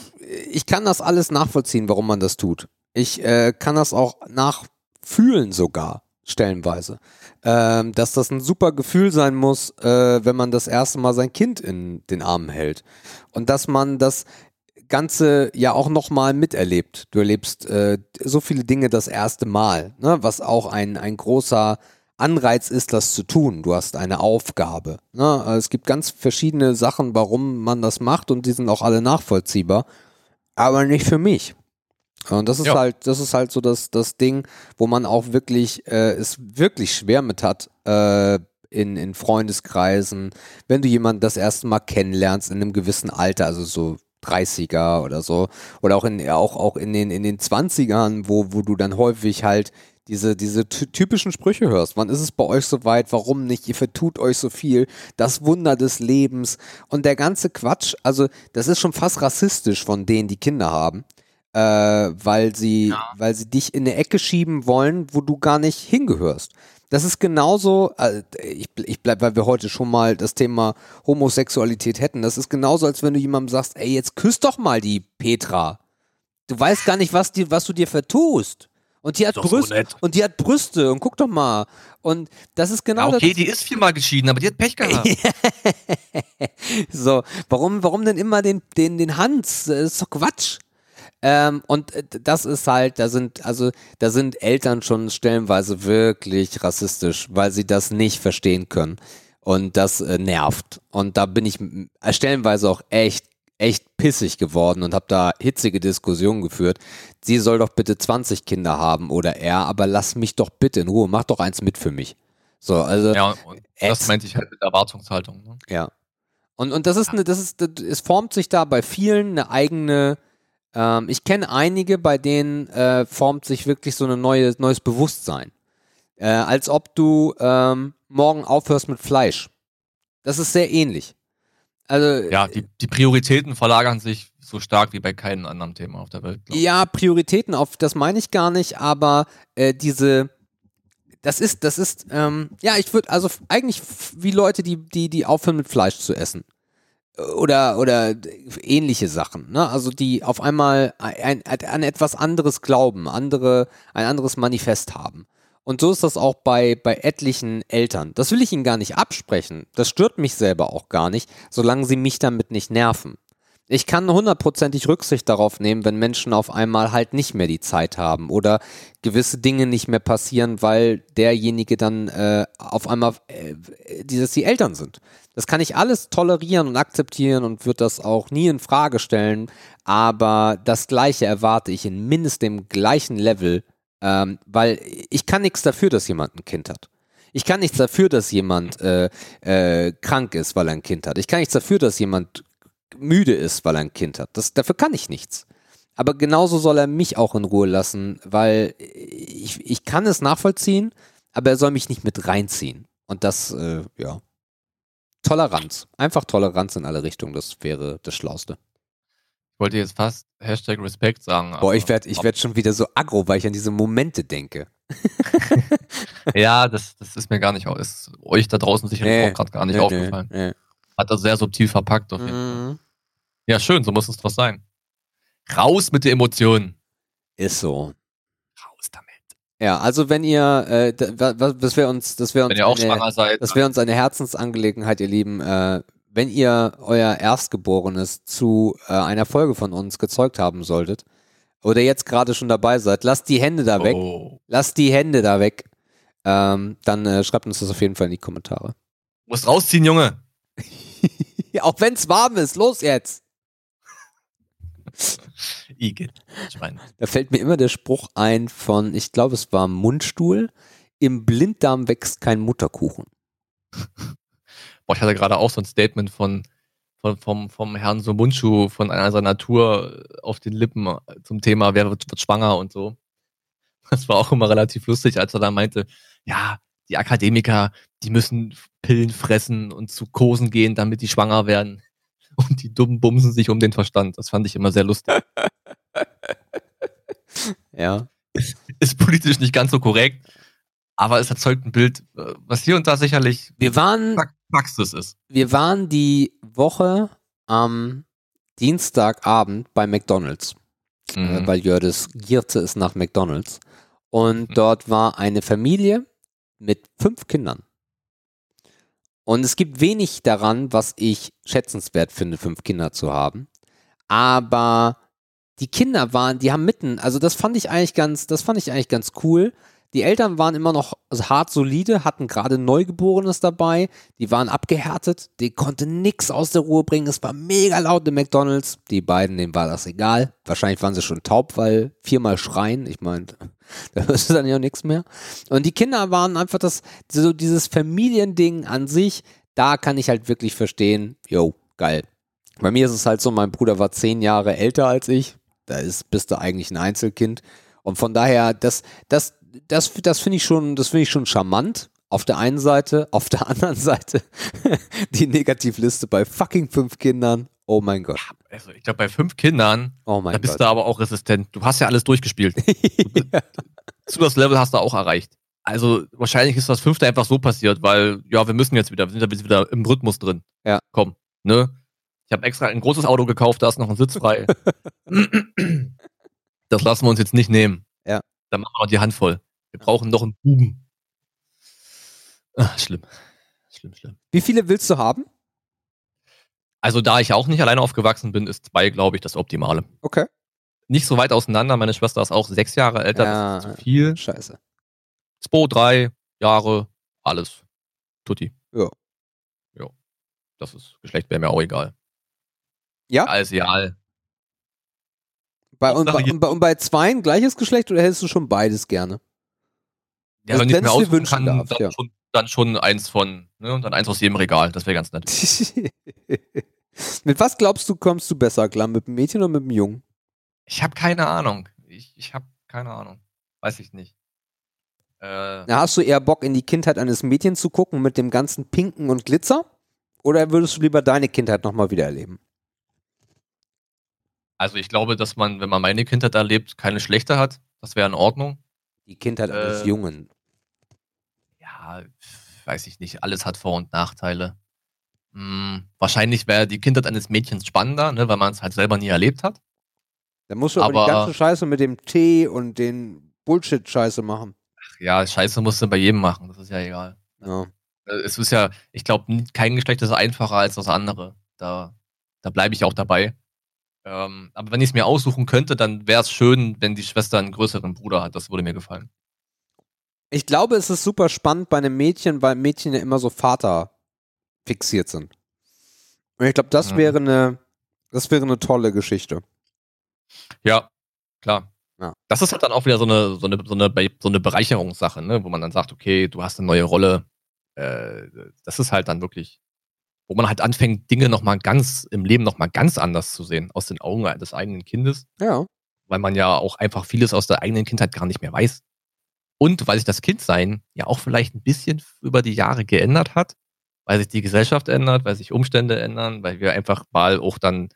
ich kann das alles nachvollziehen, warum man das tut. Ich äh, kann das auch nachfühlen sogar, stellenweise. Ähm, dass das ein super Gefühl sein muss, äh, wenn man das erste Mal sein Kind in den Armen hält. Und dass man das Ganze ja auch nochmal miterlebt. Du erlebst äh, so viele Dinge das erste Mal, ne? was auch ein, ein großer Anreiz ist, das zu tun. Du hast eine Aufgabe. Ne? Also Es gibt ganz verschiedene Sachen, warum man das macht und die sind auch alle nachvollziehbar, aber nicht für mich. Und das ist Ja. halt, das ist halt so das, das Ding, wo man auch wirklich äh, es wirklich schwer mit hat, äh, in, in Freundeskreisen, wenn du jemanden das erste Mal kennenlernst in einem gewissen Alter, also so 30er oder so, oder auch in, auch, auch in den, in den 20ern, wo, wo du dann häufig halt diese, diese ty- typischen Sprüche hörst. Wann ist es bei euch so weit? Warum nicht? Ihr vertut euch so viel. Das Wunder des Lebens. Und der ganze Quatsch, also das ist schon fast rassistisch von denen, die Kinder haben. Äh, weil sie, weil sie dich in eine Ecke schieben wollen, wo du gar nicht hingehörst. Das ist genauso, äh, ich, ich bleib, weil wir heute schon mal das Thema Homosexualität hätten, das ist genauso, als wenn du jemandem sagst, ey, jetzt küss doch mal die Petra. Du weißt gar nicht, was, die, was du dir vertust. Und die hat so Brüste nett. und die hat Brüste und guck doch mal. Und das ist genau Ja, okay, das. die ist viermal geschieden, aber die hat Pech gehabt. *laughs* So, warum, warum denn immer den, den, den Hans? Das ist doch Quatsch. Ähm, und äh, das ist halt, da sind, also, da sind Eltern schon stellenweise wirklich rassistisch, weil sie das nicht verstehen können. Und das äh, nervt. Und da bin ich äh, stellenweise auch echt, echt pissig geworden und habe da hitzige Diskussionen geführt. Sie soll doch bitte 20 Kinder haben oder er, aber lass mich doch bitte in Ruhe, mach doch eins mit für mich. So, also. Ja, und das meinte ich halt mit Erwartungshaltung. Ne? Ja. Und, und das ist eine, das ist, das, es formt sich da bei vielen eine eigene, ähm, ich kenne einige, bei denen äh, formt sich wirklich so ein neue, neues Bewusstsein. Äh, als ob du ähm, morgen aufhörst mit Fleisch. Das ist sehr ähnlich. Also, Ja, die, die Prioritäten verlagern sich so stark wie bei keinem anderen Thema auf der Welt. Ja, Prioritäten auf, das meine ich gar nicht, aber äh, diese, das ist, das ist, ähm, ja, ich würde, also eigentlich wie Leute, die, die, die aufhören mit Fleisch zu essen. Oder, oder ähnliche Sachen, ne? Also die auf einmal ein, ein, an etwas anderes glauben, andere, ein anderes Manifest haben. Und so ist das auch bei, bei etlichen Eltern. Das will ich ihnen gar nicht absprechen. Das stört mich selber auch gar nicht, solange sie mich damit nicht nerven. Ich kann hundertprozentig Rücksicht darauf nehmen, wenn Menschen auf einmal halt nicht mehr die Zeit haben oder gewisse Dinge nicht mehr passieren, weil derjenige dann äh, auf einmal, äh, dass die Eltern sind. Das kann ich alles tolerieren und akzeptieren und wird das auch nie in Frage stellen. Aber das Gleiche erwarte ich in mindestens dem gleichen Level, ähm, weil ich kann nichts dafür, dass jemand ein Kind hat. Ich kann nichts dafür, dass jemand äh, äh, krank ist, weil er ein Kind hat. Ich kann nichts dafür, dass jemand müde ist, weil er ein Kind hat. Das, dafür kann ich nichts. Aber genauso soll er mich auch in Ruhe lassen, weil ich, ich kann es nachvollziehen, aber er soll mich nicht mit reinziehen. Und das, äh, ja. Toleranz. Einfach Toleranz in alle Richtungen, das wäre das Schlauste. Ich wollte jetzt fast Hashtag Respekt sagen. Boah, ich werde ich werd schon wieder so aggro, weil ich an diese Momente denke. *laughs* ja, das, das ist mir gar nicht, ist euch da draußen sicherlich nee, auch gerade gar nicht nee, aufgefallen. Nee, Hat das sehr subtil verpackt auf jeden mhm. Fall. Ja, schön, so muss es doch sein. Raus mit den Emotionen. Ist so. Raus damit. Ja, also wenn ihr, äh, das wäre uns, das wäre uns, wenn ihr auch eine, schwanger seid, das wäre uns eine Herzensangelegenheit, ihr Lieben. Äh, wenn ihr euer Erstgeborenes zu äh, einer Folge von uns gezeugt haben solltet oder jetzt gerade schon dabei seid, lasst die Hände da weg. Oh. Lasst die Hände da weg. Ähm, dann äh, schreibt uns das auf jeden Fall in die Kommentare. Du musst rausziehen, Junge. *laughs* auch wenn es warm ist, los jetzt. *laughs* Igel. Schwein. Da fällt mir immer der Spruch ein von, ich glaube, es war Mundstuhl. Im Blinddarm wächst kein Mutterkuchen. *laughs* Boah, ich hatte gerade auch so ein Statement von, von vom, vom Herrn Somunchu von einer seiner Tour auf den Lippen zum Thema, wer wird, wird schwanger und so. Das war auch immer relativ lustig, als er da meinte, ja, die Akademiker, die müssen Pillen fressen und zu Kosen gehen, damit die schwanger werden. *laughs* und die dummen bumsen sich um den Verstand. Das fand ich immer sehr lustig. *laughs* ja. Ist politisch nicht ganz so korrekt, aber es erzeugt ein Bild, was hier und da sicherlich wir waren, Praxis ist. Wir waren die Woche am Dienstagabend bei McDonalds, äh, mhm. weil Jördes gierte es nach McDonalds. Und mhm. dort war eine Familie mit fünf Kindern. Und es gibt wenig daran, was ich schätzenswert finde, fünf Kinder zu haben. Aber die Kinder waren, die haben mitten, also das fand ich eigentlich ganz, das fand ich eigentlich ganz cool. Die Eltern waren immer noch hart solide, hatten gerade Neugeborenes dabei, die waren abgehärtet, die konnten nichts aus der Ruhe bringen, es war mega laut im McDonalds. Die beiden, denen war das egal. Wahrscheinlich waren sie schon taub, weil viermal schreien, ich meine, da hörst du dann ja nichts mehr. Und die Kinder waren einfach das, so dieses Familiending an sich, da kann ich halt wirklich verstehen, yo, geil. Bei mir ist es halt so, mein Bruder war zehn Jahre älter als ich, da ist, bist du eigentlich ein Einzelkind. Und von daher, das, das, das, das finde ich schon, das finde ich schon charmant. Auf der einen Seite, auf der *laughs* anderen Seite die Negativliste bei fucking fünf Kindern. Oh mein Gott. Also ich glaube, bei fünf Kindern, oh da bist Gott. du aber auch resistent. Du hast ja alles durchgespielt. *laughs* ja. Zu das Level hast du auch erreicht. Also wahrscheinlich ist das fünfte einfach so passiert, weil, ja, wir müssen jetzt wieder, wir sind wieder im Rhythmus drin. Ja. Komm, ne? Ich habe extra ein großes Auto gekauft, da ist noch ein Sitz frei. *laughs* das lassen wir uns jetzt nicht nehmen. Ja. Dann machen wir noch die Hand voll. Wir brauchen noch einen Buben. Ach, schlimm. Schlimm, schlimm. Wie viele willst du haben? Also, da ich auch nicht alleine aufgewachsen bin, ist zwei, glaube ich, das Optimale. Okay. Nicht so weit auseinander. Meine Schwester ist auch sechs Jahre älter. Ja, das ist zu viel. Scheiße. Zwei, drei Jahre, alles. Tutti. Ja. Ja. Das ist Geschlecht wäre mir auch egal. Ja? Alles egal. Bei, und, bei, und, bei, und bei zweien gleiches Geschlecht oder hättest du schon beides gerne? Ja, wenn ich mir auswünschen kann, darf, dann, ja. schon, dann schon eins von, ne, und dann eins aus jedem Regal. Das wäre ganz nett. *laughs* mit was glaubst du, kommst du besser klar? Mit dem Mädchen oder mit dem Jungen? Ich habe keine Ahnung. Ich, ich habe keine Ahnung. Weiß ich nicht. Äh, Na, hast du eher Bock, in die Kindheit eines Mädchens zu gucken mit dem ganzen Pinken und Glitzer? Oder würdest du lieber deine Kindheit nochmal wieder erleben? Also ich glaube, dass man, wenn man meine Kindheit erlebt, keine schlechte hat. Das wäre in Ordnung. Die Kindheit äh, eines Jungen. Ja, weiß ich nicht. Alles hat Vor- und Nachteile. Hm, wahrscheinlich wäre die Kindheit eines Mädchens spannender, ne, weil man es halt selber nie erlebt hat. Da musst du aber, aber die ganze Scheiße mit dem Tee und den Bullshit-Scheiße machen. Ach ja, Scheiße musst du bei jedem machen. Das ist ja egal. Ja. Äh, es ist ja, ich glaube, kein Geschlecht ist einfacher als das andere. Da, da bleibe ich auch dabei. Ähm, aber wenn ich es mir aussuchen könnte, dann wäre es schön, wenn die Schwester einen größeren Bruder hat. Das würde mir gefallen. Ich glaube, es ist super spannend bei einem Mädchen, weil Mädchen ja immer so Vater fixiert sind. Und ich glaube, das mhm. wäre eine, das wäre eine tolle Geschichte. Ja, klar. Ja. Das ist halt dann auch wieder so eine, so eine, so eine, so eine Bereicherungssache, ne? wo man dann sagt, okay, du hast eine neue Rolle. Äh, das ist halt dann wirklich, wo man halt anfängt, Dinge nochmal ganz, im Leben nochmal ganz anders zu sehen, aus den Augen des eigenen Kindes. Ja. Weil man ja auch einfach vieles aus der eigenen Kindheit gar nicht mehr weiß. Und weil sich das Kindsein ja auch vielleicht ein bisschen über die Jahre geändert hat, weil sich die Gesellschaft ändert, weil sich Umstände ändern, weil wir einfach mal auch dann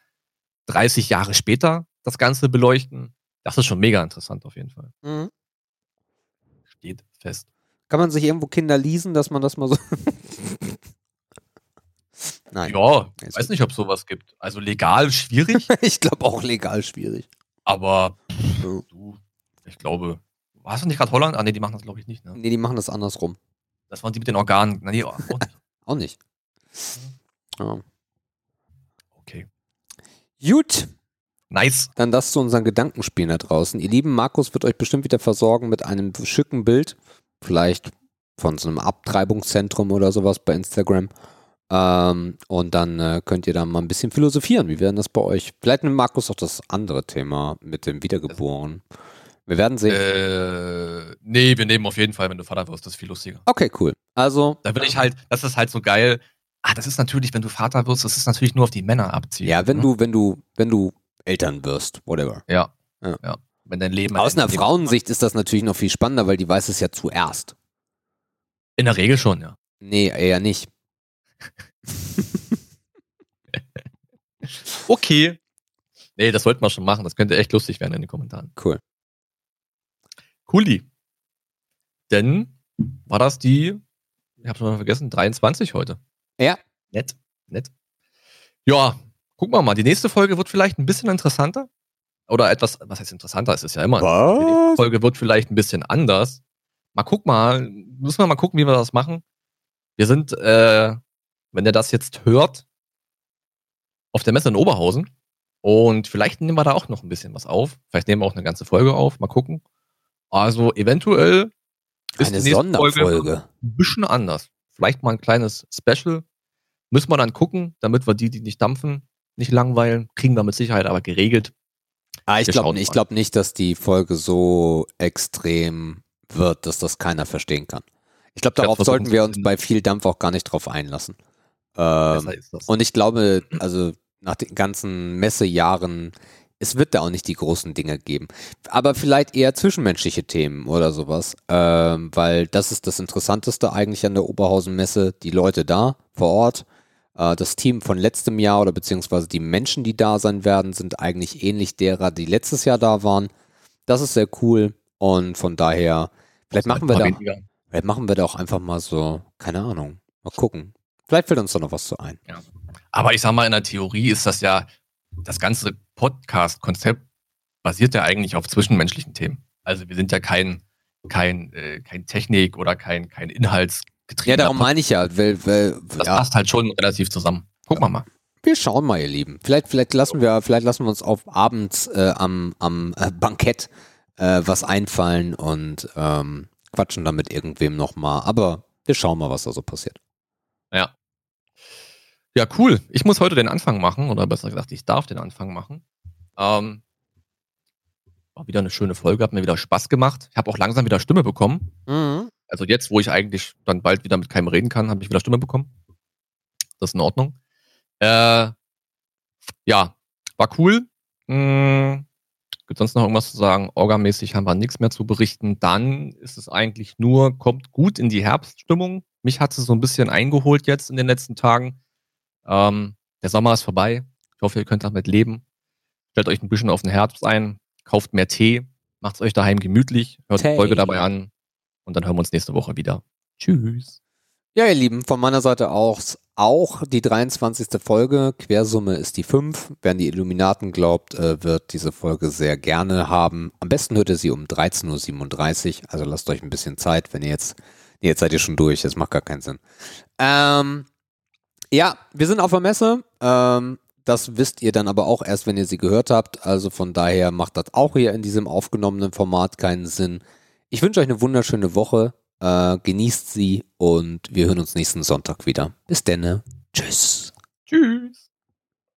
30 Jahre später das Ganze beleuchten. Das ist schon mega interessant auf jeden Fall. Mhm. Steht fest. Kann man sich irgendwo Kinder leasen, dass man das mal so. *laughs* Nein. Ja, ich weiß nicht, ob es sowas gibt. Also legal schwierig. *laughs* ich glaube auch legal schwierig. Aber pff, du, ich glaube, Hast du nicht gerade Holland? Ah, nee, die machen das, glaube ich, nicht. Ne? Nee, die machen das andersrum. Das waren die mit den Organen. Nee, auch nicht. Auch nicht. Ja. Okay. Gut. Nice. Dann das zu unseren Gedankenspielen da draußen. Ihr lieben Markus wird euch bestimmt wieder versorgen mit einem schicken Bild. Vielleicht von so einem Abtreibungszentrum oder sowas bei Instagram. Ähm, und dann äh, könnt ihr da mal ein bisschen philosophieren. Wie wäre das bei euch? Vielleicht nimmt Markus auch das andere Thema mit dem Wiedergeboren. Wir werden sehen. Äh, nee, wir nehmen auf jeden Fall, wenn du Vater wirst, das ist viel lustiger. Okay, cool. Also. Da will ich halt, das ist halt so geil. Ah, das ist natürlich, wenn du Vater wirst, das ist natürlich nur auf die Männer abziehen. Ja, wenn ne? du, wenn du, wenn du Eltern wirst, whatever. Ja. Ja. ja. Wenn dein Leben. Aus einer Frauensicht ist das natürlich noch viel spannender, weil die weiß es ja zuerst. In der Regel schon, ja. Nee, eher nicht. *laughs* okay. Nee, das sollten wir schon machen. Das könnte echt lustig werden in den Kommentaren. Cool. Cooli. Denn war das die, ich habe schon mal vergessen, 23 heute. Ja. Nett, nett. Ja, gucken wir mal. Die nächste Folge wird vielleicht ein bisschen interessanter. Oder etwas, was heißt interessanter? Es ist ja immer. Was? Die nächste Folge wird vielleicht ein bisschen anders. Mal gucken mal, müssen wir mal gucken, wie wir das machen. Wir sind, äh, wenn ihr das jetzt hört, auf der Messe in Oberhausen. Und vielleicht nehmen wir da auch noch ein bisschen was auf. Vielleicht nehmen wir auch eine ganze Folge auf. Mal gucken. Also eventuell ist eine die Sonderfolge Folge. ein bisschen anders. Vielleicht mal ein kleines Special. Müssen wir dann gucken, damit wir die, die nicht dampfen, nicht langweilen. Kriegen wir mit Sicherheit aber geregelt. Ah, ich glaube glaub nicht, dass die Folge so extrem wird, dass das keiner verstehen kann. Ich glaube, darauf sollten wir uns bei viel Dampf auch gar nicht drauf einlassen. Ähm, und ich glaube, also nach den ganzen Messejahren es wird da auch nicht die großen Dinge geben. Aber vielleicht eher zwischenmenschliche Themen oder sowas. Ähm, weil das ist das Interessanteste eigentlich an der Oberhausen-Messe. Die Leute da vor Ort. Äh, das Team von letztem Jahr oder beziehungsweise die Menschen, die da sein werden, sind eigentlich ähnlich derer, die letztes Jahr da waren. Das ist sehr cool. Und von daher, vielleicht machen wir da, vielleicht machen wir da auch einfach mal so, keine Ahnung, mal gucken. Vielleicht fällt uns da noch was zu ein. Ja. Aber ich sag mal, in der Theorie ist das ja das ganze Podcast-Konzept basiert ja eigentlich auf zwischenmenschlichen Themen. Also wir sind ja kein, kein, äh, kein Technik- oder kein, kein Inhaltsgetriebe. Ja, darum meine ich ja. Weil, weil, das ja. passt halt schon relativ zusammen. Gucken wir mal. Wir schauen mal, ihr Lieben. Vielleicht, vielleicht lassen wir, vielleicht lassen wir uns auf abends äh, am, am äh, Bankett äh, was einfallen und ähm, quatschen dann mit irgendwem nochmal. Aber wir schauen mal, was da so passiert. Ja. Ja, cool. Ich muss heute den Anfang machen, oder besser gesagt, ich darf den Anfang machen. Ähm, war wieder eine schöne Folge, hat mir wieder Spaß gemacht. Ich habe auch langsam wieder Stimme bekommen. Mhm. Also jetzt, wo ich eigentlich dann bald wieder mit keinem reden kann, habe ich wieder Stimme bekommen. Das ist in Ordnung. Äh, ja, war cool. Hm, gibt sonst noch irgendwas zu sagen? Orgamäßig haben wir nichts mehr zu berichten. Dann ist es eigentlich nur, kommt gut in die Herbststimmung. Mich hat sie so ein bisschen eingeholt jetzt in den letzten Tagen. Ähm, der Sommer ist vorbei. Ich hoffe, ihr könnt damit leben. Stellt euch ein bisschen auf den Herbst ein, kauft mehr Tee, macht es euch daheim gemütlich, hört Tee. die Folge dabei an und dann hören wir uns nächste Woche wieder. Tschüss. Ja, ihr Lieben, von meiner Seite auch, auch die 23. Folge. Quersumme ist die 5. Wer an die Illuminaten glaubt, äh, wird diese Folge sehr gerne haben. Am besten hört ihr sie um 13.37 Uhr. Also lasst euch ein bisschen Zeit, wenn ihr jetzt, nee, jetzt seid ihr schon durch, das macht gar keinen Sinn. Ähm, ja, wir sind auf der Messe. Ähm, Das wisst ihr dann aber auch erst, wenn ihr sie gehört habt. Also von daher macht das auch hier in diesem aufgenommenen Format keinen Sinn. Ich wünsche euch eine wunderschöne Woche. Äh, genießt sie und wir hören uns nächsten Sonntag wieder. Bis denne. Tschüss. Tschüss.